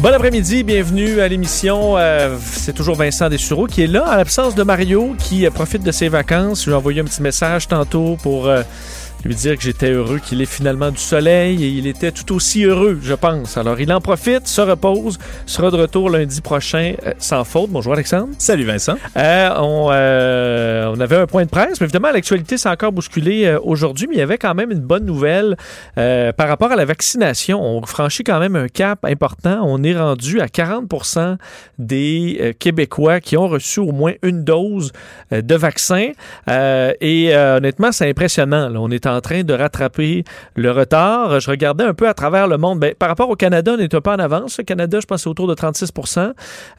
Bon après-midi, bienvenue à l'émission. Euh, c'est toujours Vincent Dessureau qui est là, en l'absence de Mario qui euh, profite de ses vacances. Je lui ai envoyé un petit message tantôt pour euh, lui dire que j'étais heureux qu'il ait finalement du soleil et il était tout aussi heureux, je pense. Alors il en profite, se repose, sera de retour lundi prochain euh, sans faute. Bonjour Alexandre. Salut Vincent. Euh, on, euh, on avait un point de presse, mais évidemment l'actualité s'est encore bousculée euh, aujourd'hui, mais il y avait quand même une bonne nouvelle euh, par rapport à la vaccination. On franchit quand même un cap important. On est rendu à 40% des Québécois qui ont reçu au moins une dose de vaccin. Euh, et euh, honnêtement, c'est impressionnant. là. On est en train de rattraper le retard. Je regardais un peu à travers le monde. Ben, par rapport au Canada, on est un peu en avance. Le Canada, je pense, c'est autour de 36%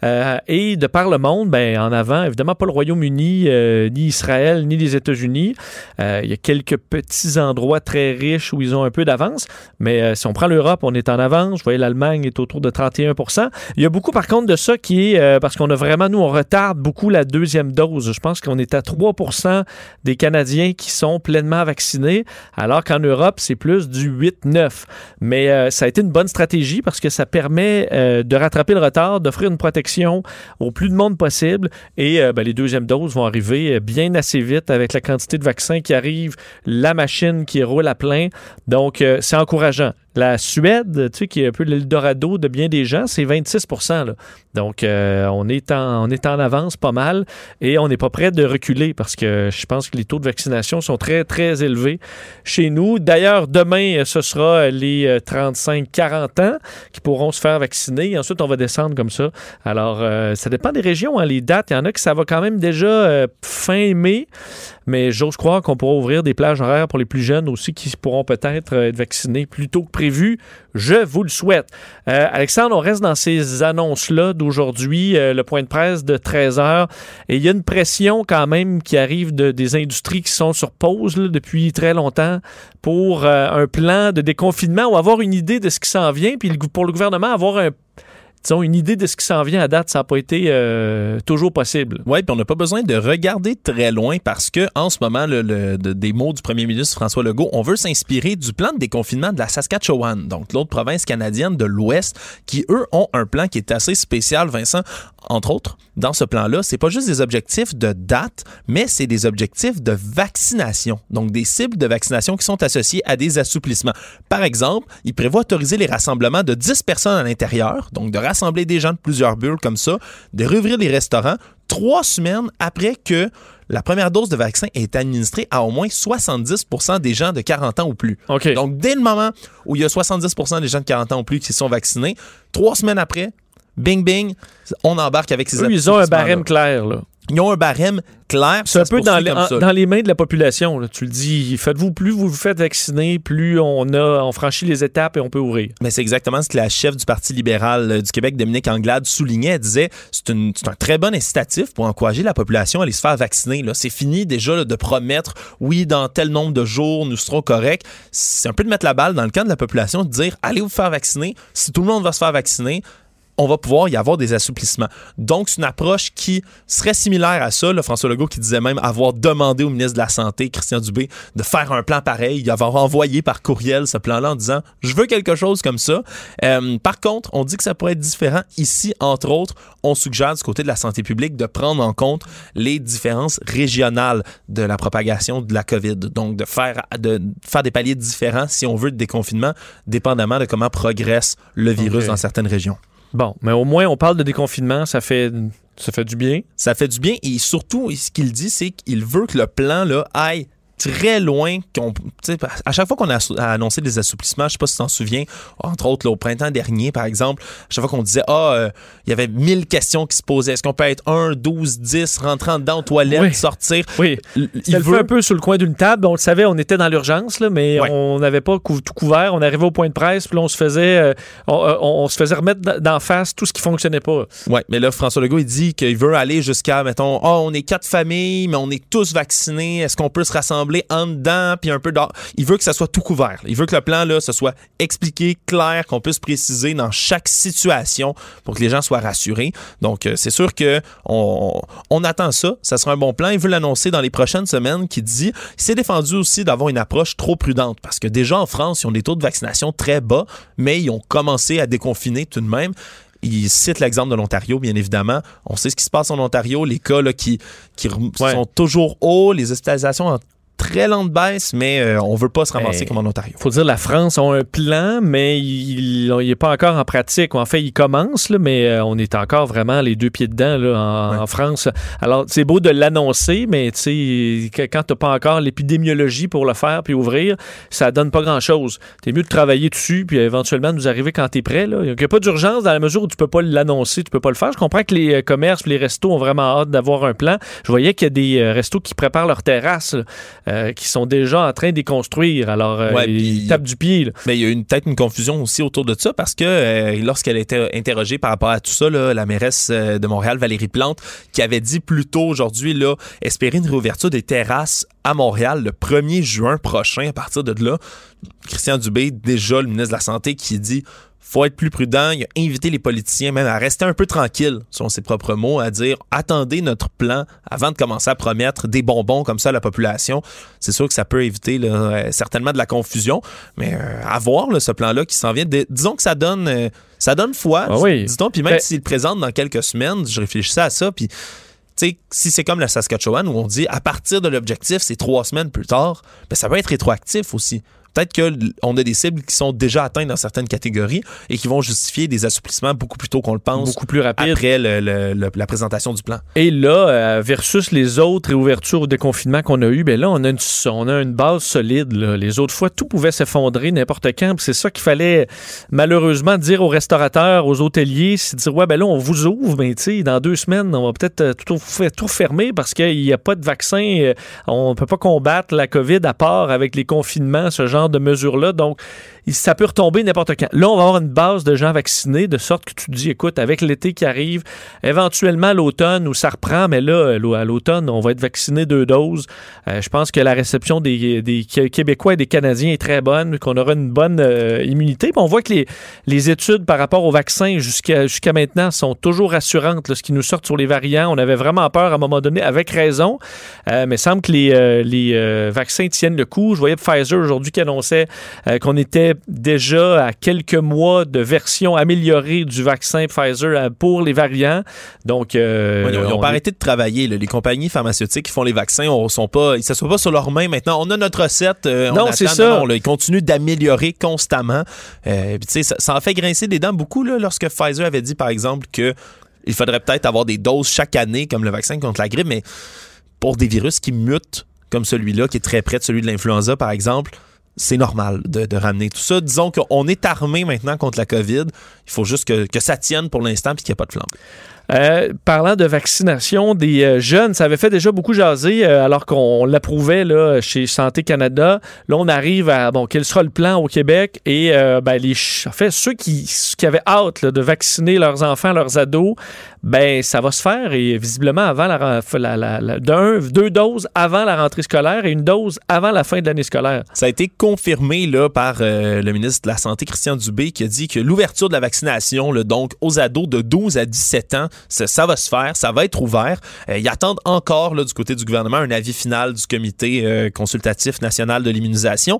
Euh, Et de par le monde, ben, en avant, évidemment, pas le Royaume-Uni, euh, ni Israël, ni les États-Unis. Euh, il y a quelques petits endroits très riches où ils ont un peu d'avance. Mais euh, si on prend l'Europe, on est en avance. Je voyais l'Allemagne est autour de 31% Il y a beaucoup, par contre, de ça qui est parce qu'on a vraiment, nous, on retarde beaucoup la deuxième dose. Je pense qu'on est à 3% des Canadiens qui sont pleinement vaccinés, alors qu'en Europe, c'est plus du 8-9. Mais euh, ça a été une bonne stratégie parce que ça permet euh, de rattraper le retard, d'offrir une protection au plus de monde possible. Et euh, ben, les deuxièmes doses vont arriver bien assez vite avec la quantité de vaccins qui arrive, la machine qui roule à plein. Donc, c'est encourageant. La Suède, tu sais, qui est un peu l'Eldorado de bien des gens, c'est 26 là. Donc, euh, on, est en, on est en avance pas mal et on n'est pas prêt de reculer parce que je pense que les taux de vaccination sont très, très élevés chez nous. D'ailleurs, demain, ce sera les euh, 35-40 ans qui pourront se faire vacciner. Ensuite, on va descendre comme ça. Alors, euh, ça dépend des régions, hein, les dates. Il y en a que ça va quand même déjà euh, fin mai, mais j'ose croire qu'on pourra ouvrir des plages horaires pour les plus jeunes aussi qui pourront peut-être euh, être vaccinés plus tôt que prévu. Je vous le souhaite. Euh, Alexandre, on reste dans ces annonces-là d'aujourd'hui, euh, le point de presse de 13 heures. Et il y a une pression quand même qui arrive de, des industries qui sont sur pause depuis très longtemps pour euh, un plan de déconfinement ou avoir une idée de ce qui s'en vient. Puis pour le gouvernement, avoir un disons, une idée de ce qui s'en vient à date, ça n'a pas été euh, toujours possible. Oui, puis on n'a pas besoin de regarder très loin parce que en ce moment, le, le- de- des mots du premier ministre François Legault, on veut s'inspirer du plan de déconfinement de la Saskatchewan, donc l'autre province canadienne de l'Ouest, qui eux ont un plan qui est assez spécial, Vincent. Entre autres, dans ce plan-là, c'est pas juste des objectifs de date, mais c'est des objectifs de vaccination, donc des cibles de vaccination qui sont associées à des assouplissements. Par exemple, il prévoit autoriser les rassemblements de 10 personnes à l'intérieur, donc de rassembler des gens de plusieurs bulles comme ça, de rouvrir les restaurants trois semaines après que la première dose de vaccin été administrée à au moins 70% des gens de 40 ans ou plus. Donc, dès le moment où il y a 70% des gens de 40 ans ou plus qui sont vaccinés, trois semaines après, bing bing, on embarque avec ces Eux, ils ont un barème clair. Là. Ils ont un barème clair. C'est un peu dans les, en- dans les mains de la population. là. Tu le dis, faites-vous plus vous vous faites vacciner, plus on a on franchit les étapes et on peut ouvrir. Mais c'est exactement ce que la chef du Parti libéral euh, du Québec, Dominique Anglade, soulignait. Elle disait c'est un très bon incitatif pour encourager la population à aller se faire vacciner. C'est fini déjà là, de promettre, oui, dans tel nombre de jours, nous serons corrects. C'est un peu de mettre la balle dans le camp de la population, de dire allez vous faire vacciner. Si tout le monde va se faire vacciner, on va pouvoir y avoir des assouplissements. Donc, c'est une approche qui serait similaire à ça. là. François Legault qui disait même avoir demandé au ministre de la Santé, Christian Dubé, de faire un plan pareil, d'avoir envoyé par courriel ce plan-là en disant « Je veux quelque chose comme ça Euh, Par contre, on dit que ça pourrait être différent. Ici, entre autres, on suggère du côté de la santé publique de prendre en compte les différences régionales de la propagation de la COVID. Donc, de faire, de faire des paliers différents, si on veut, de déconfinement, dépendamment de comment progresse le virus dans certaines régions. Bon, mais au moins on parle de déconfinement, ça fait ça fait du bien. Ça fait du bien et surtout, ce qu'il dit, c'est qu'il veut que le plan là, aille très loin qu'on à chaque fois qu'on a, annoncé des assouplissements, je sais pas si tu t'en souviens, entre autres au printemps dernier par exemple, à chaque fois qu'on disait ah euh, il y avait mille questions qui se posaient, est-ce qu'on peut être 1 12 10 rentrant dedans aux toilettes, sortir? Oui. Il veut un peu sur le coin d'une table, on le savait, on était dans l'urgence là, mais on n'avait pas tout couvert, on arrivait au point de presse, puis là, on se faisait euh, euh, on, se faisait remettre d'en face tout ce qui fonctionnait pas. Ouais, mais là François Legault il dit qu'il veut aller jusqu'à mettons, oh, on est quatre familles, mais on est tous vaccinés, est-ce qu'on peut se rassembler en dedans puis un peu dehors. Il veut que ça soit tout couvert. Il veut que le plan là, ce soit expliqué, clair, qu'on puisse préciser dans chaque situation pour que les gens soient rassurés. Donc euh, c'est sûr que on, attend ça. Ça sera un bon plan. Il veut l'annoncer dans les prochaines semaines. Qui dit, il s'est défendu aussi d'avoir une approche trop prudente parce que déjà en France, ils ont des taux de vaccination très bas, mais ils ont commencé à déconfiner tout de même. Il cite l'exemple de l'Ontario, bien évidemment. On sait ce qui se passe en Ontario, les cas qui, qui sont toujours hauts, les hospitalisations en très lente baisse, mais euh, on veut pas se ramasser comme en Ontario. faut dire, la France a un plan, mais il n'est pas encore en pratique. En fait, il commence, là, mais euh, on est encore vraiment les deux pieds dedans là, en, France. Alors, c'est beau de l'annoncer, mais quand tu n'as pas encore l'épidémiologie pour le faire puis ouvrir, ça donne pas grand-chose. C'est mieux de travailler dessus puis éventuellement nous arriver quand tu es prêt. Il n'y a pas d'urgence dans la mesure où tu peux pas l'annoncer, tu peux pas le faire. Je comprends que les euh, commerces les restos ont vraiment hâte d'avoir un plan. Je voyais qu'il y a des restos qui préparent leur terrasse. Euh, qui sont déjà en train de construire. Alors, euh, ils tapent du pied. Mais il y a une, peut-être une confusion aussi autour de ça parce que euh, lorsqu'elle a été interrogée par rapport à tout ça, la mairesse de Montréal, Valérie Plante, qui avait dit plus tôt aujourd'hui là, espérer une réouverture des terrasses à Montréal le 1er juin prochain. À partir de là, Christian Dubé, déjà le ministre de la Santé, qui dit faut être plus prudent. Il a invité les politiciens même à rester un peu tranquilles, selon ses propres mots, à dire attendez notre plan avant de commencer à promettre des bonbons comme ça à la population. C'est sûr que ça peut éviter euh, certainement de la confusion, mais euh, à voir ce plan-là qui s'en vient. disons que ça donne, euh, ça donne foi, ah oui. disons. Puis même ben s'il présente dans quelques semaines, je réfléchissais à ça, puis si c'est comme la Saskatchewan où on dit à partir de l'objectif, c'est trois semaines plus tard, ben ça peut être rétroactif aussi. Peut-être qu'on a des cibles qui sont déjà atteintes dans certaines catégories et qui vont justifier des assouplissements beaucoup plus tôt qu'on le pense. Beaucoup plus rapide. Après la présentation du plan. Et là, euh, versus les autres réouvertures ou déconfinements qu'on a eu, ben là, on a une, on a une base solide. Les autres fois, tout pouvait s'effondrer n'importe quand. C'est ça qu'il fallait malheureusement dire aux restaurateurs, aux hôteliers, c'est dire, ouais, ben là, on vous ouvre, mais tu sais, dans deux semaines, on va peut-être euh, tout, tout fermer parce qu'il n'y a pas de vaccin. Euh, on ne peut pas combattre la COVID à part avec les confinements, ce genre de mesures-là. Donc, ça peut retomber n'importe quand. Là, on va avoir une base de gens vaccinés, de sorte que tu te dis, écoute, avec l'été qui arrive, éventuellement l'automne où ça reprend, mais là, à l'automne, on va être vacciné deux doses. Euh, je pense que la réception des, Québécois et des Canadiens est très bonne, qu'on aura une bonne euh, immunité. On voit que les, les études par rapport au vaccin jusqu'à jusqu'à maintenant sont toujours rassurantes. ce qui nous sort sur les variants, on avait vraiment peur à un moment donné, avec raison, euh, mais il semble que les, les vaccins tiennent le coup. Je voyais Pfizer aujourd'hui qui annonçait qu'on était déjà à quelques mois de version améliorée du vaccin Pfizer euh, pour les variants. Donc, euh, ils n'ont pas arrêté de travailler. Les compagnies pharmaceutiques qui font les vaccins, on sont pas, ils s'assoient pas sur leurs mains maintenant. On a notre recette. Euh, non, c'est ça. ils continuent d'améliorer constamment. ça, ça en fait grincer des dents beaucoup là, lorsque Pfizer avait dit, par exemple, que il faudrait peut-être avoir des doses chaque année comme le vaccin contre la grippe, mais pour des virus qui mutent comme celui-là, qui est très près de celui de l'influenza, par exemple, c'est normal de, ramener tout ça. Disons qu'on est armé maintenant contre la COVID. Il faut juste que, ça tienne pour l'instant et qu'il n'y ait pas de flambe. Euh, parlant de vaccination des euh, jeunes, ça avait fait déjà beaucoup jaser euh, alors qu'on l'approuvait là, chez Santé Canada. Là, on arrive à bon, quel sera le plan au Québec? Et ben, les, en fait, ceux qui, qui avaient hâte de vacciner leurs enfants, leurs ados, ben ça va se faire et visiblement avant la, la, deux doses avant la rentrée scolaire et une dose avant la fin de l'année scolaire. Ça a été confirmé là par le ministre de la Santé Christian Dubé qui a dit que l'ouverture de la vaccination donc aux ados de 12 à 17 ans ça, va se faire, ça va être ouvert. Euh, ils attendent encore là, du côté du gouvernement un avis final du comité euh, consultatif national de l'immunisation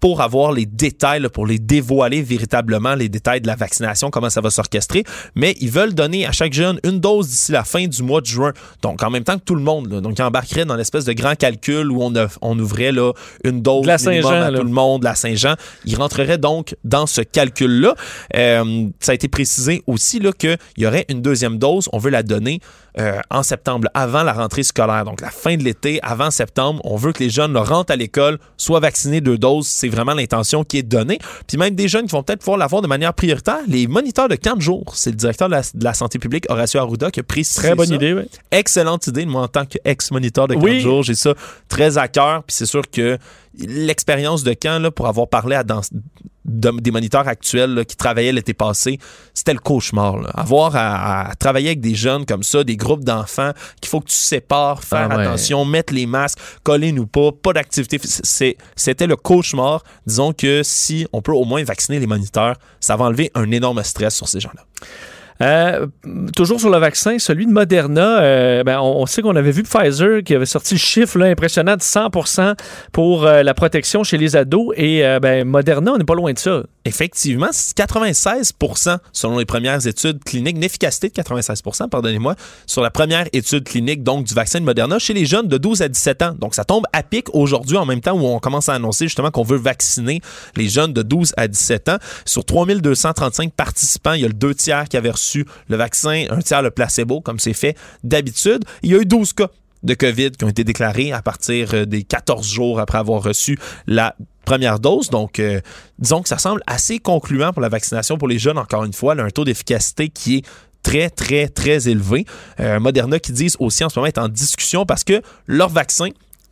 pour avoir les détails, pour les dévoiler véritablement, les détails de la vaccination, comment ça va s'orchestrer. Mais ils veulent donner à chaque jeune une dose d'ici la fin du mois de juin. Donc, en même temps que tout le monde. Donc, ils embarqueraient dans l'espèce de grand calcul où on, on ouvrait là, une dose la minimum à tout le monde, la Saint-Jean. Ils rentreraient donc dans ce calcul-là. Euh, ça a été précisé aussi qu'il y aurait une deuxième dose. On veut la donner euh, en septembre, avant la rentrée scolaire. Donc, la fin de l'été, avant septembre, on veut que les jeunes rentrent à l'école, soient vaccinés deux doses. C'est vraiment l'intention qui est donnée. Puis même des jeunes qui vont peut-être pouvoir l'avoir de manière prioritaire, les moniteurs de 4 jours. C'est le directeur de la, santé publique, Horacio Arruda, qui a précisé Très bonne idée, oui. Excellente idée. Moi, en tant qu'ex-moniteur de 4 jours, j'ai ça très à cœur. Puis c'est sûr que l'expérience de camp, là, pour avoir parlé à des moniteurs actuels qui travaillaient l'été passé, c'était le cauchemar. Avoir à, travailler avec des jeunes comme ça, des groupes d'enfants qu'il faut que tu sépares, faire Ah ouais. attention, mettre les masques, coller nous pas, pas d'activité. C'était le cauchemar. Disons que si on peut au moins vacciner les moniteurs, ça va enlever un énorme stress sur ces gens-là. Euh, toujours sur le vaccin, celui de Moderna, euh, ben, on, sait qu'on avait vu Pfizer qui avait sorti le chiffre impressionnant de 100% pour euh, la protection chez les ados et ben, Moderna, on n'est pas loin de ça. Effectivement, c'est 96% selon les premières études cliniques, une efficacité de 96% pardonnez-moi, sur la première étude clinique donc du vaccin de Moderna chez les jeunes de 12 à 17 ans. Donc ça tombe à pic aujourd'hui en même temps où on commence à annoncer justement qu'on veut vacciner les jeunes de 12 à 17 ans. Sur 3235 participants, il y a le deux tiers qui avaient reçu le vaccin, un tiers le placebo comme c'est fait d'habitude. Il y a eu 12 cas de COVID qui ont été déclarés à partir euh, des 14 jours après avoir reçu la première dose. Donc, euh, disons que ça semble assez concluant pour la vaccination pour les jeunes, encore une fois, là, un taux d'efficacité qui est très, très, très élevé. Euh, Moderna qui disent aussi en ce moment est en discussion parce que leur vaccin,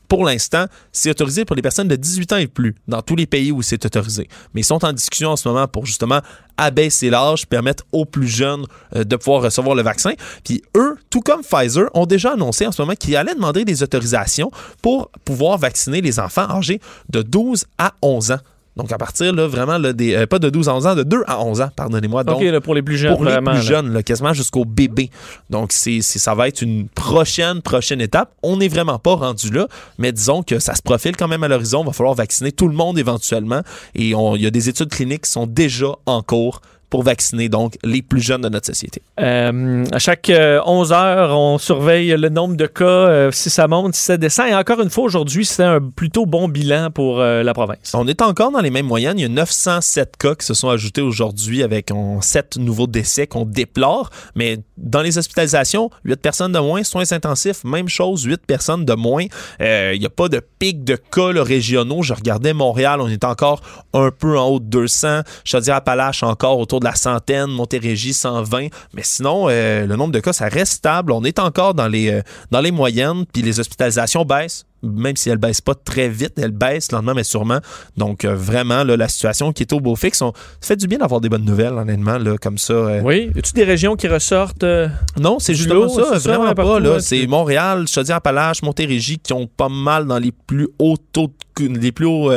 pour l'instant, c'est autorisé pour les personnes de 18 ans et plus dans tous les pays où c'est autorisé. Mais ils sont en discussion en ce moment pour justement abaisser l'âge, permettre aux plus jeunes euh, de pouvoir recevoir le vaccin. Puis eux, tout comme Pfizer, ont déjà annoncé en ce moment qu'ils allaient demander des autorisations pour pouvoir vacciner les enfants âgés de 12 à 11 ans. Donc, à partir, là, vraiment, là, des, euh, pas de 12 à 11 ans, de 2 à 11 ans, pardonnez-moi. Donc, OK, là, pour les plus jeunes, pour les plus là. jeunes, là, quasiment jusqu'au bébé. Donc, c'est, c'est- ça va être une prochaine, prochaine étape. On n'est vraiment pas rendu là, mais disons que ça se profile quand même à l'horizon. Il va falloir vacciner tout le monde éventuellement. Et on- il y a des études cliniques qui sont déjà en cours pour vacciner donc les plus jeunes de notre société. Euh, à chaque euh, 11 heures, on surveille le nombre de cas, euh, si ça monte, si ça descend. Et encore une fois, aujourd'hui, c'est un plutôt bon bilan pour euh, la province. On est encore dans les mêmes moyennes. Il y a 907 cas qui se sont ajoutés aujourd'hui avec 7 nouveaux décès qu'on déplore. Mais dans les hospitalisations, 8 personnes de moins. Soins intensifs, même chose, 8 personnes de moins. Euh, Il n'y a pas de pic de cas là, régionaux. Je regardais Montréal, on est encore un peu en haut de 200. Chaudière-Appalaches encore autour de la centaine. Montérégie, 120. Mais sinon, euh, le nombre de cas, ça reste stable. On est encore dans les, euh, dans les moyennes. Puis les hospitalisations baissent même si elle baisse pas très vite, elle baisse lentement mais sûrement. Donc euh, vraiment là, la situation qui est au beau fixe, on, ça fait du bien d'avoir des bonnes nouvelles honnêtement là comme ça. euh. Oui. Y a-tu des régions qui ressortent? euh, Non, c'est justement ça, c'est ça, vraiment ouais, pas là. ouais, c'est Montréal, Chaudière-Appalaches, Montérégie qui ont pas mal dans les plus hauts taux de, les plus hauts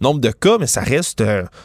nombres de cas, mais ça reste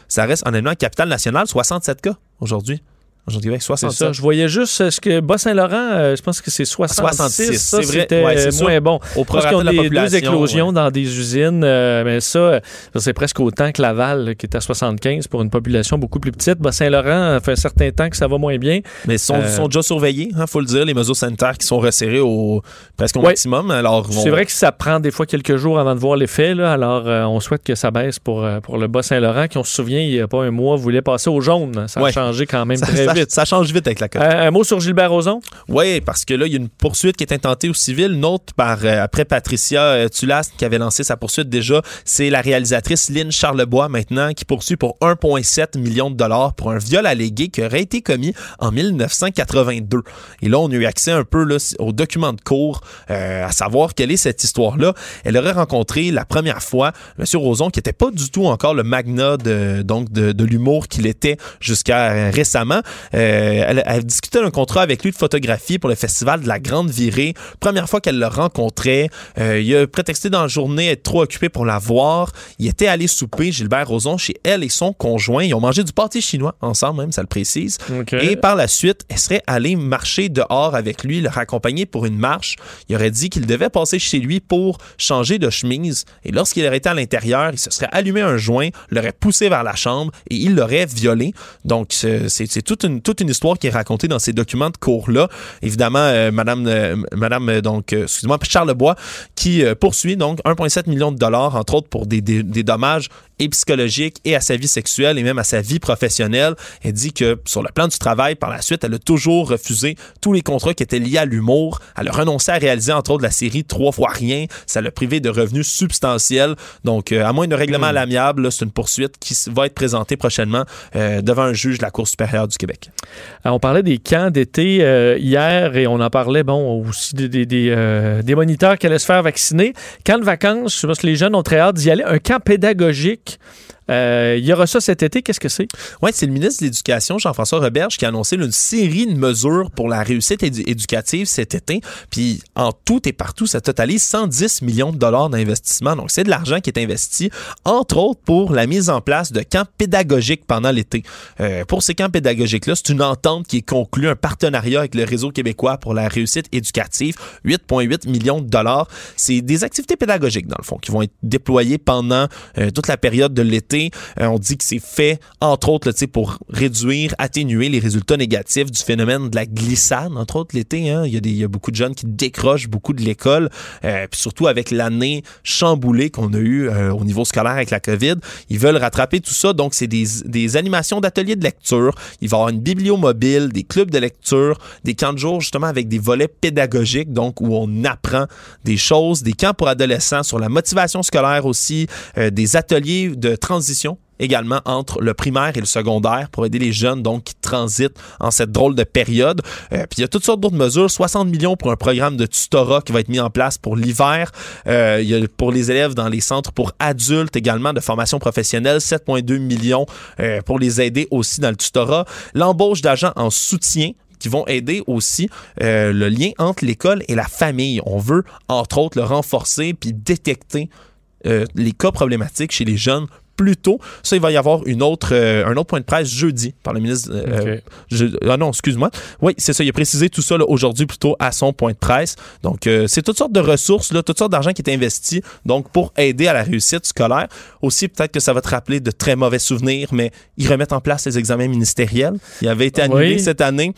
ça reste honnêtement capitale nationale 67 cas aujourd'hui. Aujourd'hui Québec C'est 67. ça. Je voyais juste euh, ce que Bas-Saint-Laurent, euh, je pense que c'est 66. 66, ça, c'est vrai. c'était Ouais, euh, ça. moins bon. Au Parce de la des deux éclosions ouais. dans des usines, euh, mais ça, ça, c'est presque autant que Laval, là, qui est à 75 pour une population beaucoup plus petite. Bas-Saint-Laurent, ça fait un certain temps que ça va moins bien. Mais ils sont, Euh, sont déjà surveillés, il faut le dire, les mesures sanitaires qui sont resserrées au presque au Ouais. maximum. Alors, C'est vrai que ça prend des fois quelques jours avant de voir l'effet. là. Alors, on souhaite que ça baisse pour, pour le Bas-Saint-Laurent, qui, on se souvient, il n'y a pas un mois, voulait passer au jaune. Ça a changé quand même ça, très ça- vite. ça change vite avec la COVID. Euh, un mot sur Gilbert Rozon? Oui, parce que là, il y a une poursuite qui est intentée au civil. Une autre par, euh, après Patricia euh, Tulas, qui avait lancé sa poursuite déjà. C'est la réalisatrice Lynn Charlebois, maintenant, qui poursuit pour 1,7 million de dollars pour un viol allégué qui aurait été commis en 1982. Et là, on a eu accès un peu là, aux documents de cours, euh, à savoir quelle est cette histoire-là. Elle aurait rencontré la première fois M. Roson, qui n'était pas du tout encore le magnat de, donc de, de l'humour qu'il était jusqu'à récemment. Euh, elle, elle discutait d'un contrat avec lui de photographie pour le festival de la Grande Virée. Première fois qu'elle le rencontrait, euh, il a prétexté dans la journée être trop occupé pour la voir. Il était allé souper, Gilbert Rozon, chez elle et son conjoint. Ils ont mangé du pâté chinois ensemble, même, ça le précise. Et par la suite, elle serait allée marcher dehors avec lui, le raccompagner pour une marche. Il aurait dit qu'il devait passer chez lui pour changer de chemise. Et lorsqu'il aurait été à l'intérieur, il se serait allumé un joint, l'aurait poussé vers la chambre et il l'aurait violé. Donc, c'est toute une, toute une histoire qui est racontée dans ces documents de cours-là. Évidemment, euh, Madame, euh, Madame euh, donc, excusez-moi, Charlebois, qui poursuit donc 1,7 million de dollars, entre autres, pour des, des, des dommages et psychologiques et à sa vie sexuelle et même à sa vie professionnelle. Elle dit que sur le plan du travail, par la suite, elle a toujours refusé tous les contrats qui étaient liés à l'humour. Elle a renoncé à réaliser, entre autres, la série Trois fois rien. Ça l'a privé de revenus substantiels. Donc, euh, à moins d'un règlement à l'amiable, c'est une poursuite qui va être présentée prochainement euh, devant un juge de la Cour supérieure du Québec. Alors, on parlait des camps d'été euh, hier et on en parlait, bon, aussi des, des, euh, des moniteurs qui allaient se faire vacciner. Camp de vacances, pense que les jeunes ont très hâte d'y aller. Un camp pédagogique. Euh, il y aura ça cet été. Qu'est-ce que c'est? Oui, c'est le ministre de l'Éducation, Jean-François Roberge, qui a annoncé une série de mesures pour la réussite édu- éducative cet été. Puis en tout et partout, ça totalise 110 millions de dollars d'investissement. Donc c'est de l'argent qui est investi, entre autres pour la mise en place de camps pédagogiques pendant l'été. Euh, pour ces camps pédagogiques-là, c'est une entente qui est conclue, un partenariat avec le Réseau québécois pour la réussite éducative, 8,8 millions de dollars. C'est des activités pédagogiques, dans le fond, qui vont être déployées pendant euh, toute la période de l'été. Euh, on dit que c'est fait, entre autres, pour réduire, atténuer les résultats négatifs du phénomène de la glissade, entre autres l'été. Hein. Il, y a y a beaucoup de jeunes qui décrochent beaucoup de l'école, euh, puis surtout avec l'année chamboulée qu'on a eue euh, au niveau scolaire avec la COVID. Ils veulent rattraper tout ça, donc c'est des, des animations d'ateliers de lecture. Il va y avoir une bibliomobile, des clubs de lecture, des camps de jour justement avec des volets pédagogiques, donc où on apprend des choses, des camps pour adolescents sur la motivation scolaire aussi, des ateliers de transition également entre le primaire et le secondaire pour aider les jeunes donc qui transitent en cette drôle de période. Euh, puis il y a toutes sortes d'autres mesures, 60 millions pour un programme de tutorat qui va être mis en place pour l'hiver. Euh, il y a pour les élèves dans les centres pour adultes également de formation professionnelle, 7,2 millions euh, pour les aider aussi dans le tutorat. L'embauche d'agents en soutien qui vont aider aussi le lien entre l'école et la famille. On veut, entre autres, le renforcer puis détecter les cas problématiques chez les jeunes plus tôt. Ça, il va y avoir une autre, euh, un autre point de presse jeudi par le ministre. euh, je- ah non, excuse-moi. Oui, c'est ça. Il a précisé tout ça aujourd'hui plutôt à son point de presse. Donc, euh, c'est toutes sortes de ressources, là, toutes sortes d'argent qui est investi donc pour aider à la réussite scolaire. Aussi, peut-être que ça va te rappeler de très mauvais souvenirs, mais ils remettent en place les examens ministériels. Il avait été annulé Oui. cette année.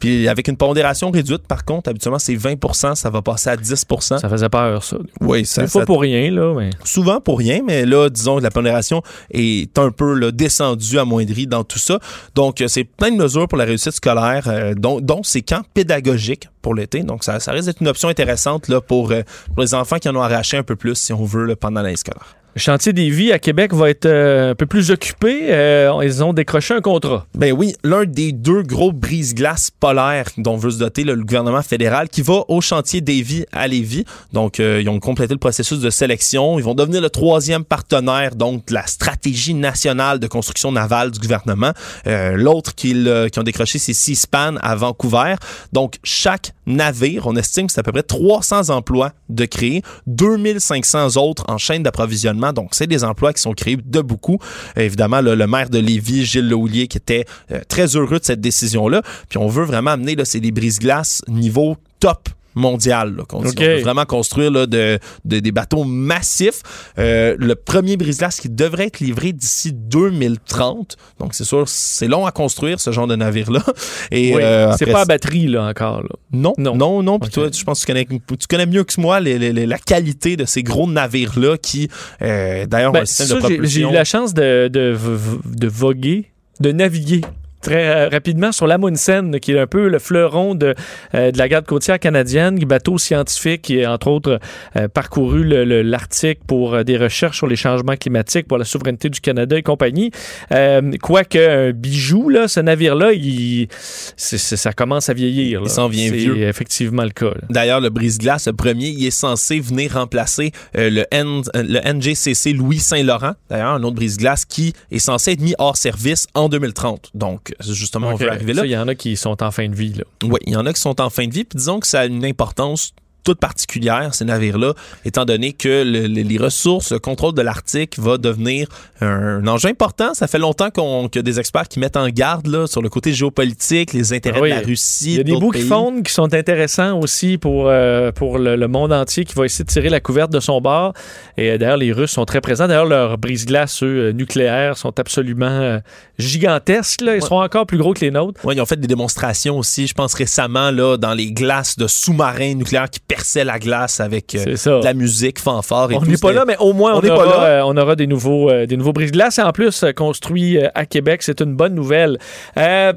Puis avec une pondération réduite, par contre, habituellement, c'est 20% ça va passer à 10% Ça faisait peur, ça. Oui, ça, Des fois ça- pour rien, là, mais... souvent pour rien, mais là, disons que la pondération est un peu là, descendue, amoindrie dans tout ça. Donc, euh, c'est plein de mesures pour la réussite scolaire, euh, dont, dont ces camps pédagogiques pour l'été. Donc, ça, ça risque d'être une option intéressante là, pour, euh, pour les enfants qui en ont arraché un peu plus, si on veut, là, pendant l'année scolaire. Le chantier des vies à Québec va être euh, un peu plus occupé. Euh, ils ont décroché un contrat. Ben oui, l'un des deux gros brise-glaces polaires dont veut se doter le gouvernement fédéral qui va au chantier Davy à Lévis. Donc, euh, ils ont complété le processus de sélection. Ils vont devenir le troisième partenaire donc de la stratégie nationale de construction navale du gouvernement. L'autre qui, le- qui ont décroché, c'est Seaspan à Vancouver. Donc, chaque navire, on estime que c'est à peu près 300 emplois de créer, 2500 autres en chaîne d'approvisionnement. Donc, c'est des emplois qui sont créés de beaucoup. Évidemment, le, maire de Lévis, Gilles Lehoulier, qui était euh, très heureux de cette décision-là. Puis on veut vraiment amener là, c'est des brise-glaces niveau top mondial. là, qu'on dit. OK. On veut vraiment construire là, de, de- des bateaux massifs. Euh, le premier brise-glace qui devrait être livré d'ici 2030. Donc, c'est sûr, c'est long à construire, ce genre de navire-là. Et Oui, euh, c'est pas à batterie, là, encore. là. non, Non. non, non. Puis toi, je pense que tu connais, tu connais mieux que moi les- les- les- la qualité de ces gros navires-là qui, euh, d'ailleurs, ont Ben, un système ça, de j'ai- eu la chance de, de, de voguer, de naviguer très euh, rapidement sur l'Amundsen, qui est un peu le fleuron de, euh, de la garde côtière canadienne, bateau scientifique qui a entre autres euh, parcouru l'Arctique pour euh, des recherches sur les changements climatiques, pour la souveraineté du Canada et compagnie. Euh, Quoique un bijou, là, ce navire-là, il, c'est- c'est- ça commence à vieillir. là. Il s'en vient C'est vieux. effectivement le cas. D'ailleurs, le brise-glace, le premier, il est censé venir remplacer le, N- le NGCC Louis Saint-Laurent, d'ailleurs, un autre brise-glace qui est censé être mis hors service en 2030. Donc, justement, on veut arriver là. Il y en a qui sont en fin de vie. Là. Oui, il y en a qui sont en fin de vie, puis disons que ça a une importance toute particulière, ces navires-là, étant donné que le- le- les ressources, le contrôle de l'Arctique va devenir un, enjeu important. Ça fait longtemps qu'on, qu'il y a des experts qui mettent en garde là, sur le côté géopolitique, les intérêts Ah oui. de la Russie. Il y a des bouts qui fondent qui sont intéressants aussi pour, euh, pour le, le monde entier qui va essayer de tirer la couverte de son bord. Et euh, d'ailleurs, les Russes sont très présents. D'ailleurs, leurs brise-glaces, eux, euh, nucléaires, sont absolument euh, gigantesques. Là. Ils Ouais. sont encore plus gros que les nôtres. Ouais, ils ont fait des démonstrations aussi, je pense récemment, là, dans les glaces de sous-marins nucléaires qui perçaient la glace avec euh, de la musique, fanfare et On n'est pas là, mais au moins, on, on n'est pas aura, là. euh, on aura des nouveaux, euh, des nouveaux brise-glaces. Et en plus, construits à Québec, c'est une bonne nouvelle. Euh,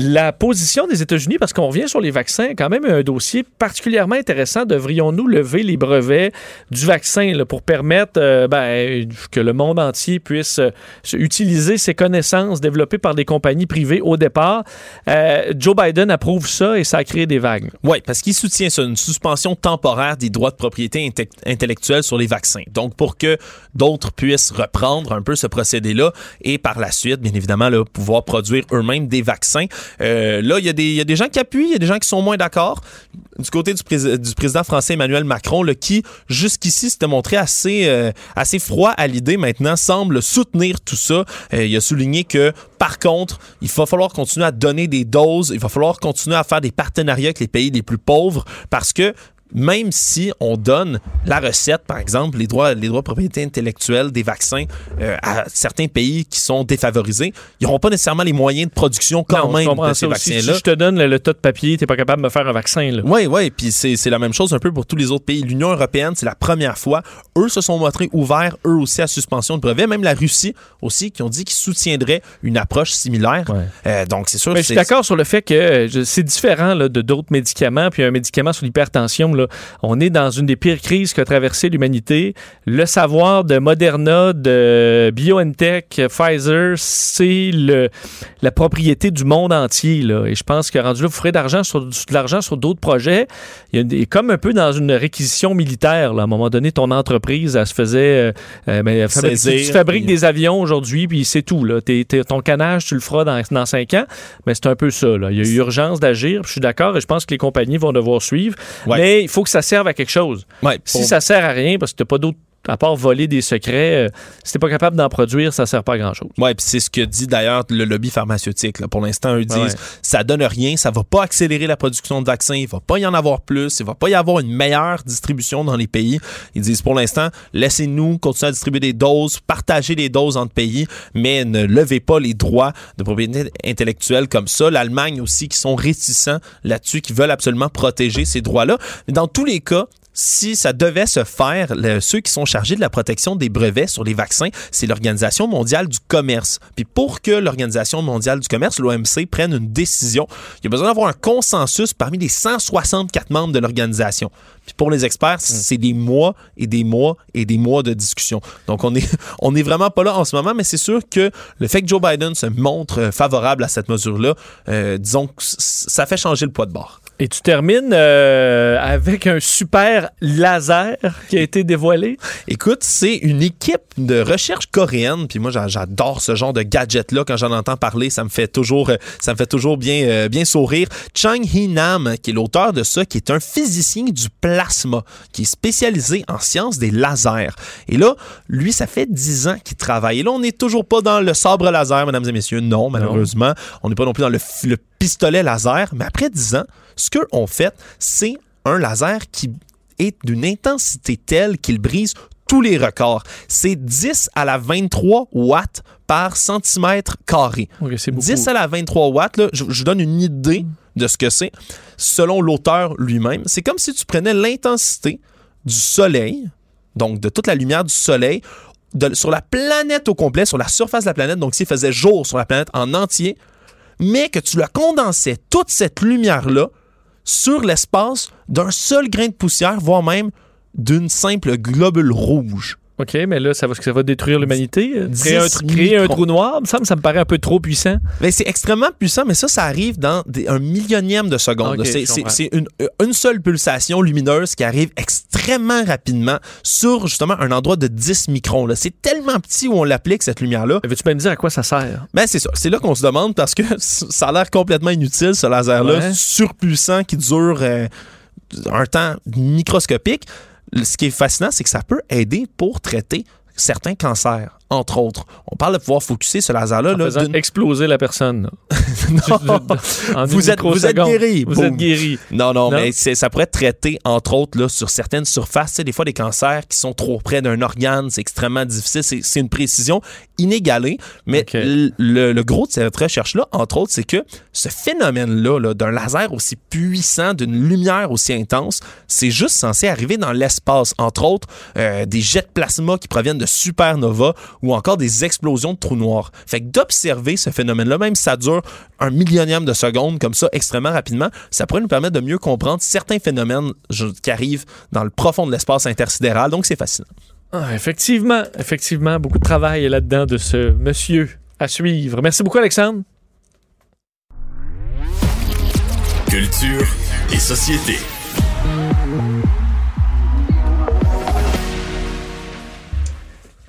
la position des États-Unis, parce qu'on revient sur les vaccins, quand même un dossier particulièrement intéressant. Devrions-nous lever les brevets du vaccin là, pour permettre euh, ben, que le monde entier puisse euh, se- utiliser ces connaissances développées par des compagnies privées au départ? Euh, Joe Biden approuve ça et ça a créé des vagues. Oui, parce qu'il soutient ça, une suspension temporaire des droits de propriété inte- intellectuelle sur les vaccins. Donc, pour que d'autres puissent reprendre un peu ce procédé-là et par la suite, bien évidemment, là, pouvoir produire eux-mêmes des vaccins. Euh, là, il y, a des- gens qui appuient, il y a des gens qui sont moins d'accord. Du côté du, prés- du président français Emmanuel Macron, qui jusqu'ici s'était montré assez, euh, assez froid à l'idée, maintenant semble soutenir tout ça. Euh, il a souligné que, par contre, il va falloir continuer à donner des doses, il va falloir continuer à faire des partenariats avec les pays les plus pauvres parce que même si on donne la recette, par exemple, les droits, les droits de propriété intellectuelle des vaccins euh, à certains pays qui sont défavorisés, ils n'auront pas nécessairement les moyens de production quand Non, même de ces vaccins-là. Si je te donne le, le tas de papier, tu n'es pas capable de me faire un vaccin. Là. Oui, oui, puis c'est la même chose un peu pour tous les autres pays. L'Union européenne, c'est la première fois. Eux se sont montrés ouverts, eux aussi, à suspension de brevets. Même la Russie aussi, qui ont dit qu'ils soutiendraient une approche similaire. Ouais. Euh, donc, c'est sûr Mais je suis d'accord sur le fait que euh, c'est différent là, de d'autres médicaments. Puis un médicament sur l'hypertension, là, on est dans une des pires crises qu'a traversé l'humanité. Le savoir de Moderna, de BioNTech, Pfizer, c'est la propriété du monde entier. Là. Et je pense que rendu là, vous ferez d'argent sur, de l'argent sur d'autres projets. Il y a des- comme un peu dans une réquisition militaire. Là. À un moment donné, ton entreprise, elle se faisait... euh, euh, ben, fabrique- tu fabriques des avions aujourd'hui, puis c'est tout. Là. T'es- ton canage, tu le feras dans, dans cinq ans. Mais c'est un peu ça. Là. Il y a eu urgence d'agir. Je suis d'accord et je pense que les compagnies vont devoir suivre. Ouais. Mais faut que ça serve à quelque chose. Ouais, Si pour- ça sert à rien, parce que t'as pas d'autre à part voler des secrets, euh, si t'es pas capable d'en produire, ça sert pas à grand-chose. Ouais, puis c'est ce que dit d'ailleurs le lobby pharmaceutique. là. Pour l'instant, eux disent ouais. ça donne rien, ça va pas accélérer la production de vaccins, il va pas y en avoir plus, il va pas y avoir une meilleure distribution dans les pays. Ils disent pour l'instant, laissez-nous continuer à distribuer des doses, partager les doses entre pays, mais ne levez pas les droits de propriété intellectuelle comme ça. L'Allemagne aussi qui sont réticents là-dessus, qui veulent absolument protéger ces droits-là. Mais dans tous les cas, si ça devait se faire, le- ceux qui sont chargés de la protection des brevets sur les vaccins, c'est l'Organisation mondiale du commerce. Puis pour que l'Organisation mondiale du commerce, l'OMC, prenne une décision, il y a besoin d'avoir un consensus parmi les 164 membres de l'organisation. Puis pour les experts, c'est des mois et des mois et des mois de discussion. Donc on est on est vraiment pas là en ce moment, mais c'est sûr que le fait que Joe Biden se montre euh, favorable à cette mesure-là, euh, disons que ça fait changer le poids de bord. Et tu termines euh, avec un super laser qui a été dévoilé. Écoute, c'est une équipe de recherche coréenne, puis moi j'a- j'adore ce genre de gadget là quand j'en entends parler, ça me fait toujours euh, ça me fait toujours bien euh, bien sourire. Chang Hee Nam, qui est l'auteur de ça, qui est un physicien du plasma, qui est spécialisé en sciences des lasers. Et là, lui, ça fait 10 ans qu'il travaille. Et là, on n'est toujours pas dans le sabre laser, mesdames et messieurs. Non, malheureusement, on n'est pas non plus dans le, le pistolet laser, mais après 10 ans, ce qu'eux ont fait, c'est un laser qui est d'une intensité telle qu'il brise tous les records. C'est 10 à la 23 watts par centimètre carré. Ok, c'est beaucoup. 10 à la 23 watts, là, je, donne une idée de ce que c'est. Selon l'auteur lui-même, c'est comme si tu prenais l'intensité du soleil, donc de toute la lumière du soleil, de- sur la planète au complet, sur la surface de la planète, donc s'il faisait jour sur la planète en entier, mais que tu la condensais, toute cette lumière-là, sur l'espace d'un seul grain de poussière, voire même d'une simple globule rouge. OK, mais là, ça va, ça va détruire l'humanité. euh, Créer, un, créer trou noir, il me semble, ça me paraît un peu trop puissant. Ben, c'est extrêmement puissant, mais ça, ça arrive dans des- un millionième de seconde. C'est c'est une, une seule pulsation lumineuse qui arrive extrêmement rapidement sur justement un endroit de 10 microns. C'est tellement petit où on l'applique, cette lumière-là. Veux-tu me dire à quoi ça sert? Ben, c'est ça. C'est là qu'on se demande parce que ça a l'air complètement inutile, ce laser-là, Ouais. surpuissant, qui dure euh, un temps microscopique. Ce qui est fascinant, c'est que ça peut aider pour traiter certains cancers, entre autres. On parle de pouvoir focuser ce laser-là En là, faisant d'une- exploser la personne. En une Vous êtes- vous êtes microseconde. guéri. Vous Boum. êtes guéri. Non, non, Non? mais c'est- ça pourrait être traité, entre autres, là, sur certaines surfaces. Sais, des fois, des cancers qui sont trop près d'un organe, c'est extrêmement difficile. C'est c'est une précision inégalée. Mais le, le gros de cette recherche-là, entre autres, c'est que ce phénomène-là, là, d'un laser aussi puissant, d'une lumière aussi intense, c'est juste censé arriver dans l'espace. Entre autres, euh, des jets de plasma qui proviennent de supernovas ou encore des explosions de trous noirs. Fait que d'observer ce phénomène-là, même si ça dure un millionième de seconde comme ça extrêmement rapidement, ça pourrait nous permettre de mieux comprendre certains phénomènes qui arrivent dans le profond de l'espace intersidéral. Donc, c'est fascinant. Ah, effectivement, effectivement, beaucoup de travail là-dedans de ce monsieur à suivre. Merci beaucoup, Alexandre. Culture et société.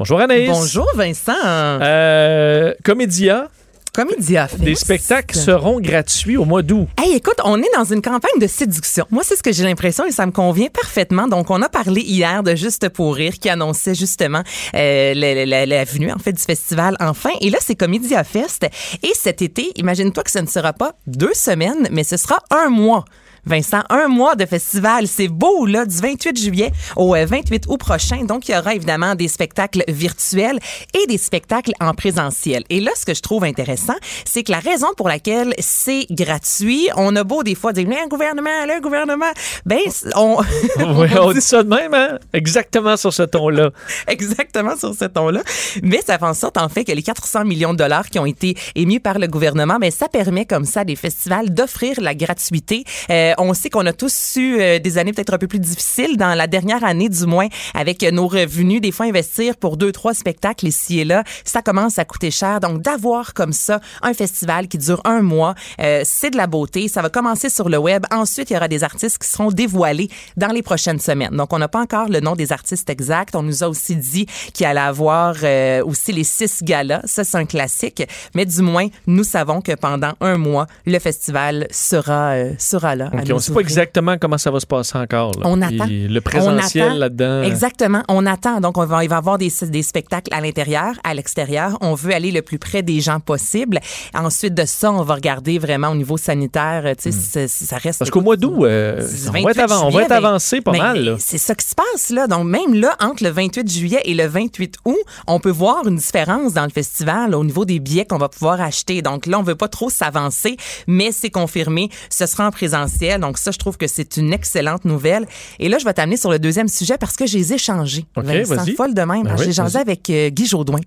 Bonjour, Anaïs. Bonjour Vincent. Euh, Comédia, Comédia Fest. des spectacles seront gratuits au mois d'août. Hey, écoute, on est dans une campagne de séduction. Moi, c'est ce que j'ai l'impression et ça me convient parfaitement. Donc, on a parlé hier de Juste pour rire qui annonçait justement euh, la, la- la venue en fait du festival enfin. Et là, c'est Comédia Fest. Et cet été, imagine-toi que ce ne sera pas deux semaines, mais ce sera un mois. Vincent, un mois de festival, c'est beau, là, du 28 juillet au euh, 28 août prochain. Donc, il y aura évidemment des spectacles virtuels et des spectacles en présentiel. Et là, ce que je trouve intéressant, c'est que la raison pour laquelle c'est gratuit, on a beau des fois dire, le gouvernement, le gouvernement, ben, on, Oui, on dit ça de même, hein? Exactement sur ce ton-là. exactement sur ce ton-là. Mais ça fait en sorte, en fait, que les 400 millions de dollars qui ont été émis par le gouvernement, ben, ça permet comme ça à des festivals d'offrir la gratuité. Euh, on sait qu'on a tous eu euh, des années peut-être un peu plus difficiles dans la dernière année, du moins, avec euh, nos revenus. Des fois, investir pour deux, trois spectacles ici et là, ça commence à coûter cher. Donc, d'avoir comme ça un festival qui dure un mois, euh, c'est de la beauté. Ça va commencer sur le web. Ensuite, il y aura des artistes qui seront dévoilés dans les prochaines semaines. Donc, on n'a pas encore le nom des artistes exacts. On nous a aussi dit qu'il allait avoir euh, aussi les six galas. Ça, c'est un classique. Mais du moins, nous savons que pendant un mois, le festival sera, sera là. OK, on ne sait pas exactement comment ça va se passer encore. là. On attend. Le présentiel là-dedans. Exactement. On attend. Donc, on va, il va y avoir des, des spectacles à l'intérieur, à l'extérieur. On veut aller le plus près des gens possible. Ensuite de ça, on va regarder vraiment au niveau sanitaire. Tu sais, ça- ça reste. Hmm. Parce qu'au mois d'août, euh, on, va 28 être avant- on va juillet, être ben, avancé pas mal. là. C'est ça qui se passe, là. Donc, même là, entre le 28 juillet et le 28 août, on peut voir une différence dans le festival au niveau des billets qu'on va pouvoir acheter. Donc, là, on veut pas trop s'avancer, mais c'est confirmé. Ce sera en présentiel. Donc, ça, je trouve que c'est une excellente nouvelle. Et là, je vais t'amener sur le deuxième sujet parce que j'ai échangé. OK, Vincent, folle de même. Ben j'ai oui, vas-y. avec euh, Guy Jodoin.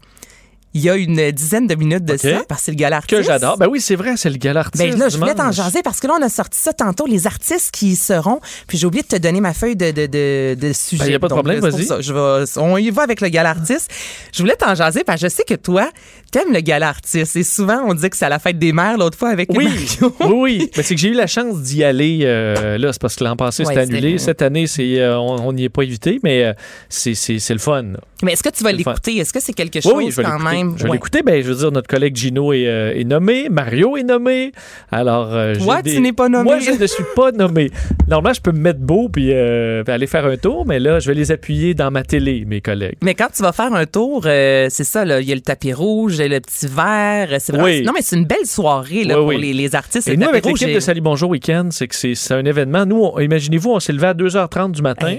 Il y a une dizaine de minutes de ça, parce que c'est le gala Que artiste. j'adore. Ben oui, c'est vrai, c'est le gala artiste. Ben là, je voulais t'en jaser parce que là, on a sorti ça tantôt, les artistes qui y seront. Puis j'ai oublié de te donner ma feuille de, de, de, de sujet. Ben, y a pas de Donc, problème, c'est vas-y. on y va avec le gala artiste. Je voulais t'en jaser parce que je sais que toi, t'aimes le gala artiste. Et souvent, on dit que c'est à la fête des mères l'autre fois avec Oui, Mario. oui, oui. Mais c'est que j'ai eu la chance d'y aller. euh, là, c'est parce que l'an passé, Ouais, c'était c'était annulé. Cette année, c'est, euh, on n'y est pas évité, mais euh, c'est, c'est, c'est le fun. là. Mais est-ce que tu vas C'est l'écouter? Est-ce que c'est quelque chose oui, quand l'écouter. Même? Je vais Ouais. l'écouter. Ben, je veux dire, notre collègue Gino est, euh, est nommé, Mario est nommé. Alors, euh, tu n'es pas nommé. Moi, je ne suis pas nommé. Normalement, je peux me mettre beau puis, euh, puis aller faire un tour, mais là, je vais les appuyer dans ma télé, mes collègues. Mais quand tu vas faire un tour, euh, c'est ça, là, il y a le tapis rouge, le petit verre. C'est vraiment- Oui. Non, mais c'est une belle soirée là, Oui, pour oui. Les, les artistes. Et nous, avec l'équipe de Salut Bonjour Week-end, c'est que c'est, un événement. Nous, imaginez-vous, on s'est levé à 2h30 du matin.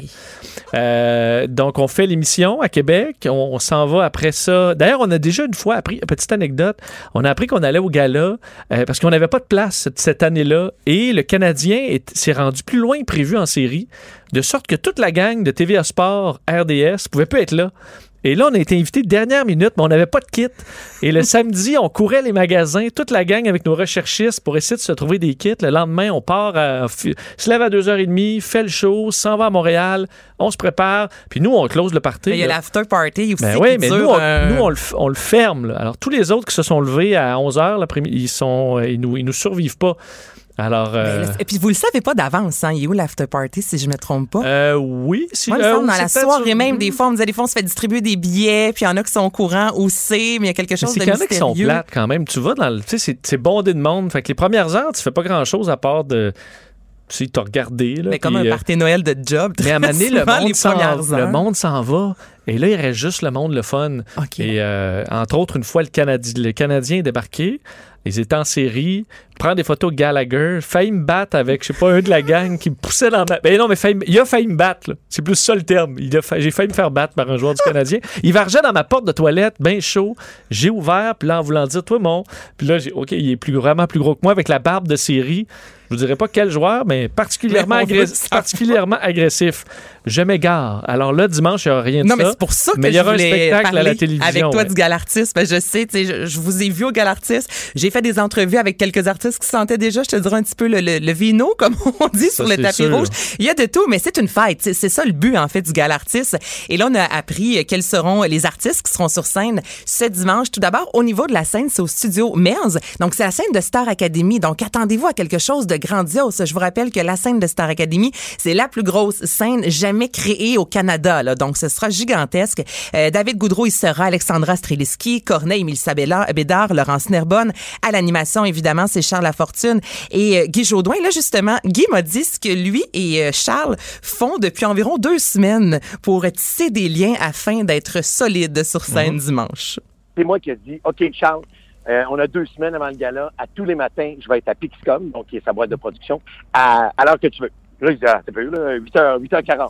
Hey. Donc, on fait l'émission à Québec. On, on s'en va après ça. D'ailleurs, on a déjà une fois appris, petite anecdote, on a appris qu'on allait au gala euh, parce qu'on n'avait pas de place cette, année-là. Et le Canadien est- s'est rendu plus loin que prévu en série, de sorte que toute la gang de TVA Sport, RDS, pouvait plus être là. Et là, on a été invités dernière minute, mais on n'avait pas de kit. Et le samedi, on courait les magasins, toute la gang avec nos recherchistes pour essayer de se trouver des kits. Le lendemain, on part, à, se lève à 2h30, fait le show, s'en va à Montréal, on se prépare, puis nous, on close le party. Il y a l'after party aussi. Ben oui, mais dure, nous, on, euh, nous, on le, f- on le ferme. là. Alors, tous les autres qui se sont levés à 11h l'après-midi, ils sont, euh, ils nous, ils nous survivent pas. Alors, euh, Et puis vous le savez pas d'avance, hein? Il est où l'after party, si je me trompe pas? euh, oui. Si, Moi, il me euh, dans c'est la soirée même, des fois, on me disait, des fois, on se fait distribuer des billets, puis il y en a qui sont au courant où c'est, mais il y a quelque chose c'est de qu'il y en a qui sont mystérieux. plates quand même. Tu vas dans le. Tu sais, c'est- c'est bondé de monde. Fait que les premières heures, tu fais pas grand chose à part de. Tu sais, t'as regardé. Là, Mais comme un euh, party Noël de job. Mais à donné, le monde s'en premières le heures. monde s'en va. Et là, il reste juste le monde, le fun. OK. Et euh, entre autres, une fois, le, Canadi- le Canadien est débarqué. Ils étaient en série. Prend des photos Gallagher. Failli me battre avec, je sais pas, un de la gang qui me poussait dans ma... Ben non, mais failli- il a failli me battre. là. C'est plus ça le terme. Il a fa- J'ai failli me faire battre par un joueur du Canadien. Il vargeait dans ma porte de toilette, bien chaud. J'ai ouvert, puis là, en voulant dire, toi, mon... Puis là, j'ai, OK, il est plus, vraiment plus gros que moi avec la barbe de série. Je vous dirais pas quel joueur, mais particulièrement, agressif, particulièrement agressif. Je m'égare. Alors là, dimanche, il n'y aura rien de Non, ça. mais c'est pour ça que Mais il y je aura un spectacle à la télévision, avec toi ouais. du Galartiste. Ben, je sais, tu sais, je, je vous ai vu au Galartiste. J'ai fait des entrevues avec quelques artistes qui sentaient déjà, je te dirais un petit peu le, le, le vino, comme on dit sur le tapis sûr. rouge. Il y a de tout, mais c'est une fête. C'est- ça le but, en fait, du Galartiste. Et là, on a appris quels seront les artistes qui seront sur scène ce dimanche. Tout d'abord, au niveau de la scène, c'est au studio Merz. Donc, c'est la scène de Star Academy. Donc, attendez-vous à quelque chose de grandiose. Je vous rappelle que la scène de Star Academy, c'est la plus grosse scène jamais créée au Canada. Là. Donc, ce sera gigantesque. Euh, David Goudreau, il sera Alexandra Streliski, Corneille Milsa Bédard, Laurence Nerbonne. À l'animation, évidemment, c'est Charles Lafortune et euh, Guy Jodoin. Là, justement, Guy m'a dit ce que lui et euh, Charles font depuis environ deux semaines pour tisser des liens afin d'être solides sur scène dimanche. c'est moi qui ai dit, OK, Charles, euh, on a deux semaines avant le gala. À tous les matins, je vais être à Pixcom, donc qui est sa boîte de production, à, à l'heure que tu veux. Là, je dis, ah, là, 8h, 8h40.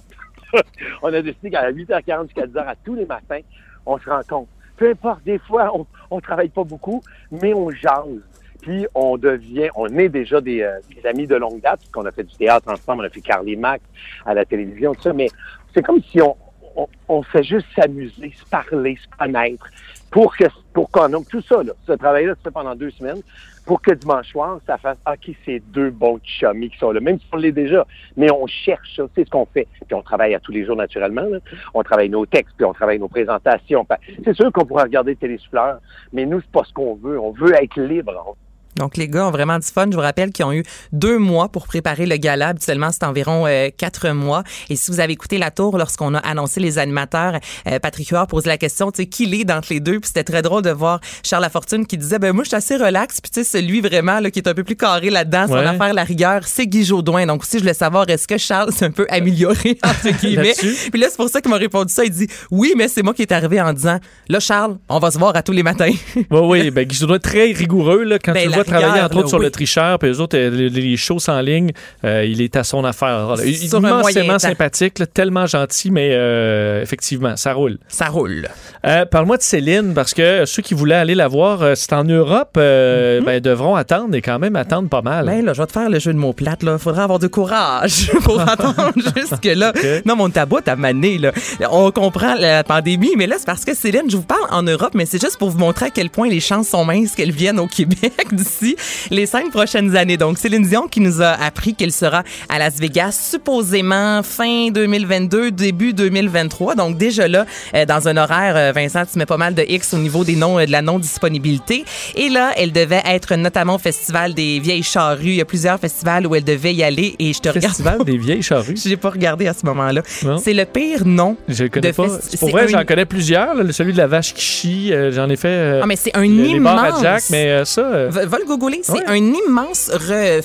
on a décidé qu'à 8h40 jusqu'à 10h, à tous les matins, on se rencontre. Peu importe, des fois, on, on travaille pas beaucoup, mais on jase. Puis on devient, on est déjà des, euh, des amis de longue date, qu'on a fait du théâtre ensemble, on a fait Carly Max à la télévision, tout ça, mais c'est comme si on, on, on fait juste s'amuser, se parler, se connaître, pour que pour qu'on ait tout ça, là, ce travail-là se fait pendant deux semaines, pour que dimanche soir, ça fasse OK, c'est deux bons chummies qui sont là, même si on l'est déjà, mais on cherche ça, c'est ce qu'on fait. Puis on travaille à tous les jours naturellement, là. on travaille nos textes, puis on travaille nos présentations. C'est sûr qu'on pourra regarder Télésouffleur, mais nous, c'est pas ce qu'on veut. On veut être libre. On- Donc, les gars ont vraiment du fun. Je vous rappelle qu'ils ont eu deux mois pour préparer le gala. Habituellement, c'est environ euh, quatre mois. Et si vous avez écouté la tour lorsqu'on a annoncé les animateurs, euh, Patrick Huard pose la question, tu sais, qui l'est d'entre les deux? Puis c'était très drôle de voir Charles Lafortune qui disait, ben moi, je suis assez relax. Puis tu sais, celui vraiment là, qui est un peu plus carré là-dedans, son affaire, la rigueur, c'est Guy Jodoin. Donc aussi, je voulais savoir, est-ce que Charles s'est un peu amélioré, entre guillemets? Puis là, c'est pour ça qu'il m'a répondu ça. Il dit, oui, mais c'est moi qui est arrivé en disant, là, Charles, on va se voir à tous les matins. Oui, oui. Ben, Guy Jodoin, très rigoureux. Là, quand Ben, tu le la vois travailler, rigueur, entre autres, sur oui. le tricheur, puis les autres, euh, les, les shows en ligne, euh, il est à son affaire. Un moyen Immensément sympathique, là, tellement gentil, mais euh, effectivement, ça roule. Ça roule. Euh, Parle-moi de Céline, parce que ceux qui voulaient aller la voir, c'est en Europe, ben, devront attendre et quand même attendre pas mal. Ben là, je vais te faire le jeu de mots plates. Là, faudra avoir du courage pour attendre jusque là. Non, mon tabou à mané là. On comprend la pandémie, mais là c'est parce que Céline, je vous parle en Europe, mais c'est juste pour vous montrer à quel point les chances sont minces qu'elle vienne au Québec les cinq prochaines années. Donc Céline Dion qui nous a appris qu'elle sera à Las Vegas supposément fin 2022, début 2023. Donc déjà là, euh, dans un horaire, euh, Vincent, tu mets pas mal de X au niveau des noms euh, de la non disponibilité. Et là, elle devait être notamment au festival des Vieilles Charrues. Il y a plusieurs festivals où elle devait y aller et je te regarde. Festival des vieilles charrues? J'ai pas regardé à ce moment-là. C'est le pire nom. Je connais de pas. Pour vrai, un- j'en connais plusieurs. là, celui de la vache qui chie, euh, j'en ai fait. euh, Ah, mais c'est un immense. Jack, mais euh, ça. Va, va le googler. C'est Ouais. un immense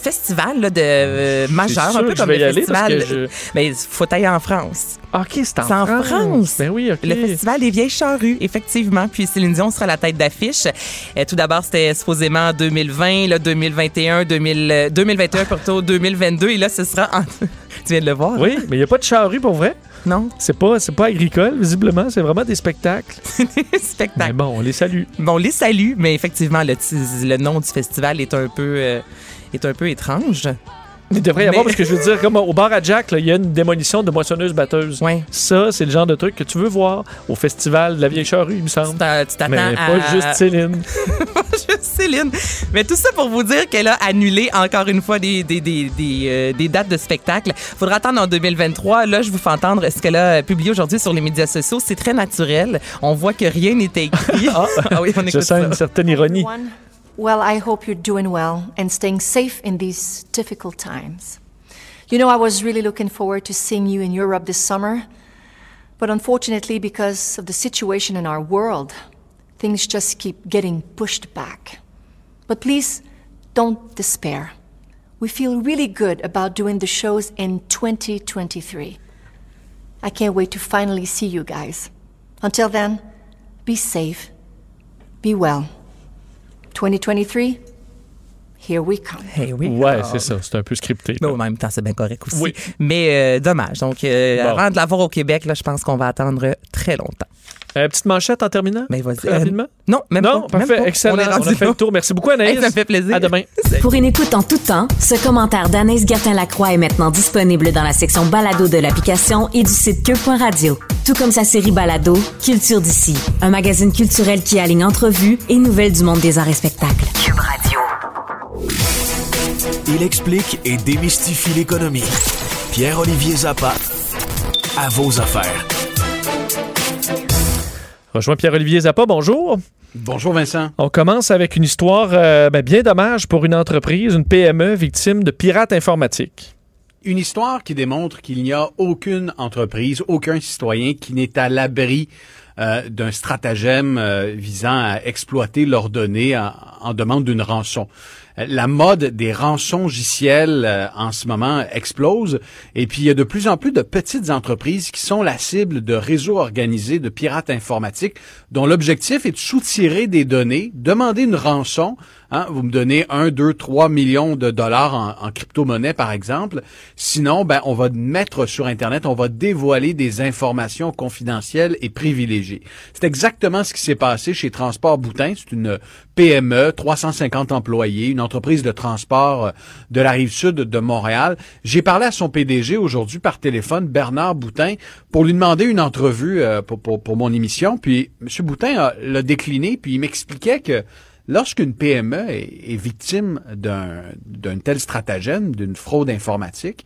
festival là, de euh, majeur, un peu je comme le festival. que Mais il faut aller en France. OK, c'est en, C'est en France. France. Ben oui. Le festival des vieilles charrues, effectivement. Puis Céline Dion sera à la tête d'affiche. Euh, tout d'abord, c'était supposément en 2020, là, 2021, 2000, euh, 2021 plutôt, 2022. Et là, ce sera en... tu viens de le voir? Oui, mais il n'y a pas de charrue pour vrai? Non? C'est pas, pas agricole, visiblement. C'est vraiment des spectacles. Mais Spectacle. bon, on les salue. Bon, on les salue, mais effectivement, le, nom du festival est un peu, euh, est un peu étrange. Il devrait y Mais- avoir, parce que je veux dire, comme au bar à Jack, il y a une démolition de moissonneuse-batteuse. Ouais. Ça, c'est le genre de truc que tu veux voir au festival de la Vieille Charrue, il me semble. tu t'attends Mais à... pas juste Céline. juste Céline. Mais tout ça pour vous dire qu'elle a annulé encore une fois des, des, des, des, euh, des dates de spectacle. Faudra attendre en 2023. Là, je vous fais entendre ce qu'elle a publié aujourd'hui sur les médias sociaux. C'est très naturel. On voit que rien n'était écrit. Ah, Ah oui, on je écoute sens ça. une certaine ironie. One, Well, I hope you're doing well and staying safe in these difficult times. You know, I was really looking forward to seeing you in Europe this summer, but unfortunately, because of the situation in our world, things just keep getting pushed back. But please, don't despair. We feel really good about doing the shows in 2023. I can't wait to finally see you guys. Until then, be safe, be well. 2023, here we come. Hey, oui. Ouais, c'est ça. C'est un peu scripté. Mais en même temps, c'est bien correct aussi. Oui. Mais euh, dommage. Donc, euh, Bon. avant de l'avoir au Québec, là, je pense qu'on va attendre très longtemps. Euh, petite manchette en terminant? Mais vas-y. Très Euh, rapidement? non, même non, pas. même parfait. pas. Excellent. On est rendu a fait le tour. Merci beaucoup, Anaïs. Hey, ça me fait plaisir. À demain. Pour une écoute en tout temps, ce commentaire d'Anaïs Gertin-Lacroix est maintenant disponible dans la section balado de l'application et du site cube.radio. Tout comme sa série balado, Culture d'ici, un magazine culturel qui aligne entrevues et nouvelles du monde des arts et spectacles. Cube Radio. Il explique et démystifie l'économie. Pierre-Olivier Zappa, à vos affaires. Rejoins Pierre-Olivier Zappa. Bonjour. Bonjour Vincent. On commence avec une histoire euh, ben, bien dommage pour une entreprise, une PME victime de pirates informatiques. Une histoire qui démontre qu'il n'y a aucune entreprise, aucun citoyen qui n'est à l'abri euh, d'un stratagème euh, visant à exploiter leurs données en, en demande d'une rançon. La mode des rançongiciels euh, en ce moment explose et puis il y a de plus en plus de petites entreprises qui sont la cible de réseaux organisés de pirates informatiques dont l'objectif est de soutirer des données, demander une rançon. Hein, vous me donnez 1, 2, 3 millions de dollars en, crypto-monnaie, par exemple. Sinon, ben, on va mettre sur Internet, on va dévoiler des informations confidentielles et privilégiées. C'est exactement ce qui s'est passé chez Transport Boutin. C'est une PME, 350 employés, une entreprise de transport euh, de la rive sud de Montréal. J'ai parlé à son PDG aujourd'hui par téléphone, Bernard Boutin, pour lui demander une entrevue euh, pour, pour, pour mon émission. Puis M. Boutin a- l'a décliné, puis il m'expliquait que lorsqu'une PME est, est victime d'un tel stratagème, d'une fraude informatique,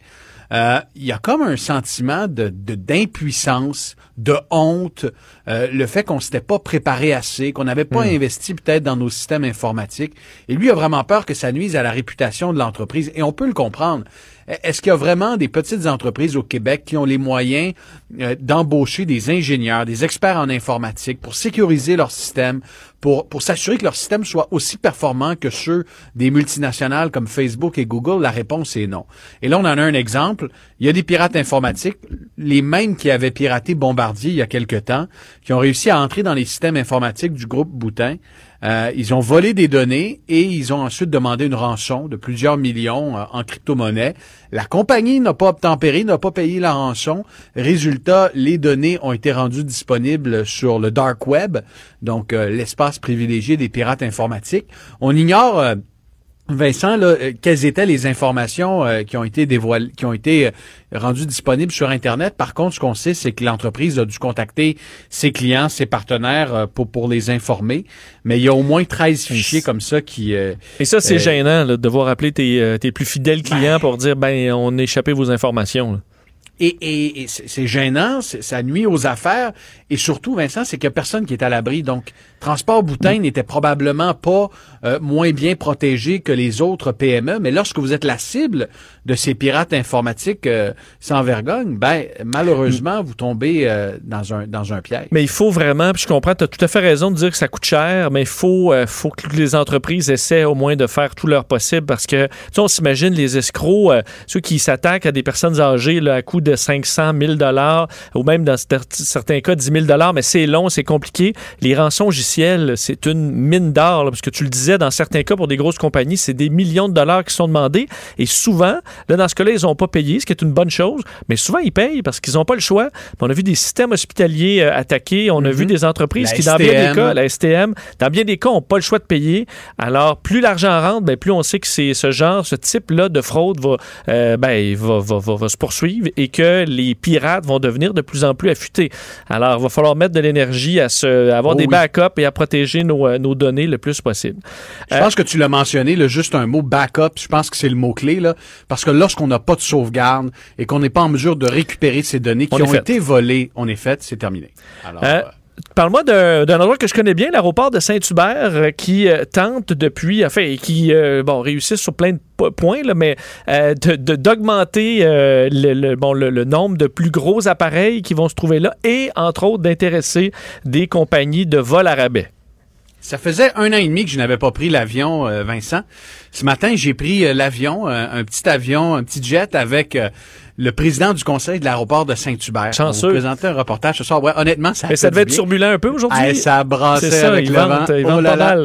euh, il y a comme un sentiment de d'impuissance, de, honte, euh, le fait qu'on s'était pas préparé assez, qu'on n'avait pas investi peut-être dans nos systèmes informatiques. Et lui a vraiment peur que ça nuise à la réputation de l'entreprise. Et on peut le comprendre. Est-ce qu'il y a vraiment des petites entreprises au Québec qui ont les moyens euh, d'embaucher des ingénieurs, des experts en informatique pour sécuriser leur système, pour, pour s'assurer que leur système soit aussi performant que ceux des multinationales comme Facebook et Google? La réponse est non. Et là, on en a un exemple. Il y a des pirates informatiques, les mêmes qui avaient piraté Bombardier il y a quelque temps, qui ont réussi à entrer dans les systèmes informatiques du groupe Boutin. Euh, ils ont volé des données et ils ont ensuite demandé une rançon de plusieurs millions euh, en crypto-monnaie. La compagnie n'a pas obtempéré, n'a pas payé la rançon. Résultat, les données ont été rendues disponibles sur le dark web, donc euh, l'espace privilégié des pirates informatiques. On ignore Vincent, là, euh, quelles étaient les informations euh, qui ont été dévoilées, qui ont été euh, rendues disponibles sur Internet? Par contre, ce qu'on sait, c'est que l'entreprise a dû contacter ses clients, ses partenaires euh, pour, pour les informer. Mais il y a au moins 13 fichiers comme ça qui... euh, Et ça, c'est gênant là, de devoir appeler tes, tes plus fidèles clients pour dire ben on a échappé vos informations. là. Et, et, et c'est gênant, c'est- ça nuit aux affaires. Et surtout, Vincent, c'est qu'il n'y a personne qui est à l'abri. Donc, Transport Boutin n'était probablement pas euh, moins bien protégé que les autres PME. Mais lorsque vous êtes la cible de ces pirates informatiques euh, sans vergogne, ben malheureusement, vous tombez euh, dans, un, dans un piège. Mais il faut vraiment, puis je comprends, tu as tout à fait raison de dire que ça coûte cher, mais il faut, euh, faut que les entreprises essaient au moins de faire tout leur possible parce que, on s'imagine les escrocs, euh, ceux qui s'attaquent à des personnes âgées là, à coût de 500 000 dollars ou même dans cer- certains cas 10 000 dollars, mais c'est long, c'est compliqué. Les rançons logiciels, c'est une mine d'or, parce que tu le disais, dans certains cas, pour des grosses compagnies, c'est des millions de dollars qui sont demandés et souvent, là, dans ce cas-là, ils n'ont pas payé, ce qui est une bonne chose, mais souvent, ils payent parce qu'ils n'ont pas le choix. On a vu des systèmes hospitaliers euh, attaqués, on a vu des entreprises La qui, dans bien des cas, la STM, dans bien des cas, n'ont pas le choix de payer. Alors, plus l'argent rentre, ben, plus on sait que c'est ce genre, ce type-là de fraude va, euh, ben, va, va, va- va se poursuivre et que les pirates vont devenir de plus en plus affûtés. Alors, il va falloir mettre de l'énergie à, se, à avoir Oh des oui. backups et à protéger nos, euh, nos données le plus possible. Je pense que tu l'as mentionné, là, juste un mot backup, je pense que c'est le mot-clé, là, parce que lorsqu'on n'a pas de sauvegarde et qu'on n'est pas en mesure de récupérer ces données qui On ont fait. été volées, on est fait, c'est terminé. Alors, Euh, euh, Parle-moi d'un endroit que je connais bien, l'aéroport de Saint-Hubert, euh, qui euh, tente depuis, enfin, et qui, euh, bon, réussit sur plein de po- points, là, mais euh, de- de- d'augmenter euh, le, le- bon, le, le nombre de plus gros appareils qui vont se trouver là et, entre autres, d'intéresser des compagnies de vol à rabais. Ça faisait un an et demi que je n'avais pas pris l'avion, euh, Vincent. Ce matin, j'ai pris euh, l'avion, euh, un petit avion, un petit jet avec le président du conseil de l'aéroport de Saint-Hubert. Chanceux. On vous présentait un reportage ce soir. Ouais, honnêtement, ça a Mais ça devait être bien. turbulent un peu aujourd'hui. Ah, ça brassait ça, avec le vent. Oh là là.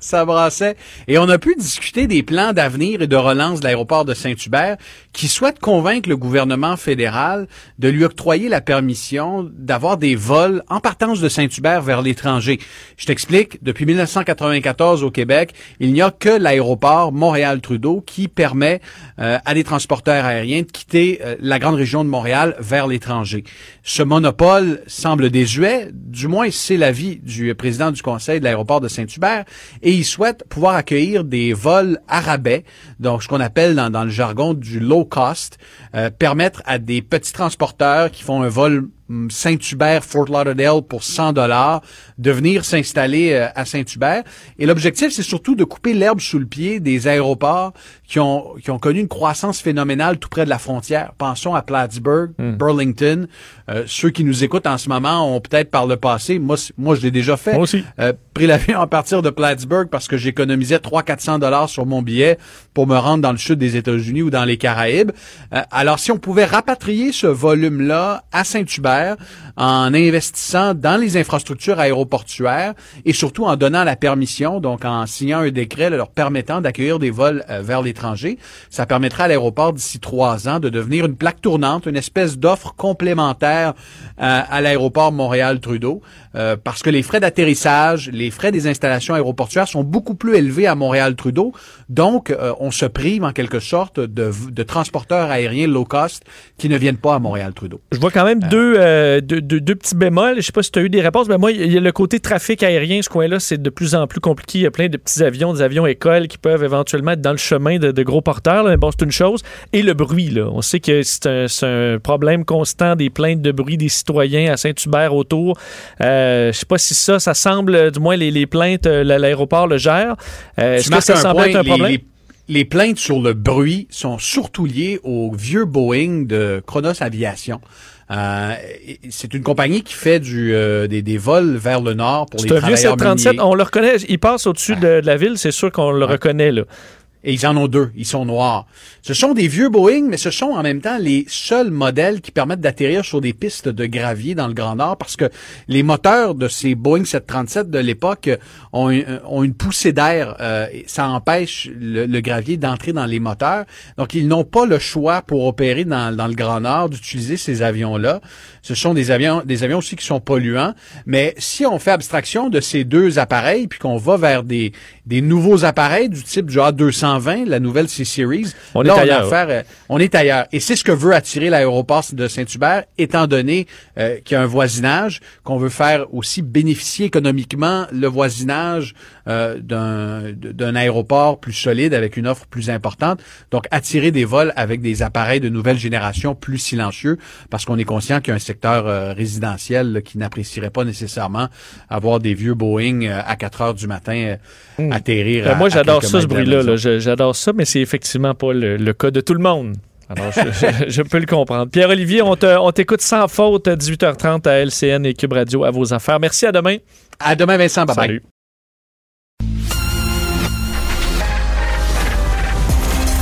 Ça brassait. Et on a pu discuter des plans d'avenir et de relance de l'aéroport de Saint-Hubert qui souhaite convaincre le gouvernement fédéral de lui octroyer la permission d'avoir des vols en partance de Saint-Hubert vers l'étranger. Je t'explique, depuis 1994 au Québec, il n'y a que l'aéroport Montréal-Trudeau qui permet euh, à des transporteurs aériens de quitter euh, la grande région de Montréal vers l'étranger. Ce monopole semble désuet, du moins c'est l'avis du président du conseil de l'aéroport de Saint-Hubert, et il souhaite pouvoir accueillir des vols à rabais, donc ce qu'on appelle dans, le jargon du low cost, euh, permettre à des petits transporteurs qui font un vol Saint-Hubert, Fort Lauderdale pour 100 dollars, de venir s'installer euh, à Saint-Hubert. Et l'objectif, c'est surtout de couper l'herbe sous le pied des aéroports qui ont, qui ont connu une croissance phénoménale tout près de la frontière. Pensons à Plattsburgh, Burlington. Euh, ceux qui nous écoutent en ce moment ont peut-être par le passé, moi, moi je l'ai déjà fait, Moi aussi. euh, pris l'avion à partir de Plattsburgh parce que j'économisais 300-400 dollars sur mon billet pour me rendre dans le sud des États-Unis ou dans les Caraïbes. Euh, alors, si on pouvait rapatrier ce volume-là à Saint-Hubert en investissant dans les infrastructures aéroportuaires et surtout en donnant la permission, donc en signant un décret leur permettant d'accueillir des vols euh, vers l'étranger, ça permettra à l'aéroport d'ici trois ans de devenir une plaque tournante, une espèce d'offre complémentaire euh, à l'aéroport Montréal-Trudeau, euh, parce que les frais d'atterrissage, les frais des installations aéroportuaires sont beaucoup plus élevés à Montréal-Trudeau. Donc, on se prive en quelque sorte de, de transporteurs aériens low cost qui ne viennent pas à Montréal-Trudeau. Je vois quand même deux, euh, deux, deux- deux petits bémols. Je sais pas si tu as eu des réponses, mais moi, il y a le côté trafic aérien, ce coin-là, c'est de plus en plus compliqué. Il y a plein de petits avions, des avions écoles qui peuvent éventuellement être dans le chemin de, de gros porteurs. là. Mais bon, c'est une chose. Et le bruit, là. On sait que c'est un, problème constant des plaintes de bruit des citoyens à Saint-Hubert autour. Euh, je sais pas si ça, ça semble, euh, du moins les, les plaintes, euh, l'aéroport le gère. Euh, Est-ce que ça semble point, être un les- problème? Les, les plaintes sur le bruit sont surtout liées au vieux Boeing de Kronos Aviation. Euh, c'est une compagnie qui fait du, euh, des, des vols vers le nord pour les C'est un vieux travailleurs 737. miniers. On le reconnaît. Il passe au-dessus de, de la ville. C'est sûr qu'on le reconnaît, là. Et ils en ont deux. Ils sont noirs. Ce sont des vieux Boeing, mais ce sont en même temps les seuls modèles qui permettent d'atterrir sur des pistes de gravier dans le Grand Nord parce que les moteurs de ces Boeing 737 de l'époque ont, une- poussée d'air. euh, ça empêche le, gravier d'entrer dans les moteurs. Donc, ils n'ont pas le choix pour opérer dans, dans le Grand Nord d'utiliser ces avions-là. Ce sont des avions, des avions aussi qui sont polluants. Mais si on fait abstraction de ces deux appareils puis qu'on va vers des, des nouveaux appareils du type du A220, la nouvelle C-Series, On là, est on a ailleurs. affaire, euh, on est ailleurs. Et c'est ce que veut attirer l'aéroport de Saint-Hubert, étant donné euh, qu'il y a un voisinage, qu'on veut faire aussi bénéficier économiquement le voisinage euh, d'un aéroport plus solide avec une offre plus importante. Donc, attirer des vols avec des appareils de nouvelle génération plus silencieux, parce qu'on est conscient qu'il y a un secteur euh, résidentiel là, qui n'apprécierait pas nécessairement avoir des vieux Boeing euh, à 4 heures du matin euh, atterrir. Ben, à- moi, j'adore ça, ce bruit-là. maison. là. Je- J'adore ça, mais c'est effectivement pas le, le cas de tout le monde. Alors, je, je- je peux le comprendre. Pierre-Olivier, on te- on t'écoute sans faute à 18h30 à LCN et Cube Radio à vos affaires. Merci, à demain. À demain, Vincent. Bye bye. Salut.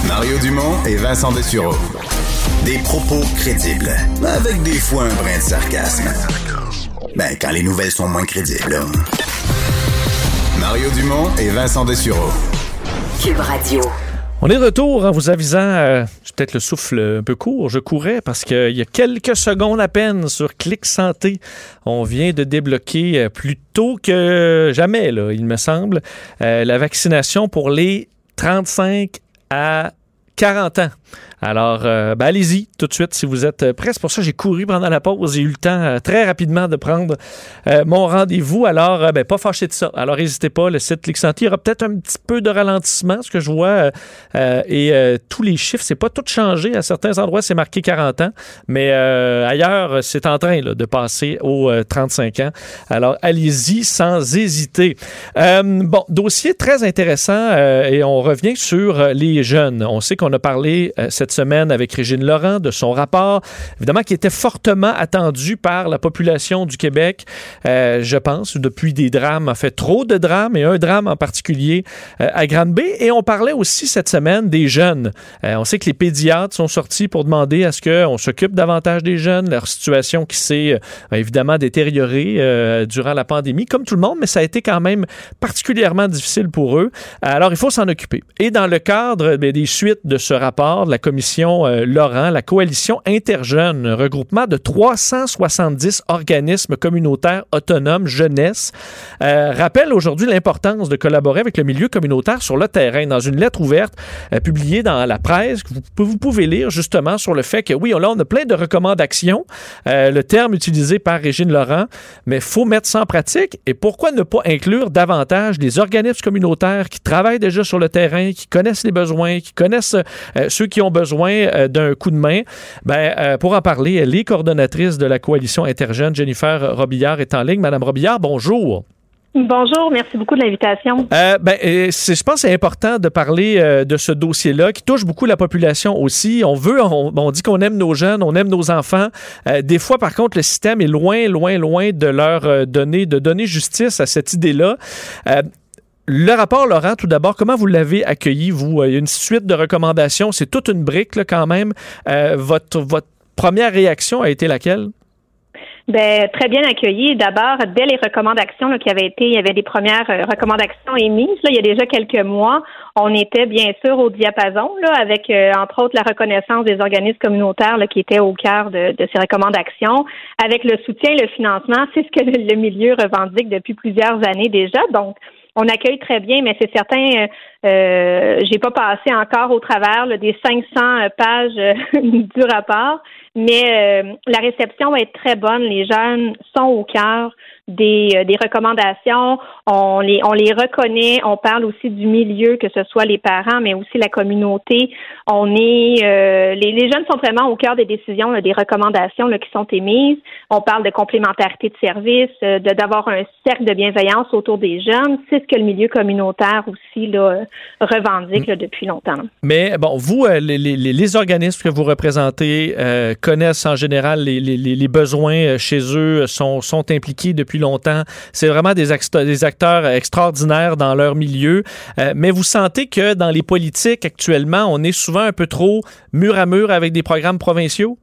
Mario Dumont et Vincent Dessureau. Des propos crédibles, avec des fois un brin de sarcasme. Ben, quand les nouvelles sont moins crédibles. Mario Dumont et Vincent Dessureau. On est retour en vous avisant, euh, j'ai peut-être le souffle un peu court, je courais parce qu'il y a quelques secondes à peine sur Clic Santé, on vient de débloquer euh, plus tôt que jamais, il me semble, euh, la vaccination pour les 35 à 40 ans. Alors, euh, ben, allez-y tout de suite si vous êtes prêts. C'est pour ça que j'ai couru pendant la pause. J'ai eu le temps euh, très rapidement de prendre euh, mon rendez-vous. Alors, ben, pas fâché de ça. Alors, n'hésitez pas, le site y aura peut-être un petit peu de ralentissement, ce que je vois. et tous les chiffres, c'est pas tout changé. À certains endroits, c'est marqué 40 ans. Mais ailleurs, c'est en train de passer aux euh, 35 ans. Alors, allez-y sans hésiter. Bon, dossier très intéressant et on revient sur les jeunes. On sait qu'on a parlé euh, cette semaine avec Régine Laurent de son rapport, évidemment, qui était fortement attendu par la population du Québec, euh, je pense, depuis des drames, en fait, trop de drames et un drame en particulier euh, à Grande-Bay. Et on parlait aussi cette semaine des jeunes. Euh, on sait que les pédiatres sont sortis pour demander à ce qu'on s'occupe davantage des jeunes, leur situation qui s'est évidemment détériorée durant la pandémie, comme tout le monde, mais ça a été quand même particulièrement difficile pour eux. Alors, il faut s'en occuper. Et dans le cadre ben, des suites de ce rapport, de la commission euh, Laurent, la coalition interjeune, un regroupement de 370 organismes communautaires autonomes jeunesse, euh, rappelle aujourd'hui l'importance de collaborer avec le milieu communautaire sur le terrain. Dans une lettre ouverte euh, publiée dans la presse, vous, pouvez lire justement sur le fait que oui, là, on a plein de recommandations, le terme utilisé par Régine Laurent, mais faut mettre ça en pratique. Et pourquoi ne pas inclure davantage les organismes communautaires qui travaillent déjà sur le terrain, qui connaissent les besoins, qui connaissent ceux qui ont besoin euh, d'un coup de main? Ben, euh, pour en parler, elle est coordonnatrice de la coalition interjeune. Jennifer Robillard est en ligne. Madame Robillard, bonjour. Bonjour, merci beaucoup de l'invitation. Euh, ben, je pense que c'est important de parler euh, de ce dossier-là qui touche beaucoup la population aussi. On veut, on, on dit qu'on aime nos jeunes, on aime nos enfants. Euh, des fois, par contre, le système est loin, loin, loin de leur donner, de donner justice à cette idée-là. Euh, le rapport, Laurent, tout d'abord, comment vous l'avez accueilli, vous? Il y a une suite de recommandations, c'est toute une brique là, quand même. Euh, votre, votre première réaction a été laquelle? Ben, très bien accueilli. D'abord, dès les recommandations là, qui avaient été, il y avait des premières euh, recommandations émises. Là, il y a déjà quelques mois, on était bien sûr au diapason, là, avec euh, entre autres la reconnaissance des organismes communautaires là, qui étaient au cœur de, de ces recommandations, avec le soutien et le financement. C'est ce que le, le milieu revendique depuis plusieurs années déjà. Donc, on accueille très bien, mais c'est certain, euh, euh, j'ai pas passé encore au travers là, des 500 pages euh, du rapport, mais euh, la réception va être très bonne. Les jeunes sont au cœur des, euh, des recommandations. On les, on les reconnaît. On parle aussi du milieu, que ce soit les parents, mais aussi la communauté. On est, euh, les, les jeunes sont vraiment au cœur des décisions, des recommandations qui sont émises. On parle de complémentarité de services, euh, d'avoir un cercle de bienveillance autour des jeunes. C'est ce que le milieu communautaire aussi là, revendique là, depuis longtemps. Mais bon, vous, euh, les, les- les organismes que vous représentez connaissent en général les, les- les- besoins chez eux, sont, sont impliqués depuis longtemps. C'est vraiment des, acteurs- extraordinaires dans leur milieu. Euh, mais vous sentez que dans les politiques actuellement, on est souvent un peu trop mur à mur avec des programmes provinciaux?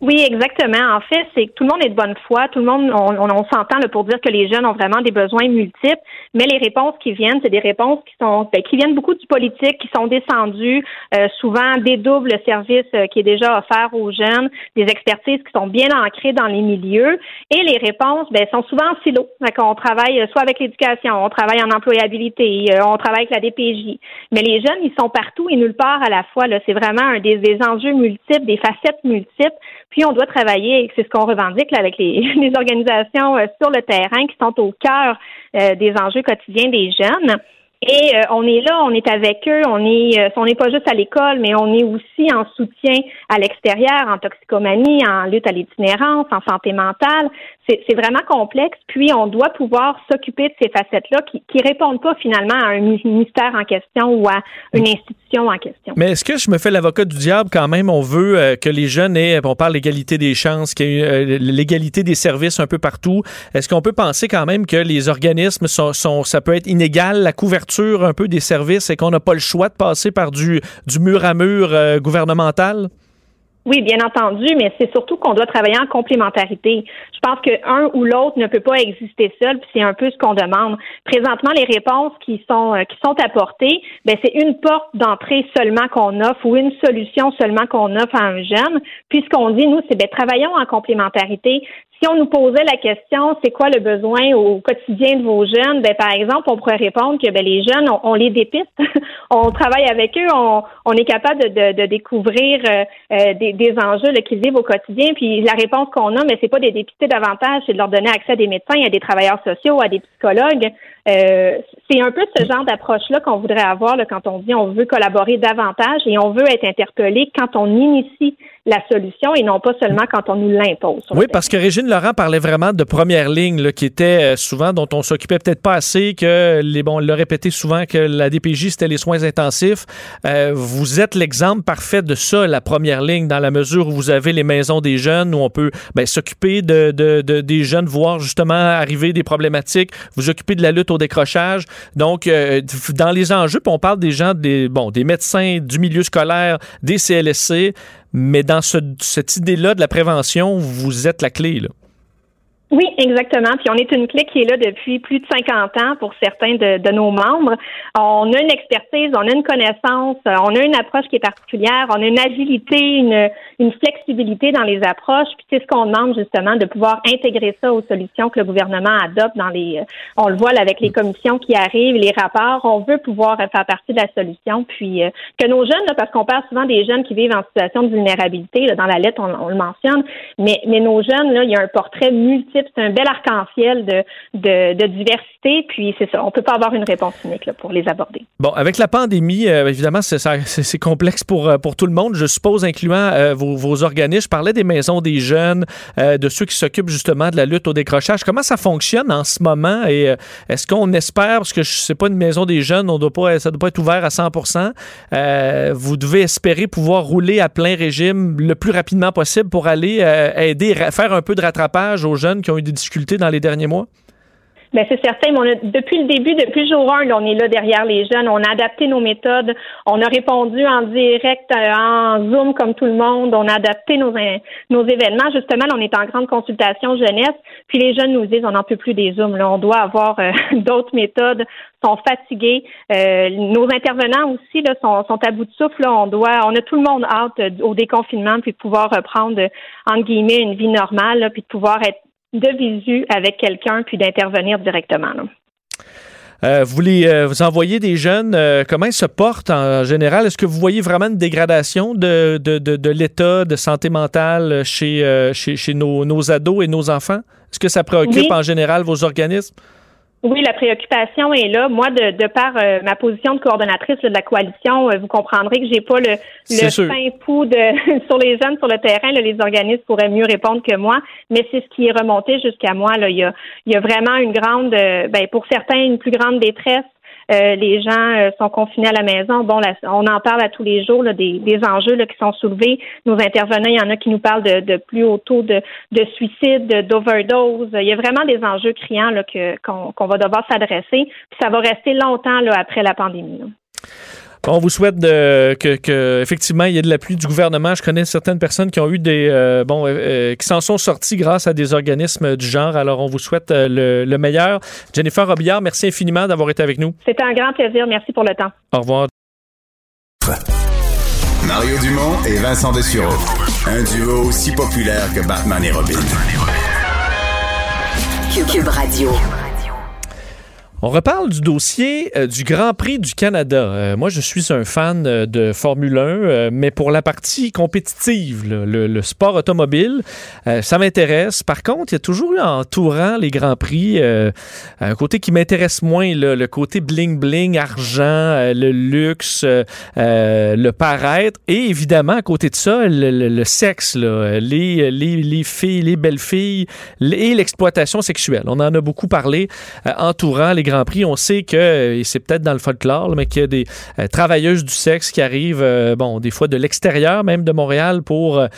Oui, exactement. En fait, c'est que tout le monde est de bonne foi. Tout le monde, on, on, on s'entend pour dire que les jeunes ont vraiment des besoins multiples, mais les réponses qui viennent, c'est des réponses qui sont, ben, qui viennent beaucoup du politique, qui sont descendues, euh, souvent dédoublent le service euh, qui est déjà offert aux jeunes, des expertises qui sont bien ancrées dans les milieux, et les réponses, ben, sont souvent en silo. Qu'on travaille euh, soit avec l'éducation, on travaille en employabilité, euh, on travaille avec la DPJ, mais les jeunes, ils sont partout et nulle part à la fois. C'est vraiment un des enjeux multiples, des facettes multiples. Puis on doit travailler, c'est ce qu'on revendique là, avec les, les organisations euh, sur le terrain qui sont au cœur euh, des enjeux quotidiens des jeunes. Et euh, on est là, on est avec eux, on est, euh, on n'est pas juste à l'école, mais on est aussi en soutien à l'extérieur, en toxicomanie, en lutte à l'itinérance, en santé mentale. C'est vraiment complexe. Puis on doit pouvoir s'occuper de ces facettes-là qui, qui répondent pas finalement à un ministère en question ou à une institution en question. Mais est-ce que je me fais l'avocat du diable quand même? On veut euh, que les jeunes aient, on parle l'égalité des chances, qu'il y ait euh, l'égalité des services un peu partout. Est-ce qu'on peut penser quand même que les organismes sont, sont- ça peut être inégal, la couverture un peu des services et qu'on n'a pas le choix de passer par du, du mur à mur euh, gouvernemental? Oui, bien entendu, mais c'est surtout qu'on doit travailler en complémentarité. Je pense que un ou l'autre ne peut pas exister seul, puis c'est un peu ce qu'on demande. Présentement, les réponses qui sont euh, qui sont apportées, ben c'est une porte d'entrée seulement qu'on offre ou une solution seulement qu'on offre à un jeune. Puis ce qu'on dit nous, c'est ben travaillons en complémentarité. Si on nous posait la question, c'est quoi le besoin au quotidien de vos jeunes, ben par exemple, on pourrait répondre que ben, les jeunes, on, les dépiste, on travaille avec eux, on, on est capable de, de, découvrir euh, euh, des, des, enjeux qu'ils vivent au quotidien. Puis la réponse qu'on a, mais c'est pas de dépister davantage, c'est de leur donner accès à des médecins, à des travailleurs sociaux, à des psychologues. Euh, c'est un peu ce genre d'approche-là qu'on voudrait avoir là, quand on dit on veut collaborer davantage et on veut être interpellé quand on initie la solution et non pas seulement quand on nous l'impose. Oui, parce que Régine Laurent parlait vraiment de première ligne, là, qui était euh, souvent dont on s'occupait peut-être pas assez, que les bon, on l'a répété souvent que la DPJ c'était les soins intensifs. Euh, vous êtes l'exemple parfait de ça, la première ligne, dans la mesure où vous avez les maisons des jeunes où on peut ben, s'occuper de, de, de, des jeunes, voir justement arriver des problématiques, vous occuper de la lutte au décrochage. Donc, euh, dans les enjeux, puis on parle des gens, des bon, des médecins du milieu scolaire, des CLSC. Mais dans cette idée-là de la prévention, vous êtes la clé. Là. Oui, exactement. Puis on est une clé qui est là depuis plus de 50 ans pour certains de, de, nos membres. On a une expertise, on a une connaissance, on a une approche qui est particulière, on a une agilité, une, une flexibilité dans les approches. Puis c'est ce qu'on demande justement de pouvoir intégrer ça aux solutions que le gouvernement adopte dans les. On le voit là, avec les commissions qui arrivent, les rapports. On veut pouvoir faire partie de la solution. Puis euh, que nos jeunes, là, parce qu'on parle souvent des jeunes qui vivent en situation de vulnérabilité. Là, dans la lettre, on, on le mentionne. Mais mais nos jeunes, là, il y a un portrait multiple c'est un bel arc-en-ciel de, de, diversité. Puis c'est ça, on peut pas avoir une réponse unique pour les aborder. Bon, avec la pandémie, euh, évidemment, c'est complexe pour, euh, pour tout le monde, je suppose, incluant euh, vos, vos, organismes. Je parlais des maisons des jeunes, de ceux qui s'occupent justement de la lutte au décrochage. Comment ça fonctionne en ce moment? Et est-ce qu'on espère, parce que je sais pas une maison des jeunes, on doit pas, ça doit pas être ouvert à 100% vous devez espérer pouvoir rouler à plein régime le plus rapidement possible pour aller aider, faire un peu de rattrapage aux jeunes qui ont eu des difficultés dans les derniers mois? Bien, c'est certain. Mais on a, depuis le début, depuis le jour 1, on est là derrière les jeunes. On a adapté nos méthodes. On a répondu en direct, euh, en Zoom comme tout le monde. On a adapté nos, nos événements. Justement, on est en grande consultation jeunesse. Puis les jeunes nous disent, on n'en peut plus des Zooms. Là. On doit avoir euh, d'autres méthodes. sont fatigués. Euh, nos intervenants aussi là, sont, à bout de souffle. Là. On doit, on a tout le monde hâte au déconfinement puis de pouvoir reprendre entre guillemets une vie normale, puis de pouvoir être de visu avec quelqu'un puis d'intervenir directement. Euh, vous les, euh, vous envoyez des jeunes, euh, comment ils se portent en général? Est-ce que vous voyez vraiment une dégradation de, de, de, l'état de santé mentale chez, chez, chez nos, nos, ados et nos enfants? Est-ce que ça préoccupe en général vos organismes? Oui, la préoccupation est là. Moi, de, de par euh, ma position de coordonnatrice de la coalition, euh, vous comprendrez que j'ai pas le, le fin pouls de, sur les jeunes sur le terrain. les organismes pourraient mieux répondre que moi, mais c'est ce qui est remonté jusqu'à moi. Là. Il, y a, il y a vraiment une grande, euh, ben, pour certains, une plus grande détresse euh, les gens euh, sont confinés à la maison. Bon, on en parle à tous les jours des, enjeux qui sont soulevés. Nos intervenants, il y en a qui nous parlent de, plus haut taux de, suicide, d'overdose. Il y a vraiment des enjeux criants qu'on, va devoir s'adresser. ça va rester longtemps là, après la pandémie. On vous souhaite que, effectivement il y ait de l'appui du gouvernement. Je connais certaines personnes qui ont eu des euh, bon euh, euh, qui s'en sont sorties grâce à des organismes du genre. Alors on vous souhaite le, meilleur. Jennifer Robillard, merci infiniment d'avoir été avec nous. C'était un grand plaisir. Merci pour le temps. Au revoir. Mario Dumont et Vincent Dessureau. Un duo aussi populaire que Batman et Robin. Cube Radio. On reparle du dossier euh, du Grand Prix du Canada. Euh, moi, je suis un fan euh, de Formule 1, mais pour la partie compétitive, le, sport automobile, ça m'intéresse. Par contre, il y a toujours eu entourant les Grands Prix un côté qui m'intéresse moins, le côté bling-bling, argent, le luxe, le paraître. Et évidemment, à côté de ça, le, sexe, les, filles, les belles filles et l'exploitation sexuelle. On en a beaucoup parlé entourant les Grand Prix, on sait que, et c'est peut-être dans le folklore, mais qu'il y a des euh, travailleuses du sexe qui arrivent, euh, bon, des fois de l'extérieur même de Montréal pour euh,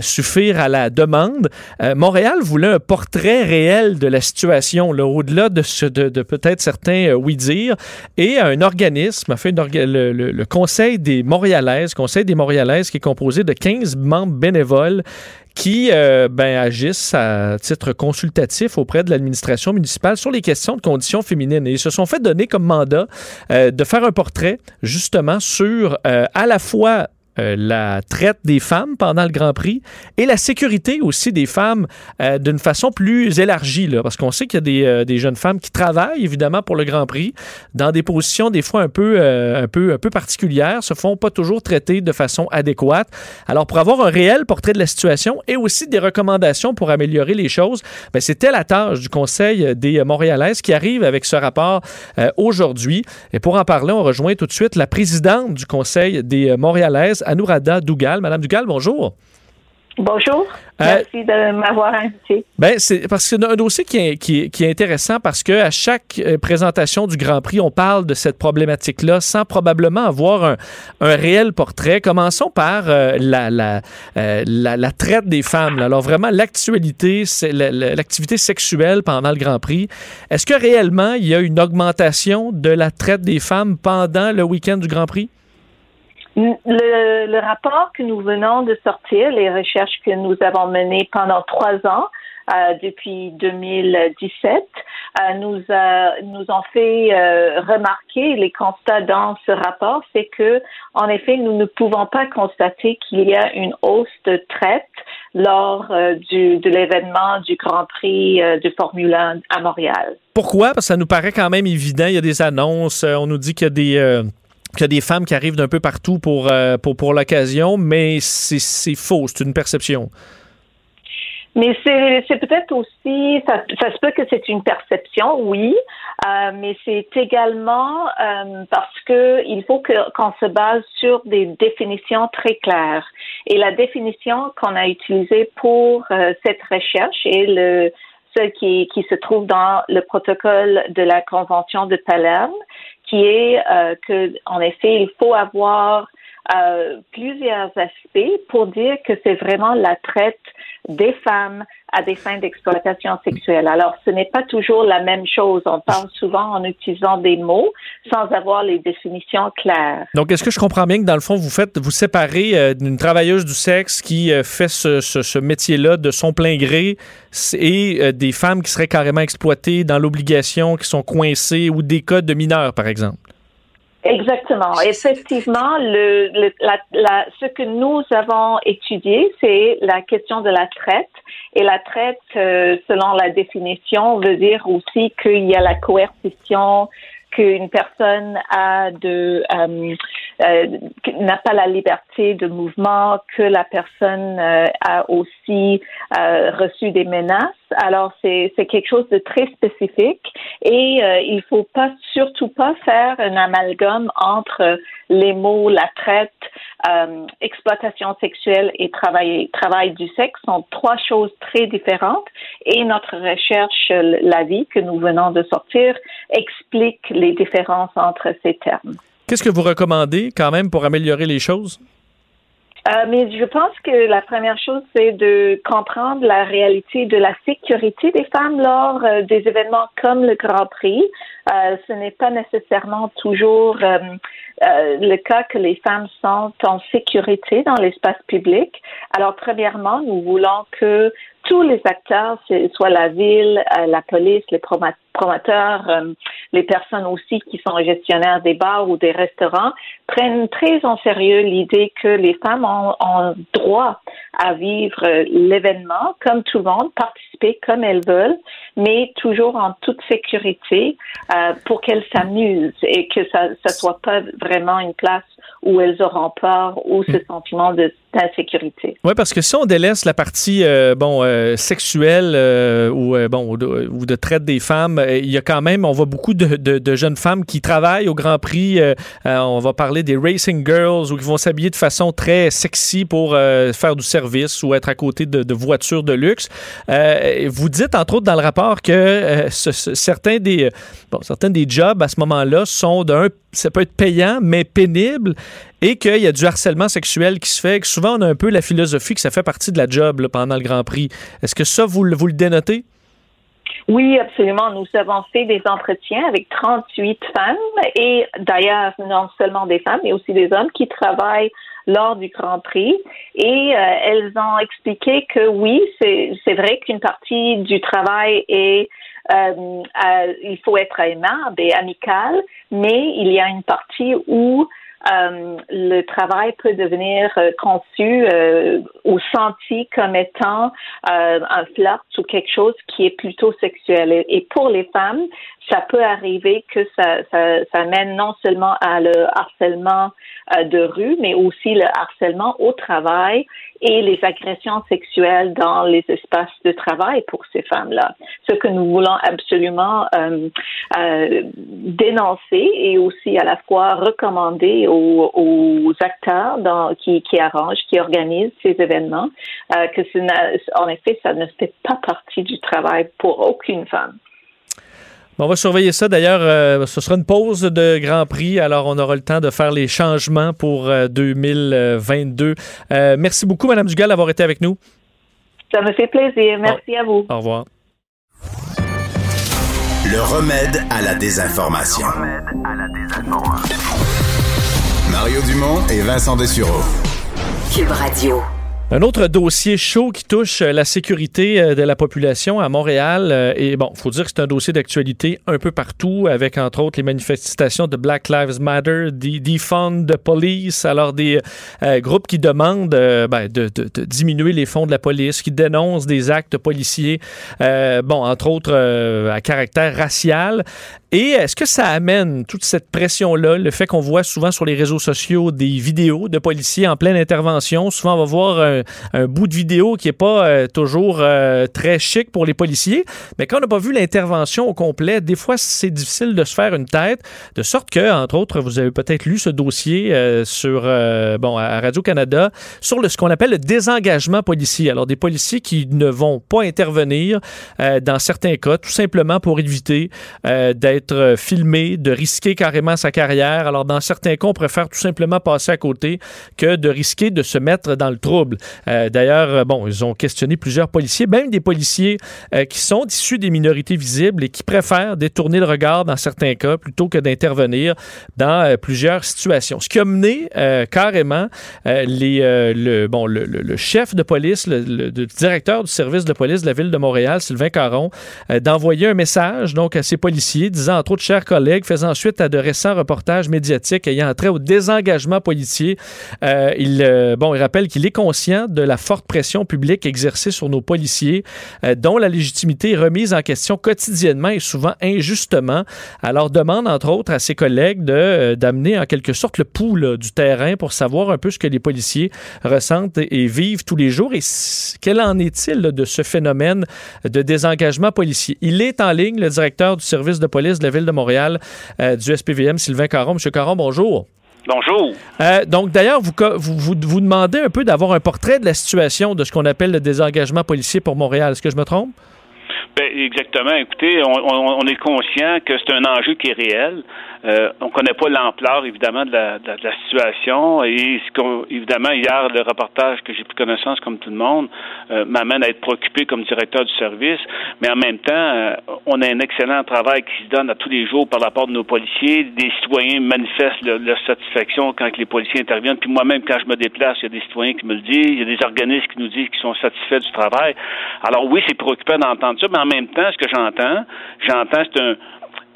suffire à la demande. Montréal voulait un portrait réel de la situation, au-delà de, peut-être certains oui-dire, et un organisme fait le, le, Conseil des Montréalaises, Conseil des Montréalaises qui est composé de 15 membres bénévoles qui euh, ben, agissent à titre consultatif auprès de l'administration municipale sur les questions de conditions féminines. Et ils se sont fait donner comme mandat euh, de faire un portrait justement sur euh, à la fois euh, la traite des femmes pendant le Grand Prix et la sécurité aussi des femmes euh, d'une façon plus élargie, là, parce qu'on sait qu'il y a des, euh, des, jeunes femmes qui travaillent évidemment pour le Grand Prix dans des positions des fois un peu, un peu, un peu particulières, se font pas toujours traiter de façon adéquate. Alors pour avoir un réel portrait de la situation et aussi des recommandations pour améliorer les choses, ben, c'était la tâche du Conseil des Montréalaises qui arrive avec ce rapport aujourd'hui. Et pour en parler, on rejoint tout de suite la présidente du Conseil des Montréalaises, Anourada Dougal. Madame Dougal, bonjour. Bonjour. Euh, Merci de m'avoir invité. Ben, c'est parce que c'est un dossier qui est, qui, qui est, intéressant parce que à chaque euh, présentation du Grand Prix, on parle de cette problématique-là sans probablement avoir un, un réel portrait. Commençons par euh, la, la, la, la, traite des femmes. Alors vraiment, l'actualité, c'est l'activité sexuelle pendant le Grand Prix. Est-ce que réellement, il y a une augmentation de la traite des femmes pendant le week-end du Grand Prix? Le, le, rapport que nous venons de sortir, les recherches que nous avons menées pendant trois ans, euh, depuis 2017, euh, nous, a, nous ont fait euh, remarquer les constats dans ce rapport, c'est que, en effet, nous ne pouvons pas constater qu'il y a une hausse de traite lors euh, du, de l'événement du Grand Prix euh, de Formule 1 à Montréal. Pourquoi? Parce que ça nous paraît quand même évident. Il y a des annonces, on nous dit qu'il y a des qu'il y a des femmes qui arrivent d'un peu partout pour, euh, pour, pour l'occasion, mais c'est faux, c'est une perception. Mais c'est peut-être aussi, ça, se peut que c'est une perception, oui, euh, mais c'est également euh, parce que il faut qu'on se base sur des définitions très claires. Et la définition qu'on a utilisée pour cette recherche est le ce qui, qui se trouve dans le protocole de la Convention de Palerme, qui est euh, que, en effet, il faut avoir euh, plusieurs aspects pour dire que c'est vraiment la traite des femmes à des fins d'exploitation sexuelle. Alors, ce n'est pas toujours la même chose. On parle souvent en utilisant des mots sans avoir les définitions claires. Donc, est-ce que je comprends bien que dans le fond, vous faites, vous séparez euh, d'une travailleuse du sexe qui euh, fait ce, métier-là de son plein gré et euh, des femmes qui seraient carrément exploitées dans l'obligation, qui sont coincées ou des cas de mineurs, par exemple? Exactement. Effectivement, le, le la, la, ce que nous avons étudié, c'est la question de la traite. Et la traite, euh, selon la définition, veut dire aussi qu'il y a la coercition, qu'une personne a de euh, euh, n'a pas la liberté de mouvement, que la personne euh, a aussi euh, reçu des menaces. Alors c'est quelque chose de très spécifique et euh, il faut pas surtout pas faire un amalgame entre les mots la traite, exploitation sexuelle et travail travail du sexe sont trois choses très différentes et notre recherche la vie que nous venons de sortir explique les différences entre ces termes. Qu'est-ce que vous recommandez quand même pour améliorer les choses? Euh, mais je pense que la première chose, c'est de comprendre la réalité de la sécurité des femmes lors euh, des événements comme le Grand Prix. Euh, ce n'est pas nécessairement toujours le cas que les femmes sont en sécurité dans l'espace public. Alors, premièrement, nous voulons que tous les acteurs, soit la ville, euh, la police, les promoteurs, euh, les personnes aussi qui sont gestionnaires des bars ou des restaurants, prennent très en sérieux l'idée que les femmes ont, ont droit à vivre l'événement comme tout le monde, participer comme elles veulent, mais toujours en toute sécurité euh, pour qu'elles s'amusent et que ça ne soit pas vraiment une place où elles auront peur ou ce sentiment de d'insécurité. Oui, parce que si on délaisse la partie euh, bon euh, sexuelle euh, ou bon ou de, traite des femmes, il y a quand même on voit beaucoup de, de, jeunes femmes qui travaillent au Grand Prix. on va parler des racing girls ou qui vont s'habiller de façon très sexy pour faire du service ou être à côté de, voitures de luxe. vous dites entre autres dans le rapport que certains des bon certains des jobs à ce moment-là sont d'un ça peut être payant mais pénible et qu'il y a du harcèlement sexuel qui se fait, que souvent on a un peu la philosophie que ça fait partie de la job pendant le Grand Prix. Est-ce que ça, vous, vous le dénotez? Oui, absolument. Nous avons fait des entretiens avec 38 femmes et d'ailleurs, non seulement des femmes, mais aussi des hommes qui travaillent lors du Grand Prix. Et euh, elles ont expliqué que oui, c'est vrai qu'une partie du travail est euh, il faut être aimable et amical, mais il y a une partie où euh, le travail peut devenir euh, conçu euh, ou senti comme étant un flirt ou quelque chose qui est plutôt sexuel. Et, pour les femmes, ça peut arriver que ça, ça, ça mène non seulement à le harcèlement de rue, mais aussi le harcèlement au travail et les agressions sexuelles dans les espaces de travail pour ces femmes-là. Ce que nous voulons absolument euh, euh, dénoncer et aussi à la fois recommander aux, aux acteurs dans, qui, qui, arrangent, qui organisent ces événements, euh, que en effet, ça ne fait pas partie du travail pour aucune femme on va surveiller ça. D'ailleurs, euh, ce sera une pause de Grand Prix, alors on aura le temps de faire les changements pour 2022. Euh, euh, merci beaucoup, Madame Dugal, d'avoir été avec nous. Ça me fait plaisir. Merci à vous. Au revoir. Le remède à la désinformation. Le remède à la désinformation. Mario Dumont et Vincent Dessureau. Cube Radio. Un autre dossier chaud qui touche euh, la sécurité euh, de la population à Montréal. Euh, et bon, faut dire que c'est un dossier d'actualité un peu partout, avec entre autres les manifestations de Black Lives Matter, Defund the Police, alors des groupes qui demandent ben, de, de, diminuer les fonds de la police, qui dénoncent des actes policiers, bon, entre autres à caractère racial. Et est-ce que ça amène toute cette pression-là, le fait qu'on voit souvent sur les réseaux sociaux des vidéos de policiers en pleine intervention? Souvent, on va voir un, bout de vidéo qui n'est pas euh, toujours euh, très chic pour les policiers, mais quand on n'a pas vu l'intervention au complet, des fois, c'est difficile de se faire une tête, de sorte que, entre autres, vous avez peut-être lu ce dossier euh, sur, bon, à Radio-Canada sur le, ce qu'on appelle le désengagement policier. Alors, des policiers qui ne vont pas intervenir dans certains cas, tout simplement pour éviter d'être être euh, filmé, de risquer carrément sa carrière. Alors, dans certains cas, on préfère tout simplement passer à côté que de risquer de se mettre dans le trouble. Euh, d'ailleurs, euh, bon, ils ont questionné plusieurs policiers, même des policiers qui sont issus des minorités visibles et qui préfèrent détourner le regard dans certains cas plutôt que d'intervenir dans plusieurs situations. Ce qui a mené carrément le, chef de police, le, directeur du service de police de la ville de Montréal, Sylvain Caron, d'envoyer un message donc à ses policiers disant entre autres, chers collègues, faisant suite à de récents reportages médiatiques ayant trait au désengagement policier. Euh, euh, bon, il rappelle qu'il est conscient de la forte pression publique exercée sur nos policiers, euh, dont la légitimité est remise en question quotidiennement et souvent injustement. Alors, demande entre autres à ses collègues de, d'amener en quelque sorte le pouls du terrain pour savoir un peu ce que les policiers ressentent et, vivent tous les jours et quel en est-il de ce phénomène de désengagement policier? Il est en ligne, le directeur du service de police de la Ville de Montréal euh, du SPVM, Sylvain Caron. Monsieur Caron, bonjour. Bonjour. Euh, donc, d'ailleurs, vous, vous, vous, demandez un peu d'avoir un portrait de la situation de ce qu'on appelle le désengagement policier pour Montréal. Est-ce que je me trompe? Ben, exactement. Écoutez, on, est conscient que c'est un enjeu qui est réel. Euh, on connaît pas l'ampleur, évidemment, de la, de, la situation. Et évidemment, hier, le reportage que j'ai pris connaissance, comme tout le monde, euh, m'amène à être préoccupé comme directeur du service. Mais en même temps, euh, on a un excellent travail qui se donne à tous les jours par rapport de nos policiers. Des citoyens manifestent leur satisfaction quand les policiers interviennent. Puis moi-même, quand je me déplace, il y a des citoyens qui me le disent. Il y a des organismes qui nous disent qu'ils sont satisfaits du travail. Alors oui, c'est préoccupant d'entendre ça, mais en même temps, ce que j'entends, j'entends, c'est un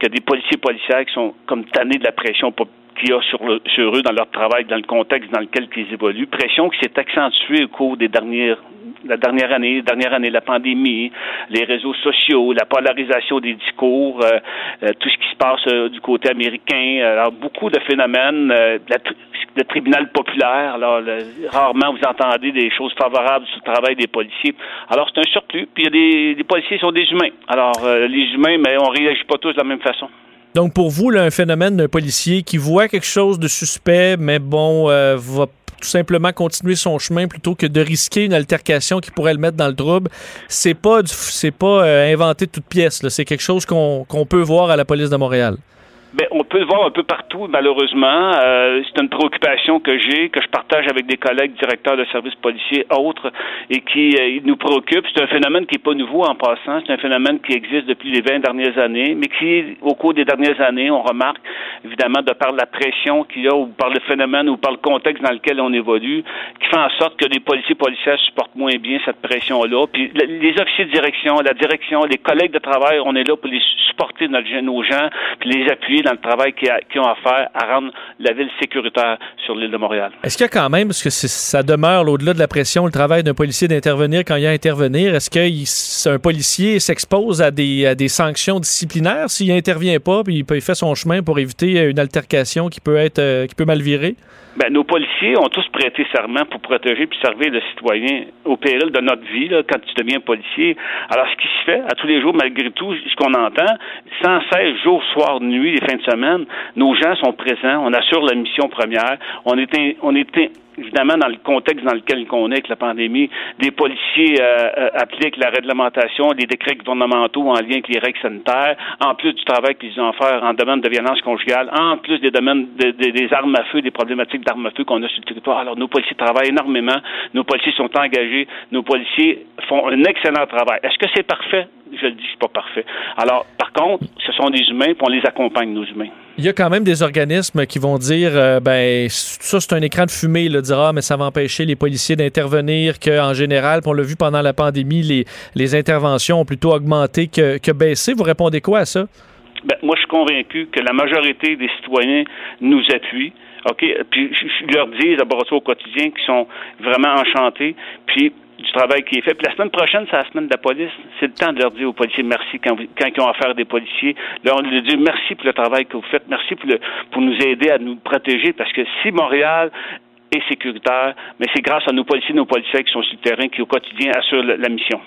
a des policiers policières qui sont comme tannés de la pression qu'il y a sur, sur, eux dans leur travail, dans le contexte dans lequel ils évoluent. Pression qui s'est accentuée au cours des dernières la dernière année, dernière année, la pandémie, les réseaux sociaux, la polarisation des discours, euh, euh, tout ce qui se passe euh, du côté américain. Alors, beaucoup de phénomènes, le tribunal populaire, alors rarement vous entendez des choses favorables sur le travail des policiers. Alors, c'est un surplus. Puis, il y a des, les policiers sont des humains. Alors, les humains, mais on réagit pas tous de la même façon. Donc, pour vous, là, un phénomène d'un policier qui voit quelque chose de suspect, mais bon, va tout simplement continuer son chemin plutôt que de risquer une altercation qui pourrait le mettre dans le trouble. C'est pas c'est pas euh, inventé de toute pièce. C'est quelque chose qu'on peut voir à la police de Montréal. Ben, on peut le voir un peu partout, malheureusement. Euh, c'est une préoccupation que j'ai, que je partage avec des collègues directeurs de services policiers autres et qui euh, nous préoccupe. C'est un phénomène qui n'est pas nouveau en passant. C'est un phénomène qui existe depuis les 20 dernières années, mais qui, au cours des dernières années, on remarque, évidemment, de par la pression qu'il y a ou par le phénomène ou par le contexte dans lequel on évolue, qui fait en sorte que les policiers policiers supportent moins bien cette pression-là. Puis les officiers de direction, la direction, les collègues de travail, on est là pour les supporter nos gens, puis les appuyer dans le travail qu'ils ont à faire à rendre la ville sécuritaire sur l'île de Montréal. Est-ce qu'il y a quand même, parce que ça demeure au-delà de la pression, le travail d'un policier d'intervenir quand il y a à intervenir, est-ce qu'un policier s'expose à des, à des sanctions disciplinaires s'il n'intervient pas puis il fait son chemin pour éviter une altercation qui peut être euh, qui peut mal virer? Ben, nos policiers ont tous prêté serment pour protéger puis servir le citoyen au péril de notre vie là, quand tu deviens policier. Alors, ce qui se fait à tous les jours, malgré tout, ce qu'on entend, sans cesse, jour, soir, nuit, les de semaine, nos gens sont présents, on assure la mission première, on est, on est évidemment, dans le contexte dans lequel on est avec la pandémie, des policiers euh, euh, appliquent la réglementation, les décrets gouvernementaux en lien avec les règles sanitaires, en plus du travail qu'ils ont à faire en domaine de violence conjugale, en plus des domaines des armes à feu, des problématiques d'armes à feu qu'on a sur le territoire. Alors, nos policiers travaillent énormément, nos policiers sont engagés, nos policiers font un excellent travail. Est-ce que c'est parfait? Je le dis, c'est pas parfait. Alors, par contre, ce sont des humains, puis on les accompagne, nos humains. Il y a quand même des organismes qui vont dire, euh, ben, ça, c'est un écran de fumée, là, dire, ah, mais ça va empêcher les policiers d'intervenir, qu'en général, on l'a vu pendant la pandémie, les, les interventions ont plutôt augmenté que, que baissé. Vous répondez quoi à ça? Ben, moi, je suis convaincu que la majorité des citoyens nous appuient. OK? Puis, je leur dis, d'abord au quotidien, qu'ils sont vraiment enchantés. Puis, du travail qui est fait. Puis la semaine prochaine, c'est la semaine de la police. C'est le temps de leur dire aux policiers merci quand, quand ils ont affaire des policiers. Leur dire merci pour le travail que vous faites, merci pour nous aider à nous protéger, parce que si Montréal est sécuritaire, mais c'est grâce à nos policiers, nos policiers qui sont sur le terrain, qui au quotidien assurent la mission.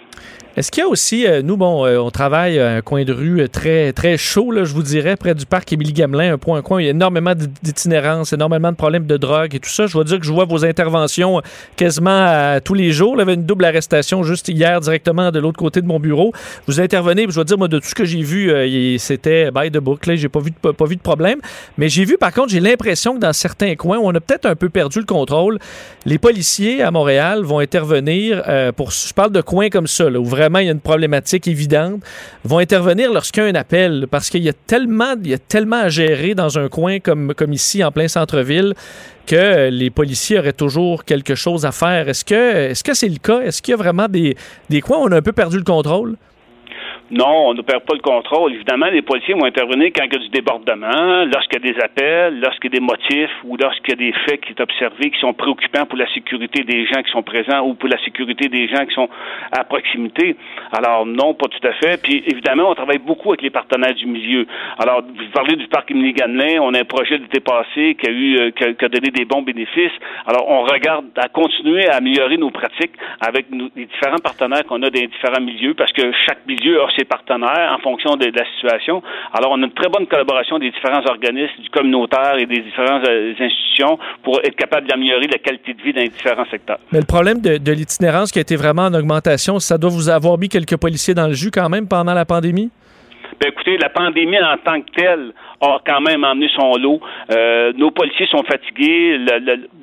Est-ce qu'il y a aussi, euh, nous, bon, euh, on travaille à un coin de rue euh, très, très chaud, là, je vous dirais, près du parc Émilie-Gamelin, un point, un coin, il y a énormément d'itinérance, énormément de problèmes de drogue et tout ça. Je dois dire que je vois vos interventions quasiment tous les jours. Il y avait une double arrestation juste hier directement de l'autre côté de mon bureau. Vous intervenez, je dois dire, moi, de tout ce que j'ai vu, c'était by the book, là, j'ai pas vu, de, pas vu de problème. Mais j'ai vu, par contre, j'ai l'impression que dans certains coins où on a peut-être un peu perdu le contrôle, les policiers à Montréal vont intervenir pour, je parle de coins comme ça, là, où il y a une problématique évidente, vont intervenir lorsqu'il y a un appel, parce qu'il y a tellement, il y a tellement à gérer dans un coin comme, comme ici, en plein centre-ville, que les policiers auraient toujours quelque chose à faire. Est-ce que est-ce que c'est le cas? Est-ce qu'il y a vraiment des, des coins où on a un peu perdu le contrôle? Non, on ne perd pas le contrôle. Évidemment, les policiers vont intervenir quand il y a du débordement, lorsqu'il y a des appels, lorsqu'il y a des motifs ou lorsqu'il y a des faits qui sont observés qui sont préoccupants pour la sécurité des gens qui sont présents ou pour la sécurité des gens qui sont à proximité. Alors, non, pas tout à fait. Puis, évidemment, on travaille beaucoup avec les partenaires du milieu. Alors, vous parlez du parc Émilie Ganelin, on a un projet d'été passé qui a eu, euh, qui a, donné des bons bénéfices. Alors, on regarde à continuer à améliorer nos pratiques avec les différents partenaires qu'on a dans les différents milieux parce que chaque milieu a ses partenaires en fonction de, la situation. Alors, on a une très bonne collaboration des différents organismes, du communautaire et des différentes euh, institutions pour être capable d'améliorer la qualité de vie dans les différents secteurs. Mais le problème de, de l'itinérance qui a été vraiment en augmentation, ça doit vous avoir mis quelques policiers dans le jus quand même pendant la pandémie? Ben écoutez, la pandémie en tant que telle quand même emmené son lot. Euh, nos policiers sont fatigués,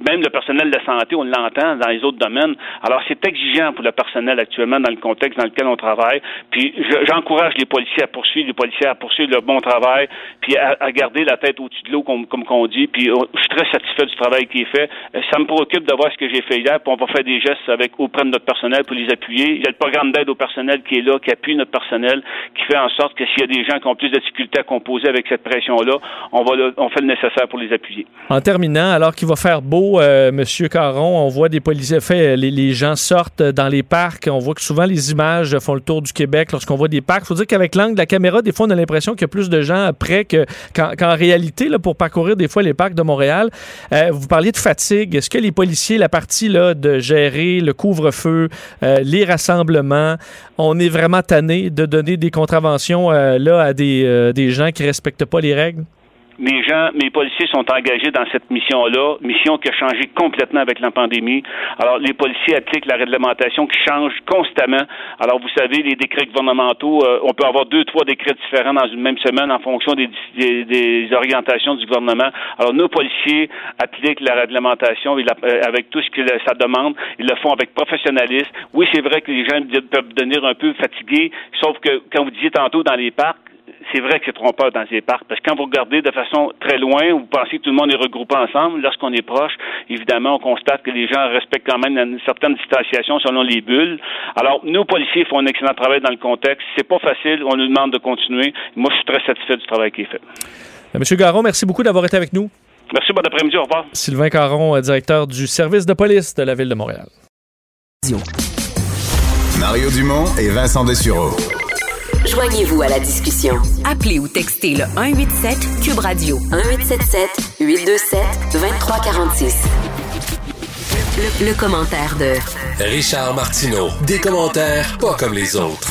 même le personnel de la santé, on l'entend dans les autres domaines. Alors c'est exigeant pour le personnel actuellement dans le contexte dans lequel on travaille. Puis j'encourage les policiers à poursuivre, les policiers à poursuivre le bon travail, puis à, garder la tête au-dessus de l'eau, comme, comme qu'on dit. Puis euh, je suis très satisfait du travail qui est fait. Euh, ça me préoccupe de voir ce que j'ai fait hier, puis on va faire des gestes avec auprès de notre personnel pour les appuyer. Il y a le programme d'aide au personnel qui est là, qui appuie notre personnel, qui fait en sorte que s'il y a des gens qui ont plus de difficultés à composer avec cette pression-là, on, on fait le nécessaire pour les appuyer. En terminant, alors qu'il va faire beau, euh, Monsieur Caron, on voit des policiers, fait, les, gens sortent dans les parcs. On voit que souvent les images font le tour du Québec lorsqu'on voit des parcs. Il faut dire qu'avec l'angle de la caméra, des fois, on a l'impression qu'il y a plus de gens près qu'en réalité, là, pour parcourir des fois les parcs de Montréal. Euh, vous parliez de fatigue. Est-ce que les policiers, la partie là, de gérer le couvre-feu, euh, les rassemblements, on est vraiment tanné de donner des contraventions là à des, des gens qui respectent pas les règles? mes gens, mes policiers sont engagés dans cette mission-là, mission qui a changé complètement avec la pandémie. Alors, les policiers appliquent la réglementation qui change constamment. Alors, vous savez, les décrets gouvernementaux, euh, on peut avoir deux, trois décrets différents dans une même semaine en fonction des, des, orientations du gouvernement. Alors, nos policiers appliquent la réglementation euh, avec tout ce que ça demande. Ils le font avec professionnalisme. Oui, c'est vrai que les gens peuvent devenir un peu fatigués, sauf que, quand vous disiez tantôt dans les parcs, c'est vrai que c'est trompeur dans ces parcs, parce que quand vous regardez de façon très loin, vous pensez que tout le monde est regroupé ensemble. Lorsqu'on est proche, évidemment, on constate que les gens respectent quand même une certaine distanciation selon les bulles. Alors, nos policiers font un excellent travail dans le contexte. C'est pas facile. On nous demande de continuer. Moi, je suis très satisfait du travail qui est fait. Monsieur Garon, merci beaucoup d'avoir été avec nous. Merci, bon après-midi, au revoir. Sylvain Caron, euh, directeur du service de police de la ville de Montréal. Mario Dumont et Vincent Dessureau. Joignez-vous à la discussion. Appelez ou textez le 187 Cube Radio 1877 827 2346. Le, le commentaire de Richard Martineau. Des commentaires pas comme les autres.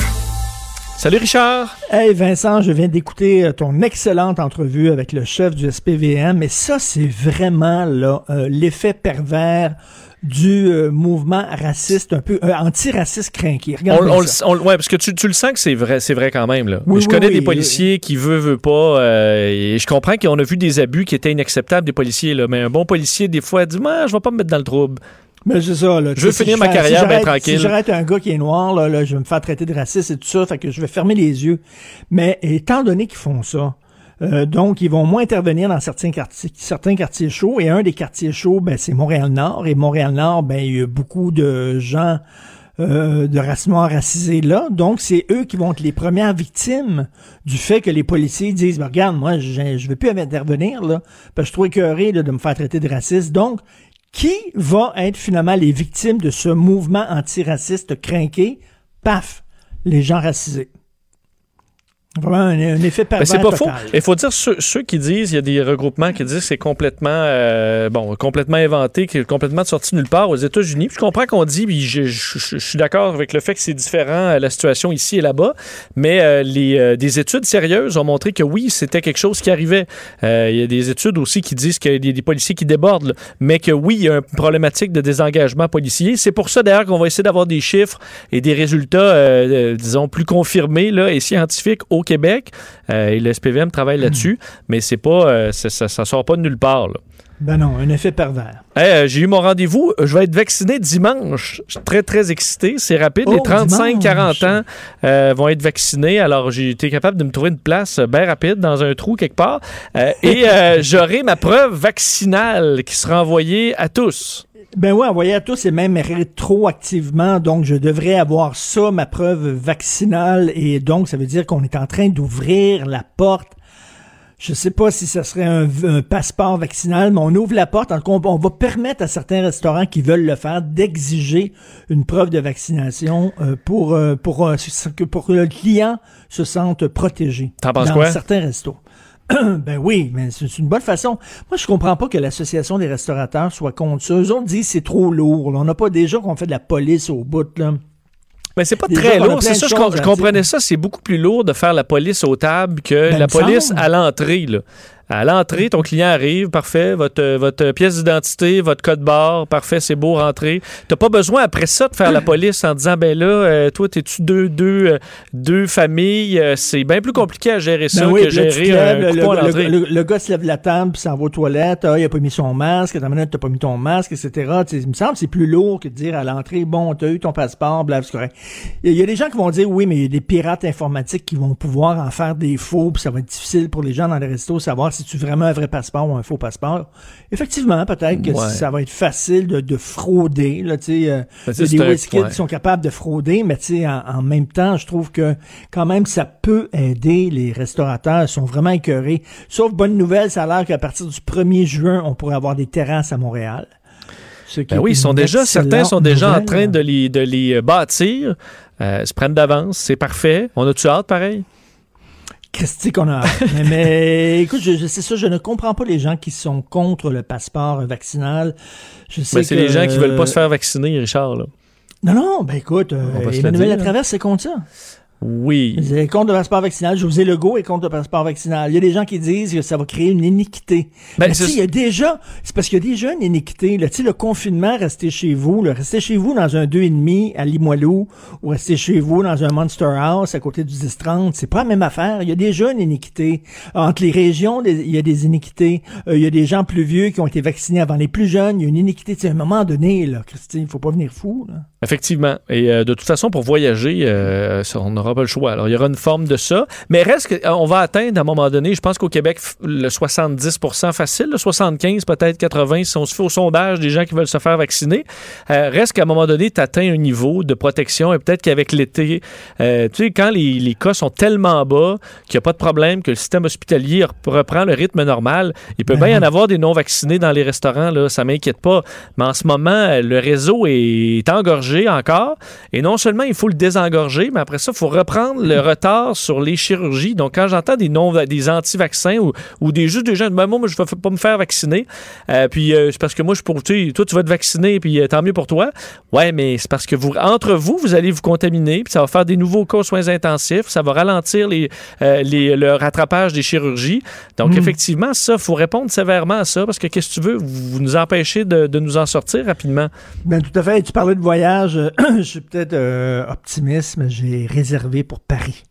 Salut Richard. Hey Vincent, je viens d'écouter euh, ton excellente entrevue avec le chef du SPVM, mais ça c'est vraiment euh, l'effet pervers du euh, mouvement raciste, un peu euh, antiraciste craqué. Regarde On, ça. ouais, parce que tu, tu le sens que c'est vrai, c'est vrai quand même. Là. Oui, je oui, connais oui. des policiers qui veulent, veulent pas. euh, et je comprends qu'on a vu des abus qui étaient inacceptables des policiers. Là, mais un bon policier, des fois, dit Moi, Je vais pas me mettre dans le trouble. Mais c'est ça, là. Je veux finir si ma carrière si bien tranquille. Si j'arrête un gars qui est noir, là, là, je vais me faire traiter de raciste et tout ça, fait que je vais fermer les yeux. Mais étant donné qu'ils font ça, euh, donc ils vont moins intervenir dans certains quartiers, chauds. Et un des quartiers chauds, ben, c'est Montréal-Nord. Et Montréal-Nord, ben, il y a beaucoup de gens euh, de race noire racisés là. Donc, c'est eux qui vont être les premières victimes du fait que les policiers disent, Ben, regarde, moi, je, je veux plus intervenir, là, parce que je trouve écœuré là, de me faire traiter de raciste. Donc, qui va être finalement les victimes de ce mouvement antiraciste crinqué? Paf! Les gens racisés. Vraiment un, un effet Ben, pervers c'est pas faux. Il faut dire ceux, ceux qui disent, il y a des regroupements qui disent que c'est complètement, euh, bon, complètement inventé, qui est complètement sorti nulle part aux États-Unis. Je comprends qu'on dit, puis je, je- je- je suis d'accord avec le fait que c'est différent euh, la situation ici et là-bas, mais euh, les, euh, des études sérieuses ont montré que oui, c'était quelque chose qui arrivait. Il y a des études aussi qui disent qu'il y a des, des policiers qui débordent, là, mais que oui, il y a une problématique de désengagement policier. C'est pour ça d'ailleurs qu'on va essayer d'avoir des chiffres et des résultats, disons, plus confirmés là, et scientifiques au Québec. Euh, et le SPVM travaille là-dessus, mais c'est pas, euh, ça, sort pas de nulle part. là. Ben non, un effet pervers. Hey, euh, j'ai eu mon rendez-vous. Je vais être vacciné dimanche. Je suis très, très excité. C'est rapide. Oh, Les 35-40 dimanche. ans euh, vont être vaccinés. Alors, j'ai été capable de me trouver une place bien rapide dans un trou quelque part. Euh, et euh, j'aurai ma preuve vaccinale qui sera envoyée à tous. Ben oui, envoyé à tous et même rétroactivement. Donc, je devrais avoir ça, ma preuve vaccinale. Et donc, ça veut dire qu'on est en train d'ouvrir la porte. Je sais pas si ce serait un, un passeport vaccinal, mais on ouvre la porte. En tout cas, on, va permettre à certains restaurants qui veulent le faire d'exiger une preuve de vaccination euh, pour, euh, pour, euh, que- pour que le client se sente protégé. T'en penses dans quoi? certains restos. ben oui, mais c'est une bonne façon. Moi, je comprends pas que l'Association des restaurateurs soit contre ça. Eux autres disent que c'est trop lourd. là. On n'a pas déjà qu'on fait de la police au bout. Là. Mais c'est pas Déjà très lourd. C'est ça, je, com- je comprenais ça. C'est beaucoup plus lourd de faire la police aux tables que Ben, la police semble. à l'entrée. À l'entrée, ton client arrive, parfait, votre, votre pièce d'identité, votre code barre, parfait, c'est beau, rentrez. T'as pas besoin après ça de faire la police en disant, ben là, euh, toi, t'es-tu deux, deux, euh, deux familles, euh, c'est bien plus compliqué à gérer ça Ben oui, que gérer un lèves, le, coupon à le- l'entrée. le- le gars se lève de la table, puis s'en va aux toilettes. Ah, il a pas mis son masque. Minute, t'as pas mis ton masque, etc. Tu sais, il me semble que c'est plus lourd que de dire à l'entrée, bon, t'as eu ton passeport, blabla, c'est correct. Il y, a- des gens qui vont dire, oui, mais il y a des pirates informatiques qui vont pouvoir en faire des faux, puis ça va être difficile pour les gens dans les restos de savoir si tu vraiment un vrai passeport ou un faux passeport. Effectivement, peut-être que Ouais. ça va être facile de, de frauder. Là, sais, euh, Ben, un WizKids qui sont capables de frauder, mais en, en même temps, je trouve que quand même, ça peut aider les restaurateurs. Ils sont vraiment écœurés. Sauf bonne nouvelle, ça a l'air qu'à partir du 1er juin, on pourrait avoir des terrasses à Montréal. Ben oui, ils sont déjà, certains sont déjà en train de les, de les euh, bâtir, euh, se prennent d'avance, c'est parfait. On a-tu hâte, pareil? Christy qu'on a? Mais, mais, écoute, je, je- c'est ça, je ne comprends pas les gens qui sont contre le passeport vaccinal. Je sais Ben, c'est les gens qui veulent pas se faire vacciner, Richard. Là. Non, non, ben écoute, euh, Emmanuel dire. Latraverse, c'est contre ça. Oui. Vous êtes contre le passeport vaccinal. José Legault est contre le passeport vaccinal. Il y a des gens qui disent que ça va créer une iniquité. Ben, Mais il y a déjà, c'est parce qu'il y a déjà une iniquité. Là. Tu sais, le confinement, rester chez vous, là, rester chez vous dans un 2,5 à Limoilou ou rester chez vous dans un Monster House à côté du 10-30, c'est pas la même affaire. Il y a déjà une iniquité. Entre les régions, il y a des iniquités. Euh, il y a des gens plus vieux qui ont été vaccinés avant les plus jeunes. Il y a une iniquité. Tu sais, à un moment donné, là, Christine, il faut pas venir fou. Là. Effectivement. Et euh, de toute façon, pour voyager, euh, on aura n'aura pas le choix. Alors, il y aura une forme de ça. Mais reste qu'on va atteindre à un moment donné, je pense qu'au Québec, le 70 facile, le 75, peut-être 80, si on se fait au sondage des gens qui veulent se faire vacciner. Euh, reste qu'à un moment donné, tu atteins un niveau de protection et peut-être qu'avec l'été, euh, tu sais, quand les, les, cas sont tellement bas qu'il n'y a pas de problème, que le système hospitalier reprend le rythme normal, il peut bien y en avoir des non-vaccinés dans les restaurants, là, ça m'inquiète pas. Mais en ce moment, le réseau est engorgé encore. Et non seulement il faut le désengorger, mais après ça, il faut reprendre le retard sur les chirurgies. Donc, quand j'entends des, non, des anti-vaccins ou, ou des juste des gens, ben, moi, je ne vais pas me faire vacciner. Euh, puis, euh, c'est parce que moi, je pour, tu toi, tu vas te vacciner, puis euh, tant mieux pour toi. Ouais, mais c'est parce que vous, entre vous, vous allez vous contaminer, puis ça va faire des nouveaux cas aux soins intensifs, ça va ralentir les, les, le rattrapage des chirurgies. Donc, effectivement, ça, il faut répondre sévèrement à ça, parce que qu'est-ce que tu veux, vous nous empêchez de, de, nous en sortir rapidement. Ben, tout à fait. Tu parlais de voyage. je suis peut-être optimiste, mais j'ai réservé pour Paris.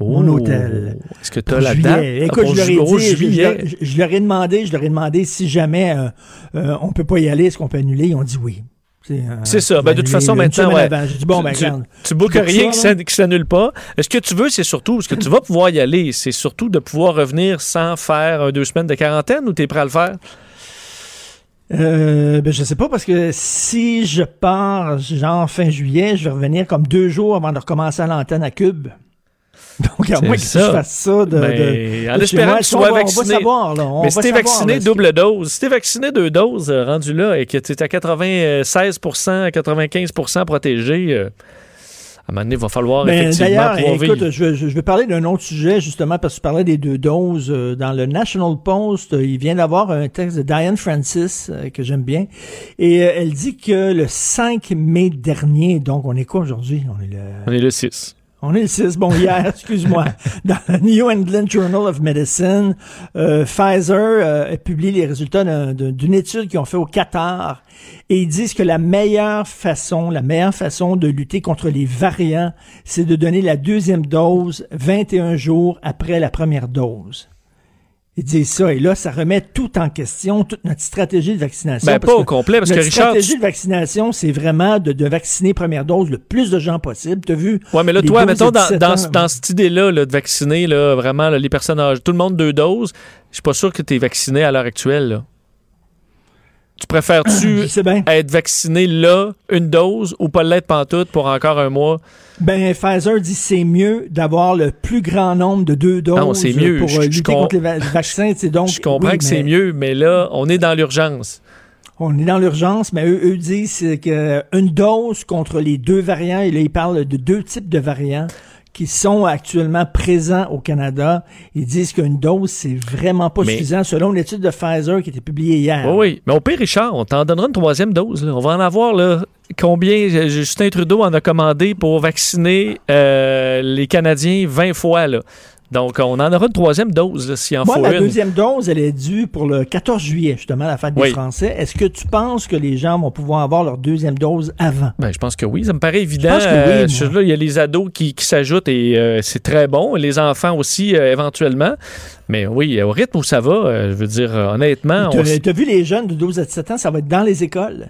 mon hôtel. Est-ce que tu as la date? Écoute, je, leur ai dit, je, je, leur ai demandé, je leur ai demandé si jamais euh, euh, on peut pas y aller, est-ce qu'on peut annuler? Ils ont dit oui. C'est ça. Ben, de toute façon, maintenant, ouais, dit, bon, ben, tu, tu bookes rien ça, qui s'annule pas. Ce que tu veux, c'est surtout, ce que tu vas pouvoir y aller, c'est surtout de pouvoir revenir sans faire deux semaines de quarantaine ou tu es prêt à le faire? Euh, ben, je sais pas parce que si je pars genre fin juillet, je vais revenir comme deux jours avant de recommencer à l'antenne à Cube. Donc, à moins que je fasse ça de. Ben, en espérant que tu sois vacciné. On va Mais si t'es vacciné double dose, si t'es vacciné deux doses, euh, rendu là, et que tu es à 96 95 protégé, euh, à un moment donné, il va falloir ben, effectivement pouvoir écoute, Je, je, vais parler d'un autre sujet, justement, parce que tu parlais des deux doses. Euh, dans le National Post, il vient d'avoir un texte de Diane Francis, que j'aime bien, et elle dit que le 5 mai dernier, donc on est quoi aujourd'hui? On est le... On est le 6. On est le 6, bon, hier, excuse-moi. Dans le New England Journal of Medicine, euh, Pfizer euh, a publié les résultats d'une étude qu'ils ont fait au Qatar et ils disent que la meilleure façon, la meilleure façon de lutter contre les variants, c'est de donner la deuxième dose 21 jours après la première dose. Ils disent ça. Et là, ça remet tout en question, toute notre stratégie de vaccination. Ben, pas au complet, parce que Richard. stratégie de vaccination, c'est vraiment de, vacciner première dose le plus de gens possible. Tu as vu? Ouais, mais là, toi, mettons, dans, dans, cette idée-là, de vacciner, là, vraiment, les personnes âgées, tout le monde deux doses, je suis pas sûr que tu es vacciné à l'heure actuelle, là. Tu préfères-tu être vacciné là, une dose, ou pas l'être pantoute pour encore un mois? Ben, Pfizer dit c'est mieux d'avoir le plus grand nombre de deux doses non, mieux. pour euh, lutter contre les vaccins. Donc, je comprends que c'est mieux, mais là, on est dans l'urgence. On est dans l'urgence, mais eux, eux disent qu'une dose contre les deux variants, et là, ils parlent de deux types de variants qui sont actuellement présents au Canada, ils disent qu'une dose, c'est vraiment pas suffisant, selon l'étude de Pfizer qui a été publiée hier. Oui, oui. Mais au pire, Richard, on t'en donnera une troisième dose. On va en avoir là, combien Justin Trudeau en a commandé pour vacciner euh, les Canadiens 20 fois. Là. Donc, on en aura une troisième dose, s'il en Moi, faut la deuxième dose, elle est due pour le 14 juillet, justement, la fête des Français. Est-ce que tu penses que les gens vont pouvoir avoir leur deuxième dose avant? Ben, je pense que oui. Ça me paraît évident. Je pense que oui, euh, il y a les ados qui, s'ajoutent et euh, c'est très bon. Les enfants aussi, euh, éventuellement. Mais oui, au rythme où ça va, je veux dire, honnêtement... Tu as, vu les jeunes de 12 à 17 ans, ça va être dans les écoles?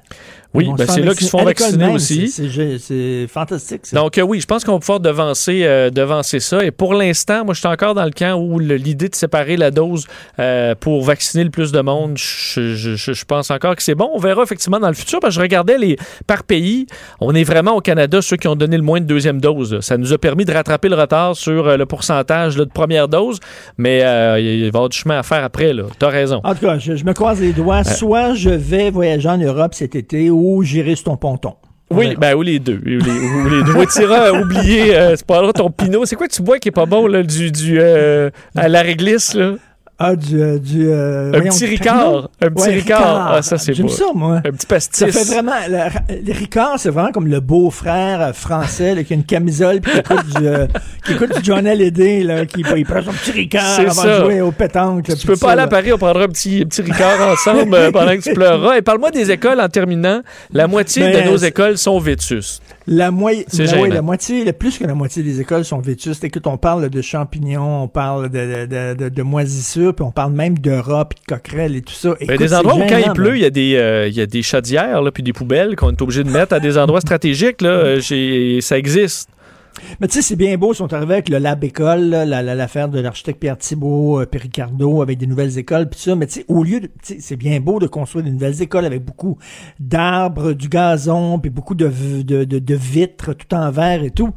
Oui, ben c'est là qu'ils se font vacciner aussi. C'est fantastique. Donc euh, oui, je pense qu'on va pouvoir devancer, euh, devancer ça. Et pour l'instant, moi, je suis encore dans le camp où l'idée de séparer la dose euh, pour vacciner le plus de monde, je, je, je pense encore que c'est bon. On verra effectivement dans le futur. Parce que je regardais les par pays. On est vraiment au Canada ceux qui ont donné le moins de deuxième dose. Ça nous a permis de rattraper le retard sur le pourcentage de première dose. Mais il va y avoir du chemin à faire après. Tu as raison. En tout cas, je, me croise les doigts. Soit je vais voyager en Europe cet été ou j'irai sur ton ponton. Oui, ben ou les deux. Ou les, ou les deux. iras oublier, euh, c'est pas là ton pinot. C'est quoi que tu bois qui est pas bon, là, du, du euh, à la réglisse, là? Ah, du. Euh, du euh, un petit Ricard. Un petit Ricard. Ah, ça, c'est J'aime ça, moi. Un petit pastis. Ça fait vraiment. Le, Ricard, c'est vraiment comme le beau-frère euh, français là, qui a une camisole puis qui écoute du, qui écoute du John Hallyday, là, qui il prend son petit Ricard avant ça. de jouer au pétanque. tu peux pas aller à Paris, on prendra un petit, petit Ricard ensemble pendant que tu pleureras. Et parle-moi des écoles en terminant. La moitié de ben, nos écoles sont vétustes. La, moitié, la moitié, plus que la moitié des écoles sont vétustes. Écoute, on parle de champignons, on parle de, de, de, de moisissures, puis on parle même de rats, puis de coquerelles et tout ça. Ben, Écoute, des endroits où quand il pleut, il y a des, euh, il y a des chaudières, là, puis des poubelles qu'on est obligé de mettre à des endroits stratégiques. Là, euh, ça existe. Mais tu sais, c'est bien beau, ils sont arrivés avec le Lab École, l'affaire de l'architecte Pierre Thibault, euh, Pericardo, avec des nouvelles écoles, puis ça. Mais tu sais, au lieu de, tu sais, c'est bien beau de construire des nouvelles écoles avec beaucoup d'arbres, du gazon, puis beaucoup de, de, de, de vitres, tout en verre et tout.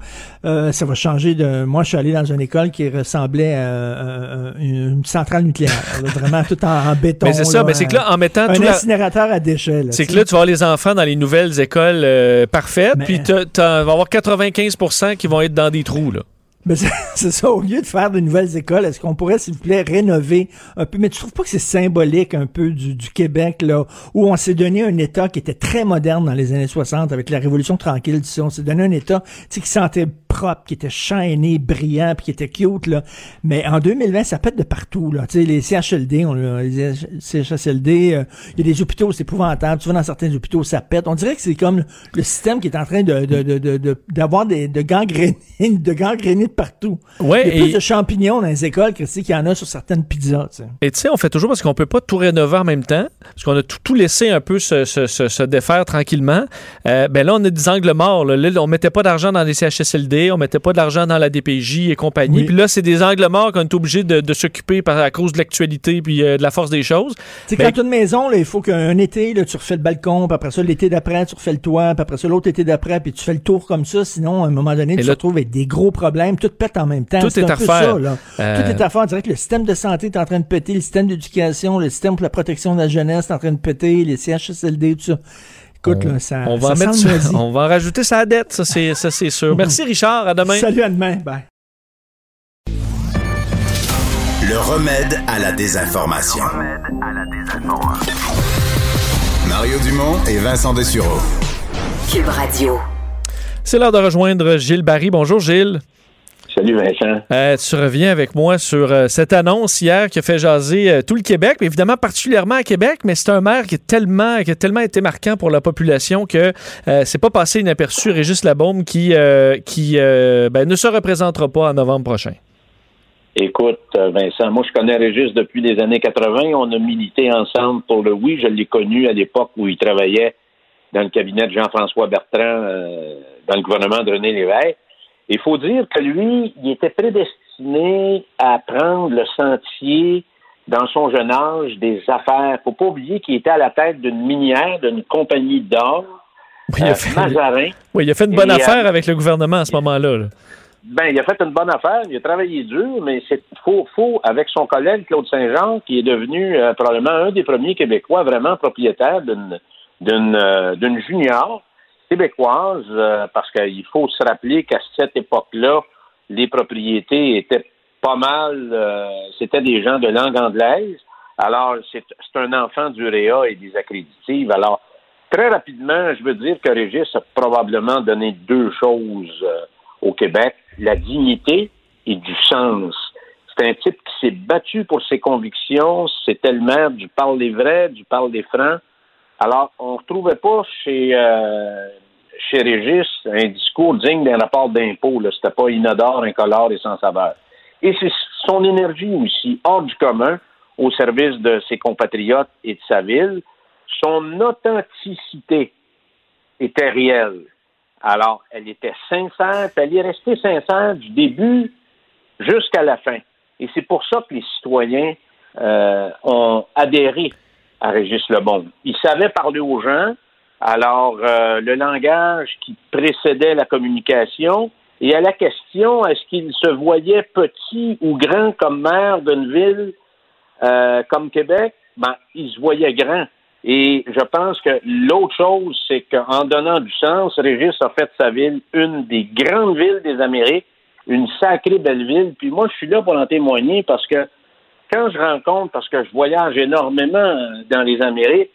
Euh, ça va changer de. Moi, je suis allé dans une école qui ressemblait à une centrale nucléaire, là, vraiment tout en, en béton. Mais c'est ça, là, mais c'est que là, en mettant un tout la- incinérateur à déchets. C'est que là, tu vas avoir les enfants dans les nouvelles écoles euh, parfaites, puis tu vas avoir 95 qui vont être dans des trous. Là. Ben, c'est ça, au lieu de faire de nouvelles écoles, est-ce qu'on pourrait, s'il vous plaît, rénover un peu? Mais tu trouves pas que c'est symbolique un peu du, du Québec, là, où on s'est donné un État qui était très moderne dans les années 60 avec la Révolution tranquille, tu sais, on s'est donné un État, tu sais, qui sentait propre, qui était shiny, brillant, puis qui était cute, là. Mais en 2020, ça pète de partout, là. Tu sais, les CHLD, on, les CHSLD, euh, il y a des hôpitaux, c'est épouvantable. Tu vas dans certains hôpitaux, ça pète. On dirait que c'est comme le système qui est en train de, de, de, de, de- d'avoir des, de gangréner, de gangréner partout. Ouais, il y a plus de champignons dans les écoles que qu'il y en a sur certaines pizzas. Et tu sais, on fait toujours parce qu'on peut pas tout rénover en même temps, parce qu'on a tout, tout laissé un peu se, se- se- se défaire tranquillement. Euh, ben là, on a des angles morts. Là. Là, on mettait pas d'argent dans les CHSLD, on mettait pas d'argent dans la DPJ et compagnie. Oui. Puis là, c'est des angles morts qu'on est obligé de, de s'occuper à cause de l'actualité puis euh, de la force des choses. Tu sais, Ben, quand tu as une maison, là, il faut qu'un été, là, tu refais le balcon, puis après ça, l'été d'après, tu refais le toit, puis après ça, l'autre été d'après, puis tu fais le tour comme ça. Sinon, à un moment donné, tu te retrouves avec des gros problèmes. Tout pète en même temps. Tout est un à peu refaire. ça, là. Euh, Tout est à faire. On dirait que le système de santé est en train de péter, le système d'éducation, le système pour la protection de la jeunesse est en train de péter, les CHSLD, tout ça. Écoute, là, ça, on va, ça en le on va en rajouter sa dette, ça c'est, ça, c'est sûr. Merci Richard, à demain. Salut, à demain. Bye. Le remède à la désinformation. Mario Dumont et Vincent Dessureau. Cube Radio. C'est l'heure de rejoindre Gilles Barry. Bonjour Gilles. Salut Vincent. Euh, tu reviens avec moi sur euh, cette annonce hier qui a fait jaser euh, tout le Québec, mais évidemment particulièrement à Québec, mais c'est un maire qui, est tellement, qui a tellement été marquant pour la population que c'est pas passé inaperçu. Régis Labaume qui, qui ben, ne se représentera pas en novembre prochain. Écoute, Vincent, moi je connais Régis depuis les années 80. On a milité ensemble pour le oui. Je l'ai connu à l'époque où il travaillait dans le cabinet de Jean-François Bertrand dans le gouvernement de René Lévesque. Il faut dire que lui, il était prédestiné à prendre le sentier dans son jeune âge des affaires. Faut pas oublier qu'il était à la tête d'une minière, d'une compagnie d'or, il a euh, fait- Mazarin. Oui, il a fait une bonne Et, euh, affaire avec le gouvernement à ce moment-là. là. Ben, il a fait une bonne affaire, il a travaillé dur, mais c'est faux, faux avec son collègue Claude Saint-Jean, qui est devenu euh, probablement un des premiers Québécois vraiment propriétaires d'une d'une euh, d'une junior québécoise, euh, parce qu'il faut se rappeler qu'à cette époque-là, les propriétés étaient pas mal, euh, c'était des gens de langue anglaise. Alors, c'est un enfant du REA et des accréditives. Alors, très rapidement, je veux dire que Régis a probablement donné deux choses euh, au Québec, la dignité et du sens. C'est un type qui s'est battu pour ses convictions, c'était le maire du parle des vrais, du parle des francs. Alors, on ne retrouvait pas chez, euh, chez Régis un discours digne d'un rapport d'impôt. là. C'était pas inodore, incolore et sans saveur. Et c'est son énergie aussi, hors du commun, au service de ses compatriotes et de sa ville. Son authenticité était réelle. Alors, elle était sincère, puis elle est restée sincère du début jusqu'à la fin. Et c'est pour ça que les citoyens euh, ont adhéré à Régis Lebon. Il savait parler aux gens, alors euh, le langage qui précédait la communication, et à la question, est-ce qu'il se voyait petit ou grand comme maire d'une ville euh, comme Québec? Ben, il se voyait grand. Et je pense que l'autre chose, c'est qu'en donnant du sens, Régis a fait de sa ville une des grandes villes des Amériques, une sacrée belle ville. Puis moi, je suis là pour en témoigner parce que quand je rencontre, parce que je voyage énormément dans les Amériques,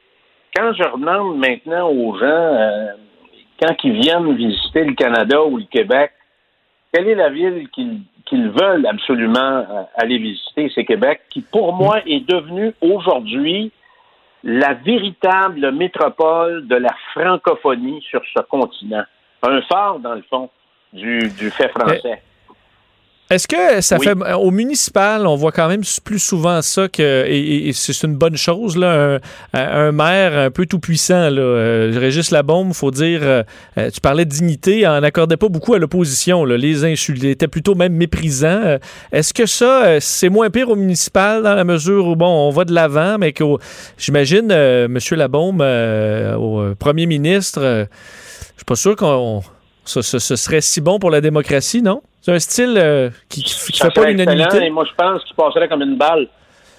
quand je demande maintenant aux gens, euh, quand ils viennent visiter le Canada ou le Québec, quelle est la ville qu'ils veulent absolument euh, aller visiter, c'est Québec, qui pour moi est devenue aujourd'hui la véritable métropole de la francophonie sur ce continent. Un phare, dans le fond, du, du fait français. Est-ce que ça Oui. fait au municipal, on voit quand même plus souvent ça que et, et c'est une bonne chose là, un, un maire un peu tout puissant là, euh, Régis Labombe, faut dire, euh, euh, tu parlais de dignité, en accordait pas beaucoup à l'opposition, là, les insultes, était plutôt même méprisant. Euh, Est-ce que ça, euh, c'est moins pire au municipal dans la mesure où bon, on va de l'avant, mais que j'imagine, euh, Monsieur Labombe, euh, au euh, Premier ministre, euh, je suis pas sûr qu'on ce, ce- ce serait si bon pour la démocratie, non? C'est un style euh, qui, Ça fait pas l'unanimité. Et moi, je pense qu'il passerait comme une balle.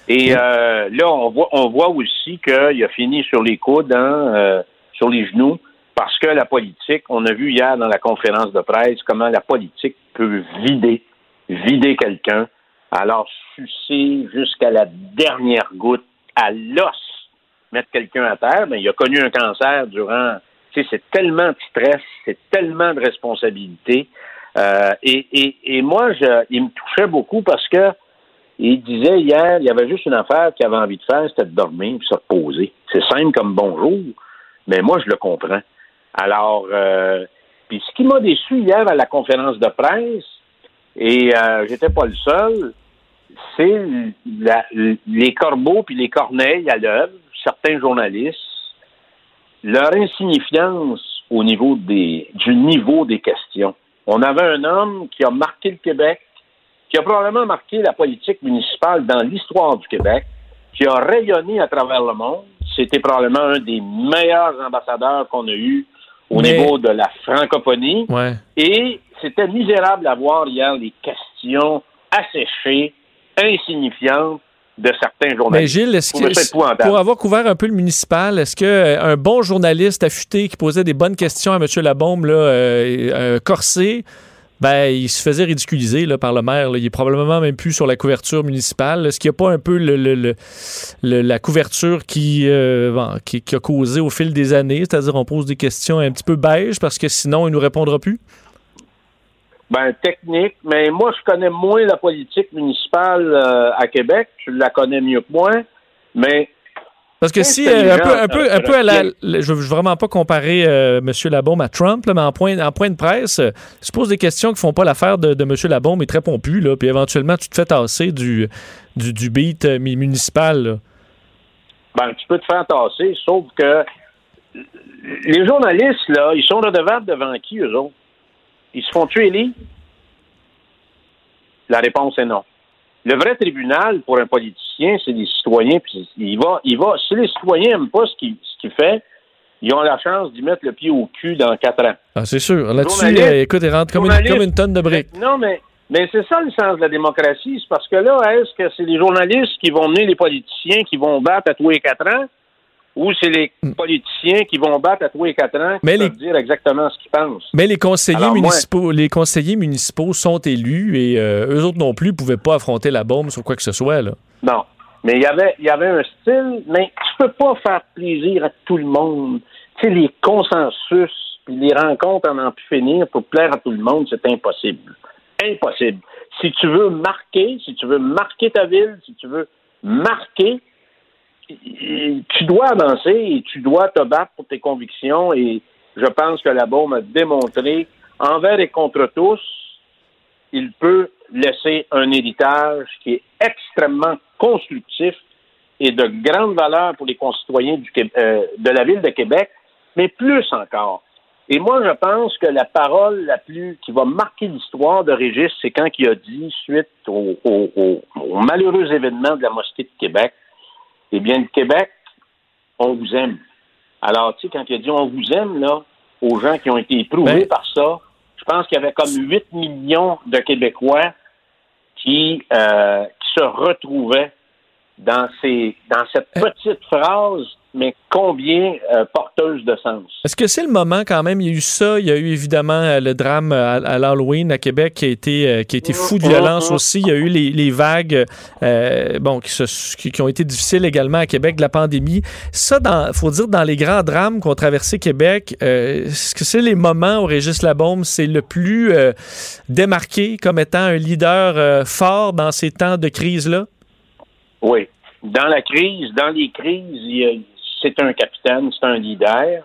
Et euh, là, on voit, on voit aussi qu'il a fini sur les coudes, hein, euh, sur les genoux, parce que la politique, on a vu hier dans la conférence de presse comment la politique peut vider, vider quelqu'un, alors sucer jusqu'à la dernière goutte, à l'os, mettre quelqu'un à terre. Mais il a connu un cancer durant. C'est tellement de stress, c'est tellement de responsabilité. Euh, et, et, et moi, je, il me touchait beaucoup parce que il disait hier, il y avait juste une affaire qu'il avait envie de faire, c'était de dormir et se reposer. C'est simple comme bonjour, mais moi, je le comprends. Alors, euh, puis ce qui m'a déçu hier à la conférence de presse, et euh, j'étais pas le seul, c'est les corbeaux puis les corneilles à l'œuvre, certains journalistes, leur insignifiance au niveau des, du niveau des questions. On avait un homme qui a marqué le Québec, qui a probablement marqué la politique municipale dans l'histoire du Québec, qui a rayonné à travers le monde. C'était probablement un des meilleurs ambassadeurs qu'on a eu au Mais- niveau de la francophonie. Ouais. Et c'était misérable à voir hier les questions asséchées, insignifiantes de certains Mais journalistes. Gilles, est-ce que, épouvantable. pour avoir couvert un peu le municipal, est-ce que euh, bon journaliste affûté qui posait des bonnes questions à M. Labombe, là, euh, un corsé, ben, il se faisait ridiculiser là, par le maire. là. Il est probablement même plus sur la couverture municipale. Est-ce qu'il n'y a pas un peu le, le- le- le- la couverture qui, euh, bon, qui, qui a causé au fil des années? C'est-à-dire, on pose des questions un petit peu beige parce que sinon, il nous répondra plus? Ben, technique, mais moi, je connais moins la politique municipale euh, à Québec. Tu la connais mieux que moi, mais Parce que si, euh, un peu, un peu, un peu à la, je veux vraiment pas comparer euh, M. Labaume à Trump, là, mais en point, en point de presse, euh, il se pose des questions qui font pas l'affaire de, de M. Labaume, il te répond plus, là, puis éventuellement, tu te fais tasser du, du, du beat municipal. là. ben, tu peux te faire tasser, sauf que les journalistes, là, ils sont redevables devant qui, eux autres? Ils se font tuer les? La réponse est non. Le vrai tribunal pour un politicien, c'est les citoyens, puis il va, il va, si les citoyens n'aiment pas ce qu'il fait, ils ont la chance d'y mettre le pied au cul dans quatre ans. Ah, c'est sûr. Là-dessus, euh, écoute, il rentre comme une, comme une tonne de briques. Non, mais, mais c'est ça le sens de la démocratie. C'est parce que là, est-ce que c'est les journalistes qui vont mener les politiciens qui vont battre à tous les quatre ans? Ou c'est les politiciens qui vont battre à tous les quatre ans qui Hmm. Mais peuvent les- dire exactement ce qu'ils pensent? Mais les conseillers Alors, moi- municipaux, les conseillers municipaux sont élus et euh, eux autres non plus pouvaient pas affronter la bombe sur quoi que ce soit. Là. Non. Mais il y avait, il y avait un style, mais tu peux pas faire plaisir à tout le monde. Tu sais, les consensus, puis les rencontres en en pu finir pour plaire à tout le monde, c'est impossible. Impossible. Si tu veux marquer, si tu veux marquer ta ville, si tu veux marquer, tu dois avancer et tu dois te battre pour tes convictions et je pense que la bombe a démontré envers et contre tous il peut laisser un héritage qui est extrêmement constructif et de grande valeur pour les concitoyens du, euh, de la ville de Québec, mais plus encore. Et moi, je pense que la parole la plus qui va marquer l'histoire de Régis, c'est quand il a dit, suite au- au malheureux événement de la mosquée de Québec, eh bien, le Québec, on vous aime. Alors, tu sais, quand il a dit on vous aime, là, aux gens qui ont été éprouvés Ben- par ça, je pense qu'il y avait comme 8 millions de Québécois qui, euh, qui se retrouvaient dans, ces, dans cette petite phrase, mais combien euh, porteuse de sens? Est-ce que c'est le moment quand même? Il y a eu ça, il y a eu évidemment euh, le drame à, à l'Halloween à Québec qui a été, euh, qui a été fou de violence aussi. Il y a eu les, les vagues euh, bon, qui, se- qui- qui ont été difficiles également à Québec de la pandémie. Ça, il faut dire, dans les grands drames qu'ont traversé Québec, euh, est-ce que c'est les moments où Régis Labaume c'est le plus euh, démarqué comme étant un leader euh, fort dans ces temps de crise-là? Oui. Dans la crise, dans les crises, il y a- c'est un capitaine, c'est un leader.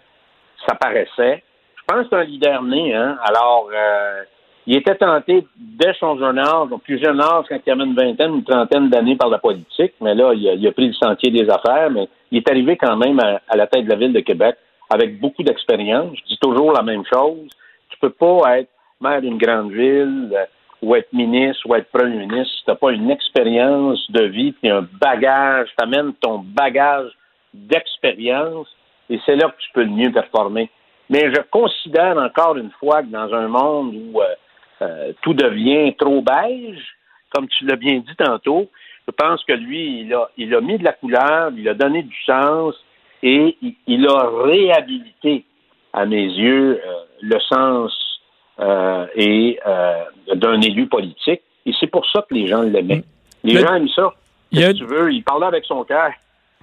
Ça paraissait. Je pense que c'est un leader né, hein. Alors, euh, il était tenté dès son jeune âge, au plus jeune âge, quand il avait une vingtaine, une trentaine d'années par la politique, mais là, il a, pris le sentier des affaires, mais il est arrivé quand même à, à la tête de la ville de Québec avec beaucoup d'expérience. Je dis toujours la même chose. Tu peux pas être maire d'une grande ville euh, ou être ministre ou être premier ministre si tu n'as pas une expérience de vie puis un bagage, tu amènes ton bagage d'expérience et c'est là que tu peux le mieux performer. Mais je considère encore une fois que dans un monde où euh, euh, tout devient trop beige, comme tu l'as bien dit tantôt, je pense que lui, il a, il a mis de la couleur, il a donné du sens et il, il a réhabilité, à mes yeux, euh, le sens euh, et euh, d'un élu politique. Et c'est pour ça que les gens l'aimaient. Les Mais- gens aiment ça. Il y a- Si tu veux, il parlait avec son cœur.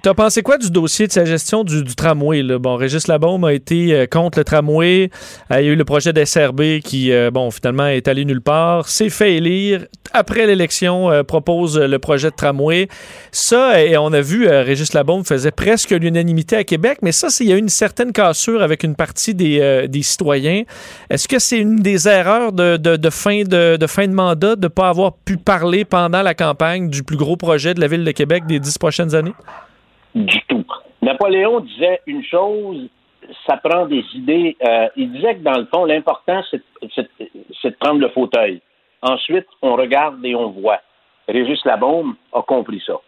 T'as pensé quoi du dossier de sa gestion du, tramway? Là? Bon, Régis Labaume a été euh, contre le tramway. Euh, il y a eu le projet d'SRB qui, euh, bon, finalement, est allé nulle part. S'est fait élire. Après l'élection, propose le projet de tramway. Ça, et on a vu, Régis Labaume faisait presque l'unanimité à Québec, mais ça, il y a eu une certaine cassure avec une partie des, citoyens. Est-ce que c'est une des erreurs de fin, de, de fin de mandat de ne pas avoir pu parler pendant la campagne du plus gros projet de la Ville de Québec des dix prochaines années? Du tout. Napoléon disait une chose, ça prend des idées. Euh, il disait que dans le fond, l'important, c'est de prendre le fauteuil. Ensuite, on regarde et on voit. Régis Labaume a compris ça.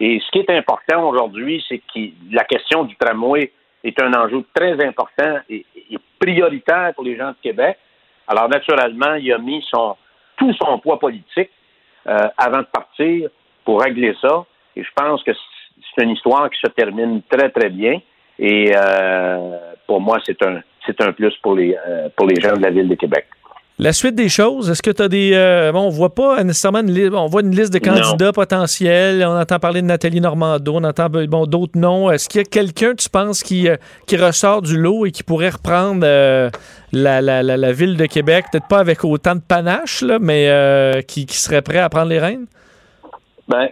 Et ce qui est important aujourd'hui, c'est que la question du tramway est un enjeu très important et, et prioritaire pour les gens de Québec. Alors, naturellement, il a mis son, tout son poids politique euh, avant de partir pour régler ça. Et je pense que c'est une histoire qui se termine très, très bien. Et euh, pour moi, c'est un, c'est un plus pour les, euh, pour les gens de la ville de Québec. La suite des choses, est-ce que tu as des. euh, bon, on voit pas nécessairement une liste. On voit une liste de candidats potentiels. On entend parler de Nathalie Normando, on entend bon, d'autres noms. Est-ce qu'il y a quelqu'un, tu penses, qui, euh, qui ressort du lot et qui pourrait reprendre euh, la, la, la, la ville de Québec? Peut-être pas avec autant de panache, là, mais euh, qui, qui serait prêt à prendre les rênes? Ben,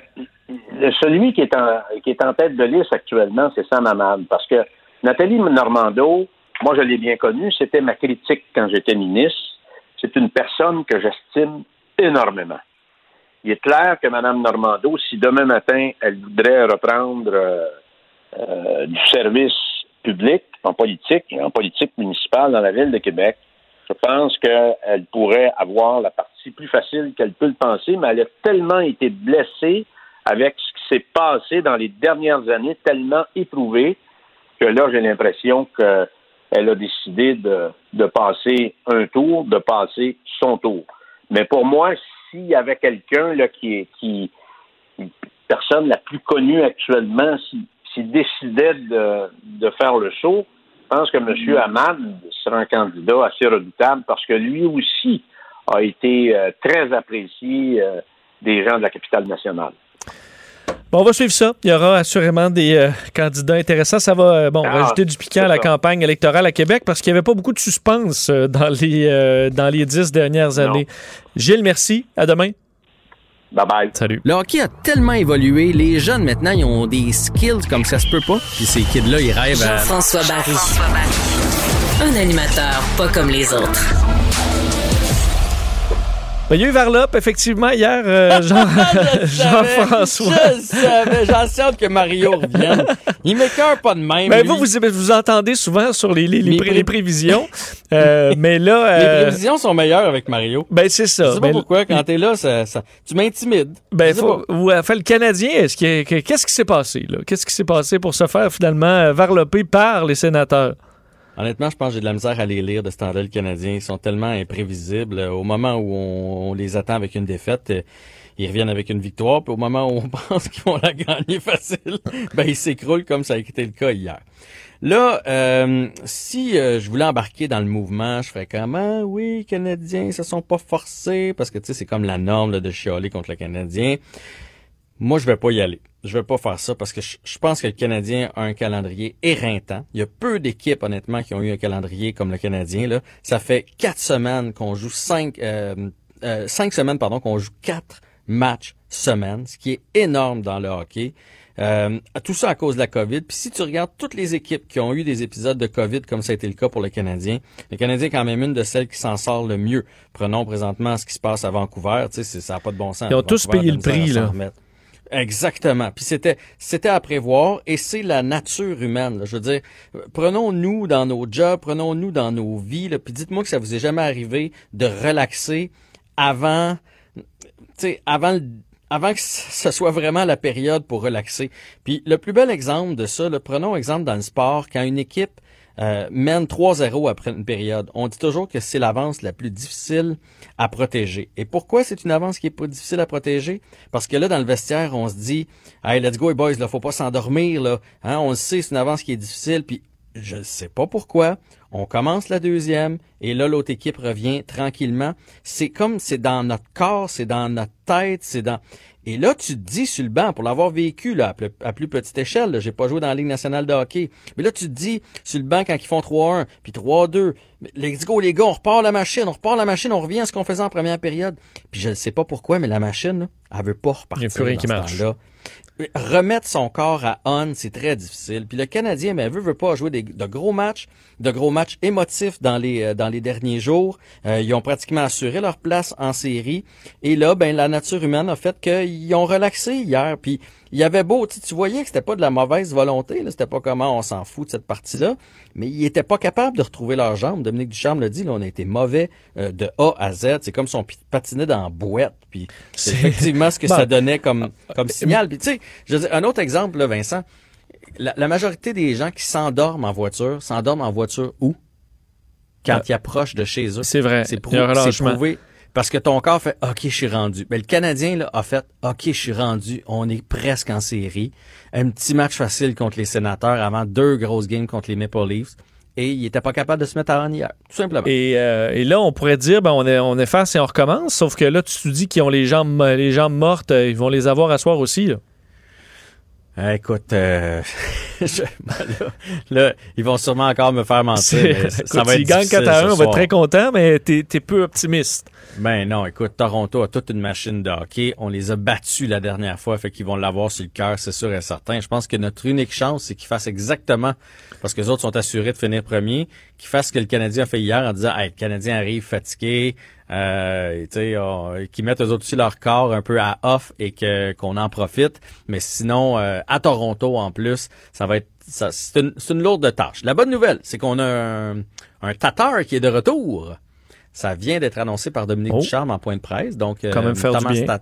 celui qui est en, qui est en tête de liste actuellement, c'est Sam Hamad. Parce que Nathalie Normando, moi, je l'ai bien connue, c'était ma critique quand j'étais ministre. C'est une personne que j'estime énormément. Il est clair que Mme Normando, si demain matin, elle voudrait reprendre euh, euh, du service public en politique, en politique municipale dans la ville de Québec, je pense qu'elle pourrait avoir la partie plus facile qu'elle peut le penser, mais elle a tellement été blessée avec ce qui s'est passé dans les dernières années, tellement éprouvée, que là, j'ai l'impression qu'elle a décidé de, de passer un tour, de passer son tour. Mais pour moi, s'il y avait quelqu'un là qui est qui personne la plus connue actuellement, s'il si, décidait de, de faire le saut, je pense que M. Hamad sera un candidat assez redoutable parce que lui aussi a été euh, très apprécié euh, des gens de la capitale nationale. Bon, on va suivre ça. Il y aura assurément des euh, candidats intéressants. Ça va, euh, bon, Ah, rajouter du piquant à la ça. campagne électorale à Québec parce qu'il n'y avait pas beaucoup de suspense euh, dans les, euh, dans les dix dernières années. Gilles, merci. À demain. Bye bye. Salut. Le hockey a tellement évolué. Les jeunes, maintenant, ils ont des skills comme ça se peut pas. Puis ces kids-là, ils rêvent à... Jean-François Barry. Un animateur pas comme les autres. Ben, il y a eu Varlop, effectivement, hier, euh, Jean- Jean-François. Je savais, j'en que Mario revienne. Il m'écœure pas de même. Ben, lui. vous, vous, vous entendez souvent sur les, les, les, Les pré- pré- les prévisions. Euh, mais là. Les euh, prévisions sont meilleures avec Mario. Ben, c'est ça. Je sais pas Mais- pourquoi, quand t'es là, ça, ça- tu m'intimides. Ben, faut, ouais, fait, le Canadien, est-ce qu'il y a- que- qu'est-ce qui s'est passé, là? Qu'est-ce qui s'est passé pour se faire finalement euh, varloper par les sénateurs? Honnêtement, je pense que j'ai de la misère à les lire de ce temps-là, le Canadien. Ils sont tellement imprévisibles. Au moment où on, les attend avec une défaite, euh, ils reviennent avec une victoire. Puis au moment où on pense qu'ils vont la gagner facile, ben ils s'écroulent comme ça a été le cas hier. Là, euh, si euh, je voulais embarquer dans le mouvement, je ferais comment? Oui, les Canadiens, ils se sont pas forcés parce que tu sais, c'est comme la norme là, de chialer contre le Canadien. Moi, je vais pas y aller. Je vais pas faire ça parce que je, je pense que le Canadien a un calendrier éreintant. Il y a peu d'équipes, honnêtement, qui ont eu un calendrier comme le Canadien. Là. Ça fait quatre semaines qu'on joue cinq, euh, euh, cinq semaines, pardon, qu'on joue quatre matchs semaines, ce qui est énorme dans le hockey. Euh, tout ça à cause de la COVID. Puis si tu regardes toutes les équipes qui ont eu des épisodes de COVID, comme ça a été le cas pour le Canadien, le Canadien est quand même une de celles qui s'en sort le mieux. Prenons présentement ce qui se passe à Vancouver. Tu sais, ça n'a pas de bon sens. Ils ont tous Vancouver payé le prix, là. Exactement. Puis c'était c'était à prévoir et c'est la nature humaine. Je veux dire, prenons-nous dans nos jobs, prenons-nous dans nos vies. Là, puis dites-moi que ça vous est jamais arrivé de relaxer avant, avant le- avant que ce soit vraiment la période pour relaxer. Puis le plus bel exemple de ça, là, prenons exemple dans le sport, quand une équipe euh, mène 3-0 après une période, on dit toujours que c'est l'avance la plus difficile à protéger. Et pourquoi c'est une avance qui est pas difficile à protéger? Parce que là, dans le vestiaire, on se dit, hey, let's go, boys, là, faut pas s'endormir, là. Hein, on le sait, c'est une avance qui est difficile, puis je sais pas pourquoi. On commence la deuxième et là l'autre équipe revient tranquillement. C'est comme c'est dans notre corps, c'est dans notre tête, c'est dans et là tu te dis sur le banc pour l'avoir vécu là à plus, à plus petite échelle, j'ai pas joué dans la Ligue nationale de hockey, mais là tu te dis sur le banc quand ils font 3-1 puis 3-2, mais let's go les gars, on repart la machine, on repart la machine, on revient à ce qu'on faisait en première période. Puis je ne sais pas pourquoi mais la machine là, elle veut pas repartir. Il y a plus rien qui marche. Remettre son corps à on, c'est très difficile. Puis le Canadien, mais veut, veut pas jouer des, de gros matchs, de gros matchs émotifs dans les euh, dans les derniers jours. Euh, ils ont pratiquement assuré leur place en série. Et là, ben la nature humaine a fait qu'ils ont relaxé hier. Puis il y avait beau, tu voyais que c'était pas de la mauvaise volonté. Là, c'était pas comment on s'en fout de cette partie-là. Mais ils étaient pas capables de retrouver leurs jambes. Dominique Ducharme l'a dit, là, on a été mauvais euh, de A à Z. C'est comme si on patinait dans la boîte. Puis c'est effectivement ce que Bon. ça donnait comme comme signal. Puis tu sais, je veux dire, un autre exemple, là, Vincent. La, la majorité des gens qui s'endorment en voiture, s'endorment en voiture où? Quand Euh, ils approchent de chez eux. c'est vrai. C'est prou- prouvé. Parce que ton corps fait OK, je suis rendu. Mais le Canadien là, a fait OK, je suis rendu. On est presque en série. Un petit match facile contre les sénateurs avant deux grosses games contre les Maple Leafs. Et il était pas capable de se mettre à en hier. Tout simplement. Et, euh, et là, on pourrait dire, ben, on, est, on efface et on recommence. Sauf que là, tu te dis qu'ils ont les jambes, les jambes mortes. euh, Ils vont les avoir à soir aussi. là. Euh, écoute, euh, je- ben là, là, ils vont sûrement encore me faire mentir. Mais ça, être gagnent difficile 4 à 1, ce on va être très content, mais t'es es peu optimiste. Ben non, écoute, Toronto a toute une machine de hockey. On les a battus la dernière fois, fait qu'ils vont l'avoir sur le cœur, c'est sûr et certain. Je pense que notre unique chance, c'est qu'ils fassent exactement, parce que les autres sont assurés de finir premier, qu'ils fassent ce que le Canadien a fait hier en disant, hey, le Canadien arrive fatigué, euh, qu'ils mettent eux autres aussi leur corps un peu à off et que qu'on en profite. Mais sinon, euh, à Toronto en plus, ça va être c'est une, une lourde tâche. La bonne nouvelle, c'est qu'on a un, un Tatar qui est de retour. Ça vient d'être annoncé par Dominique Oh. Ducharme en point de presse. Donc, Quand même faire du Thomas bien.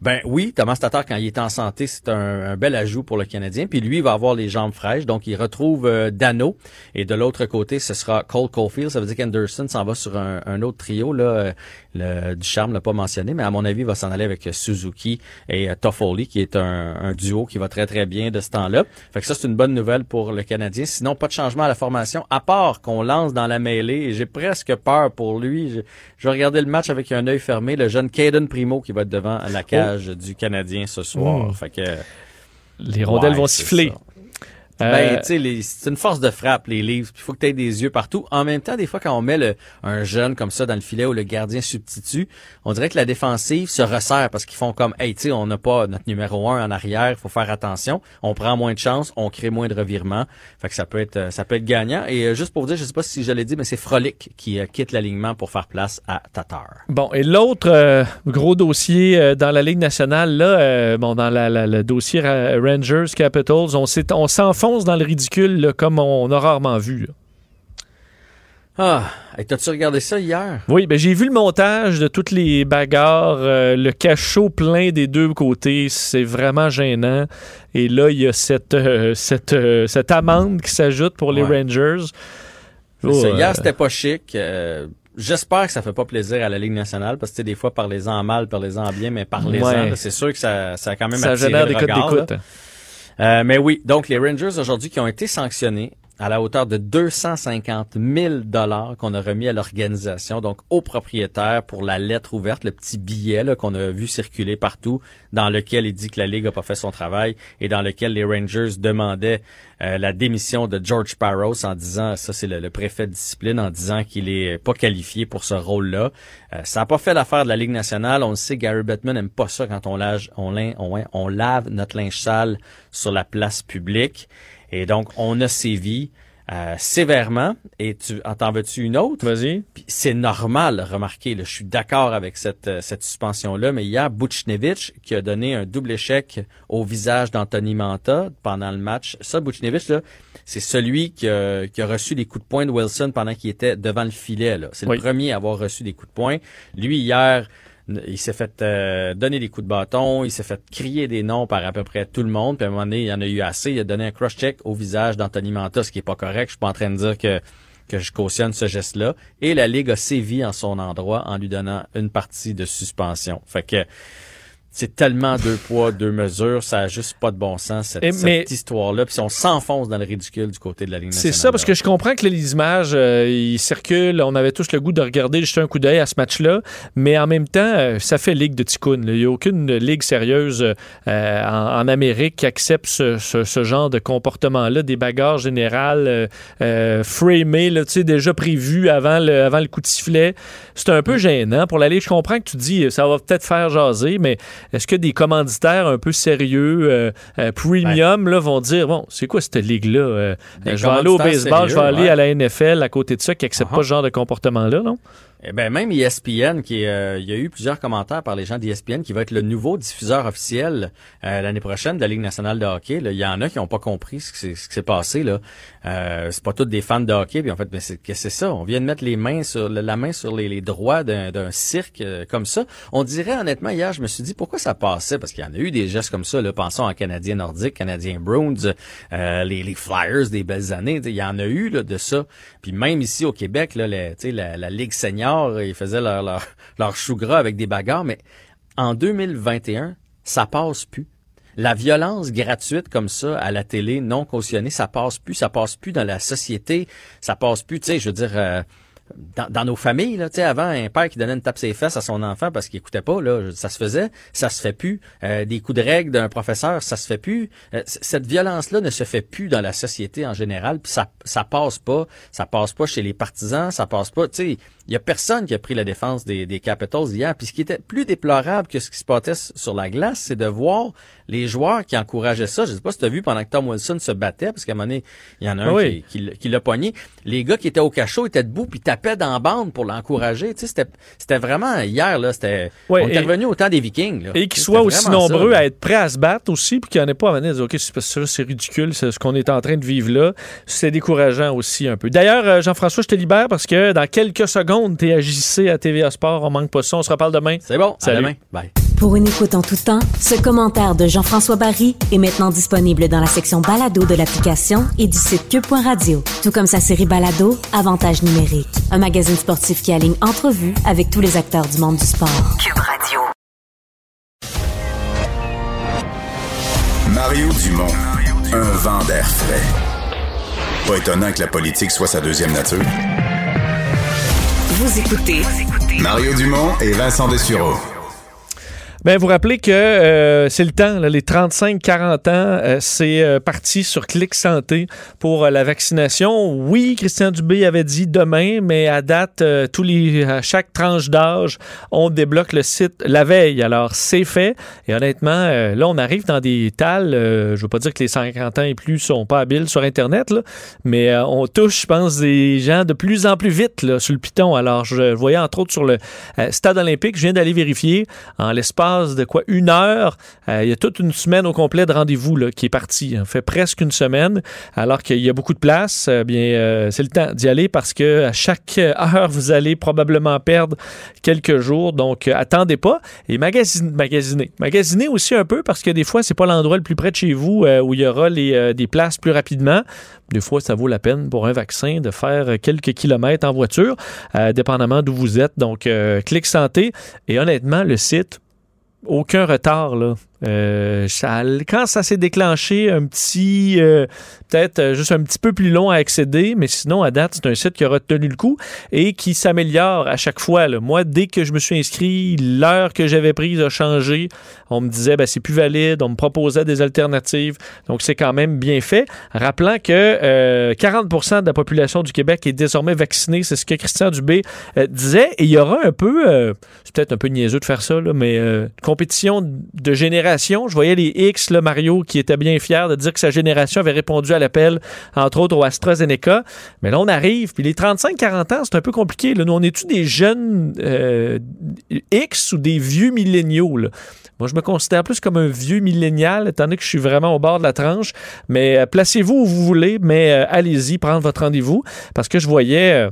Ben oui, Thomas Tatar, quand il est en santé, c'est un, bel ajout pour le Canadien. Puis lui, il va avoir les jambes fraîches. Donc, il retrouve euh, Dano. Et de l'autre côté, ce sera Cole Caulfield. Ça veut dire qu'Anderson s'en va sur un, autre trio. Là. Euh, Le, Ducharme l'a pas mentionné, mais à mon avis, il va s'en aller avec euh, Suzuki et euh, Toffoli, qui est un, duo qui va très, très bien de ce temps-là. Fait que ça, c'est une bonne nouvelle pour le Canadien. Sinon, pas de changement à la formation, à part qu'on lance dans la mêlée. J'ai presque peur pour lui. Je, je vais regarder le match avec un œil fermé. Le jeune Caden Primo qui va être devant la cage du Canadien ce soir. Mm. Fait que... Les rondelles Ouais, vont siffler. ça. Euh, Ben, tu c'est une force de frappe, les livres. Il faut que tu aies des yeux partout. En même temps, des fois, quand on met le, un jeune comme ça dans le filet où le gardien substitue, on dirait que la défensive se resserre parce qu'ils font comme, hey, tu sais, on n'a pas notre numéro un en arrière, il faut faire attention. On prend moins de chances, on crée moins de revirements. Fait que ça peut être, ça peut être gagnant. Et euh, juste pour vous dire, je sais pas si je l'ai dit, mais c'est Frolic qui euh, quitte l'alignement pour faire place à Tatar. Bon, et l'autre euh, gros dossier euh, dans la Ligue nationale, là, euh, bon, dans la- la- le dossier Ra- Rangers Capitals, on on s'enfonce dans le ridicule là, comme on a rarement vu. là. Ah, hey, t'as-tu regardé ça hier? Oui, ben j'ai vu le montage de toutes les bagarres, euh, le cachot plein des deux côtés, c'est vraiment gênant. Et là, il y a cette, euh, cette, euh, cette amende qui s'ajoute pour les Ouais. Rangers. C'est ça. Oh, Hier, c'était pas chic. J'espère que ça fait pas plaisir à la Ligue nationale parce que des fois, parlez-en mal, parlez-en bien, mais parlez-en. Ouais. C'est sûr que ça, ça a quand même ça attiré génère des codes d'écoute. Euh, mais oui, donc les Rangers aujourd'hui qui ont été sanctionnés à la hauteur de 250 000 dollars qu'on a remis à l'organisation, donc au propriétaire pour la lettre ouverte, le petit billet qu'on a vu circuler partout, dans lequel il dit que la Ligue a pas fait son travail et dans lequel les Rangers demandaient euh, la démission de George Parros en disant, ça c'est le, préfet de discipline, en disant qu'il est pas qualifié pour ce rôle-là. Euh, ça n'a pas fait l'affaire de la Ligue nationale. On le sait, Gary Bettman n'aime pas ça quand on, lave, on, on, on lave notre linge sale sur la place publique. Et donc, on a sévi euh, sévèrement. Et tu en veux-tu une autre? Vas-y. C'est normal, remarquez, je suis d'accord avec cette, euh, cette suspension-là, mais il y a Buchnevich qui a donné un double échec au visage d'Anthony Manta pendant le match. Ça, Buchnevich, là, c'est celui qui a, qui a, reçu des coups de poing de Wilson pendant qu'il était devant le filet. C'est le premier à avoir reçu des coups de poing. Lui, hier, il s'est fait euh, donner des coups de bâton, il s'est fait crier des noms par à peu près tout le monde, puis à un moment donné, il y en a eu assez, il a donné un cross-check au visage d'Anthony Manta, ce qui est pas correct, je suis pas en train de dire que que je cautionne ce geste-là, et la Ligue a sévi en son endroit en lui donnant une partie de suspension. Fait que c'est tellement deux poids, deux mesures, ça a juste pas de bon sens, cette, histoire-là. Puis on s'enfonce dans le ridicule du côté de la Ligue nationale. C'est ça, parce que je comprends que les images, euh, ils circulent. On avait tous le goût de regarder, jeter un coup d'œil à ce match-là. Mais en même temps, euh, ça fait Ligue de Ticoun. Il n'y a aucune ligue sérieuse euh, en, Amérique qui accepte ce, genre de comportement-là, des bagarres générales framées, là, déjà prévues avant le, avant le coup de sifflet. C'est un peu gênant. Pour la Ligue, je comprends que tu dis, ça va peut-être faire jaser, mais est-ce que des commanditaires un peu sérieux, euh, euh, premium, là, vont dire bon, c'est quoi cette ligue-là euh, Je vais aller au baseball, je vais aller à la NFL à côté de ça, qui n'accepte uh-huh. pas ce genre de comportement-là, non? Eh ben même ESPN, qui euh, il y a eu plusieurs commentaires par les gens d'ESPN, qui va être le nouveau diffuseur officiel euh, l'année prochaine de la Ligue nationale de hockey. Il y en a qui n'ont pas compris ce qui s'est passé là. Euh, c'est pas tous des fans de hockey, puis en fait, mais c'est que c'est ça? On vient de mettre les mains sur la main sur les, droits d'un cirque euh, comme ça. On dirait honnêtement hier, je me suis dit pourquoi ça passait? Parce qu'il y en a eu des gestes comme ça. Là, pensons en Canadien nordique, Canadien Bruins, les, les Flyers des belles années. Il y en a eu là, de ça. Puis même ici au Québec, là, la, la, la Ligue senior ils faisaient leur, chou gras avec des bagarres, mais en 2021, ça passe plus. La violence gratuite comme ça à la télé, non cautionnée, ça passe plus, ça passe plus dans la société, ça passe plus, tu sais, je veux dire, euh, dans, nos familles, là, tu sais, avant, un père qui donnait une tape ses fesses à son enfant parce qu'il écoutait pas, là, ça se faisait, ça se fait plus. Euh, des coups de règle d'un professeur, ça se fait plus. Euh, cette violence-là ne se fait plus dans la société en général, puis ça, ça passe pas, ça passe pas chez les partisans, ça passe pas, tu il y a personne qui a pris la défense des, des Capitals hier. Puis ce qui était plus déplorable que ce qui se passait sur la glace, c'est de voir les joueurs qui encourageaient ça. Je sais pas si tu as vu pendant que Tom Wilson se battait, parce qu'à un moment donné, il y en a un qui, qui, l'a pogné. Les gars qui étaient au cachot étaient debout puis tapaient dans la bande pour l'encourager. Tu sais, c'était, c'était vraiment hier, là, c'était, on est revenu au temps des Vikings. Là. Et qu'ils soient aussi nombreux à être prêts à se battre aussi, puis qu'il n'y en ait pas à venir dire, OK, c'est, c'est ridicule, c'est ce qu'on est en train de vivre là. C'est décourageant aussi un peu. D'ailleurs, euh, Jean-François, je te libère parce que dans quelques secondes, tu es à TVA Sport. On manque pas ça. On se reparle demain. C'est bon. À demain. Bye. Pour une écoute en tout temps, ce commentaire de Jean-François Barry est maintenant disponible dans la section balado de l'application et du site cube.radio. Tout comme sa série balado, Avantage numérique. Un magazine sportif qui aligne entrevues avec tous les acteurs du monde du sport. Cube Radio. Mario Dumont. Un vent d'air frais. Pas étonnant que la politique soit sa deuxième nature. Vous écoutez Mario Dumont et Vincent Dessureau. Ben, vous rappelez que euh, c'est le temps, les 35-40 ans, euh, c'est euh, parti sur Clic Santé pour la vaccination. Oui, Christian Dubé avait dit demain, mais à date, tous les, à chaque tranche d'âge, on débloque le site la veille. Alors, c'est fait. Et honnêtement, là, on arrive dans des tales. je veux pas dire que les 50 ans et plus sont pas habiles sur Internet, mais on touche, je pense, des gens de plus en plus vite sur le piton. Alors, je voyais entre autres sur le stade olympique, je viens d'aller vérifier en l'espace de quoi? Une heure. Euh, il y a toute une semaine au complet de rendez-vous qui est parti. On fait presque une semaine, alors qu'il y a beaucoup de place. Euh, bien, euh, c'est le temps d'y aller parce que à chaque heure, vous allez probablement perdre quelques jours. Donc, attendez pas et magasiner, magasiner. Magasiner aussi un peu parce que des fois, c'est pas l'endroit le plus près de chez vous où il y aura les, des places plus rapidement. Des fois, ça vaut la peine pour un vaccin de faire quelques kilomètres en voiture, dépendamment d'où vous êtes. Donc, Clic Santé. Et honnêtement, le site, aucun retard. Là. Euh, quand ça s'est déclenché, un petit, euh, peut-être euh, juste un petit peu plus long à accéder, mais sinon, à date, c'est un site qui a retenu le coup et qui s'améliore à chaque fois. Moi, dès que je me suis inscrit, l'heure que j'avais prise a changé. On me disait, ben, c'est plus valide, on me proposait des alternatives. Donc, c'est quand même bien fait. Rappelant que 40% de la population du Québec est désormais vaccinée, c'est ce que Christian Dubé disait. Et il y aura un peu, c'est peut-être un peu niaiseux de faire ça, là, mais compétition de génération je voyais les X, le Mario, qui était bien fier de dire que sa génération avait répondu à l'appel, entre autres au AstraZeneca. Mais là, on arrive, puis les 35-40 ans, c'est un peu compliqué. Nous, on est-tu des jeunes euh, X ou des vieux milléniaux? Moi, je me considère plus comme un vieux millénial, étant donné que je suis vraiment au bord de la tranche. Mais euh, placez-vous où vous voulez, mais euh, allez-y, prendre votre rendez-vous. Parce que je voyais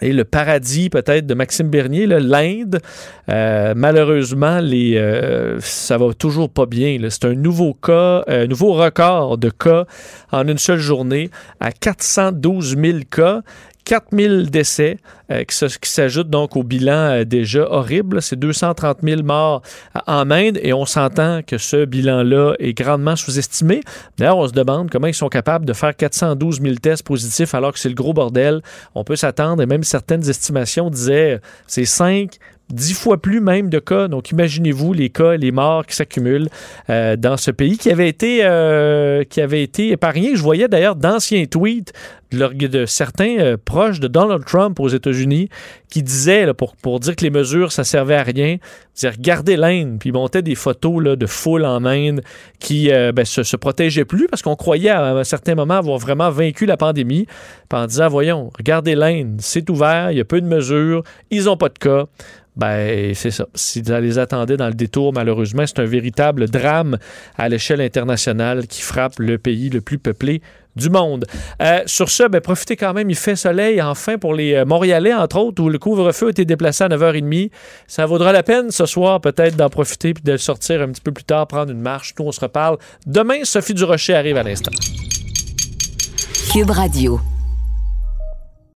et le paradis peut-être de Maxime Bernier, l'Inde, euh, malheureusement, les, euh, ça va toujours pas bien. C'est un nouveau cas, un nouveau record de cas en une seule journée à 412 000 cas. 4000 décès euh, qui, s'ajoutent donc au bilan euh, déjà horrible. C'est 230 000 morts en Inde et on s'entend que ce bilan-là est grandement sous-estimé. D'ailleurs, on se demande comment ils sont capables de faire 412 000 tests positifs alors que c'est le gros bordel. On peut s'attendre et même certaines estimations disaient euh, c'est 5 dix fois plus même de cas. Donc, imaginez-vous les cas, les morts qui s'accumulent euh, dans ce pays qui avait été euh, qui avait été épargné. Je voyais d'ailleurs d'anciens tweets de, certains euh, proches de Donald Trump aux États-Unis qui disaient, pour, pour dire que les mesures, ça servait à rien, dire regardez l'Inde, puis montaient des photos là, de foule en Inde qui ben, se, se protégeaient plus parce qu'on croyait à un certain moment avoir vraiment vaincu la pandémie, en disant, voyons, regardez l'Inde, c'est ouvert, il y a peu de mesures, ils n'ont pas de cas ben c'est ça. Si ça les attendait dans le détour, malheureusement, c'est un véritable drame à l'échelle internationale qui frappe le pays le plus peuplé du monde. Euh, sur ce, ben, profitez quand même, il fait soleil enfin pour les euh, Montréalais, entre autres, où le couvre-feu a été déplacé à 9h30. Ça vaudra la peine ce soir peut-être d'en profiter puis de sortir un petit peu plus tard, prendre une marche. Nous, on se reparle. Demain, Sophie Durocher arrive à l'instant. Cube Radio.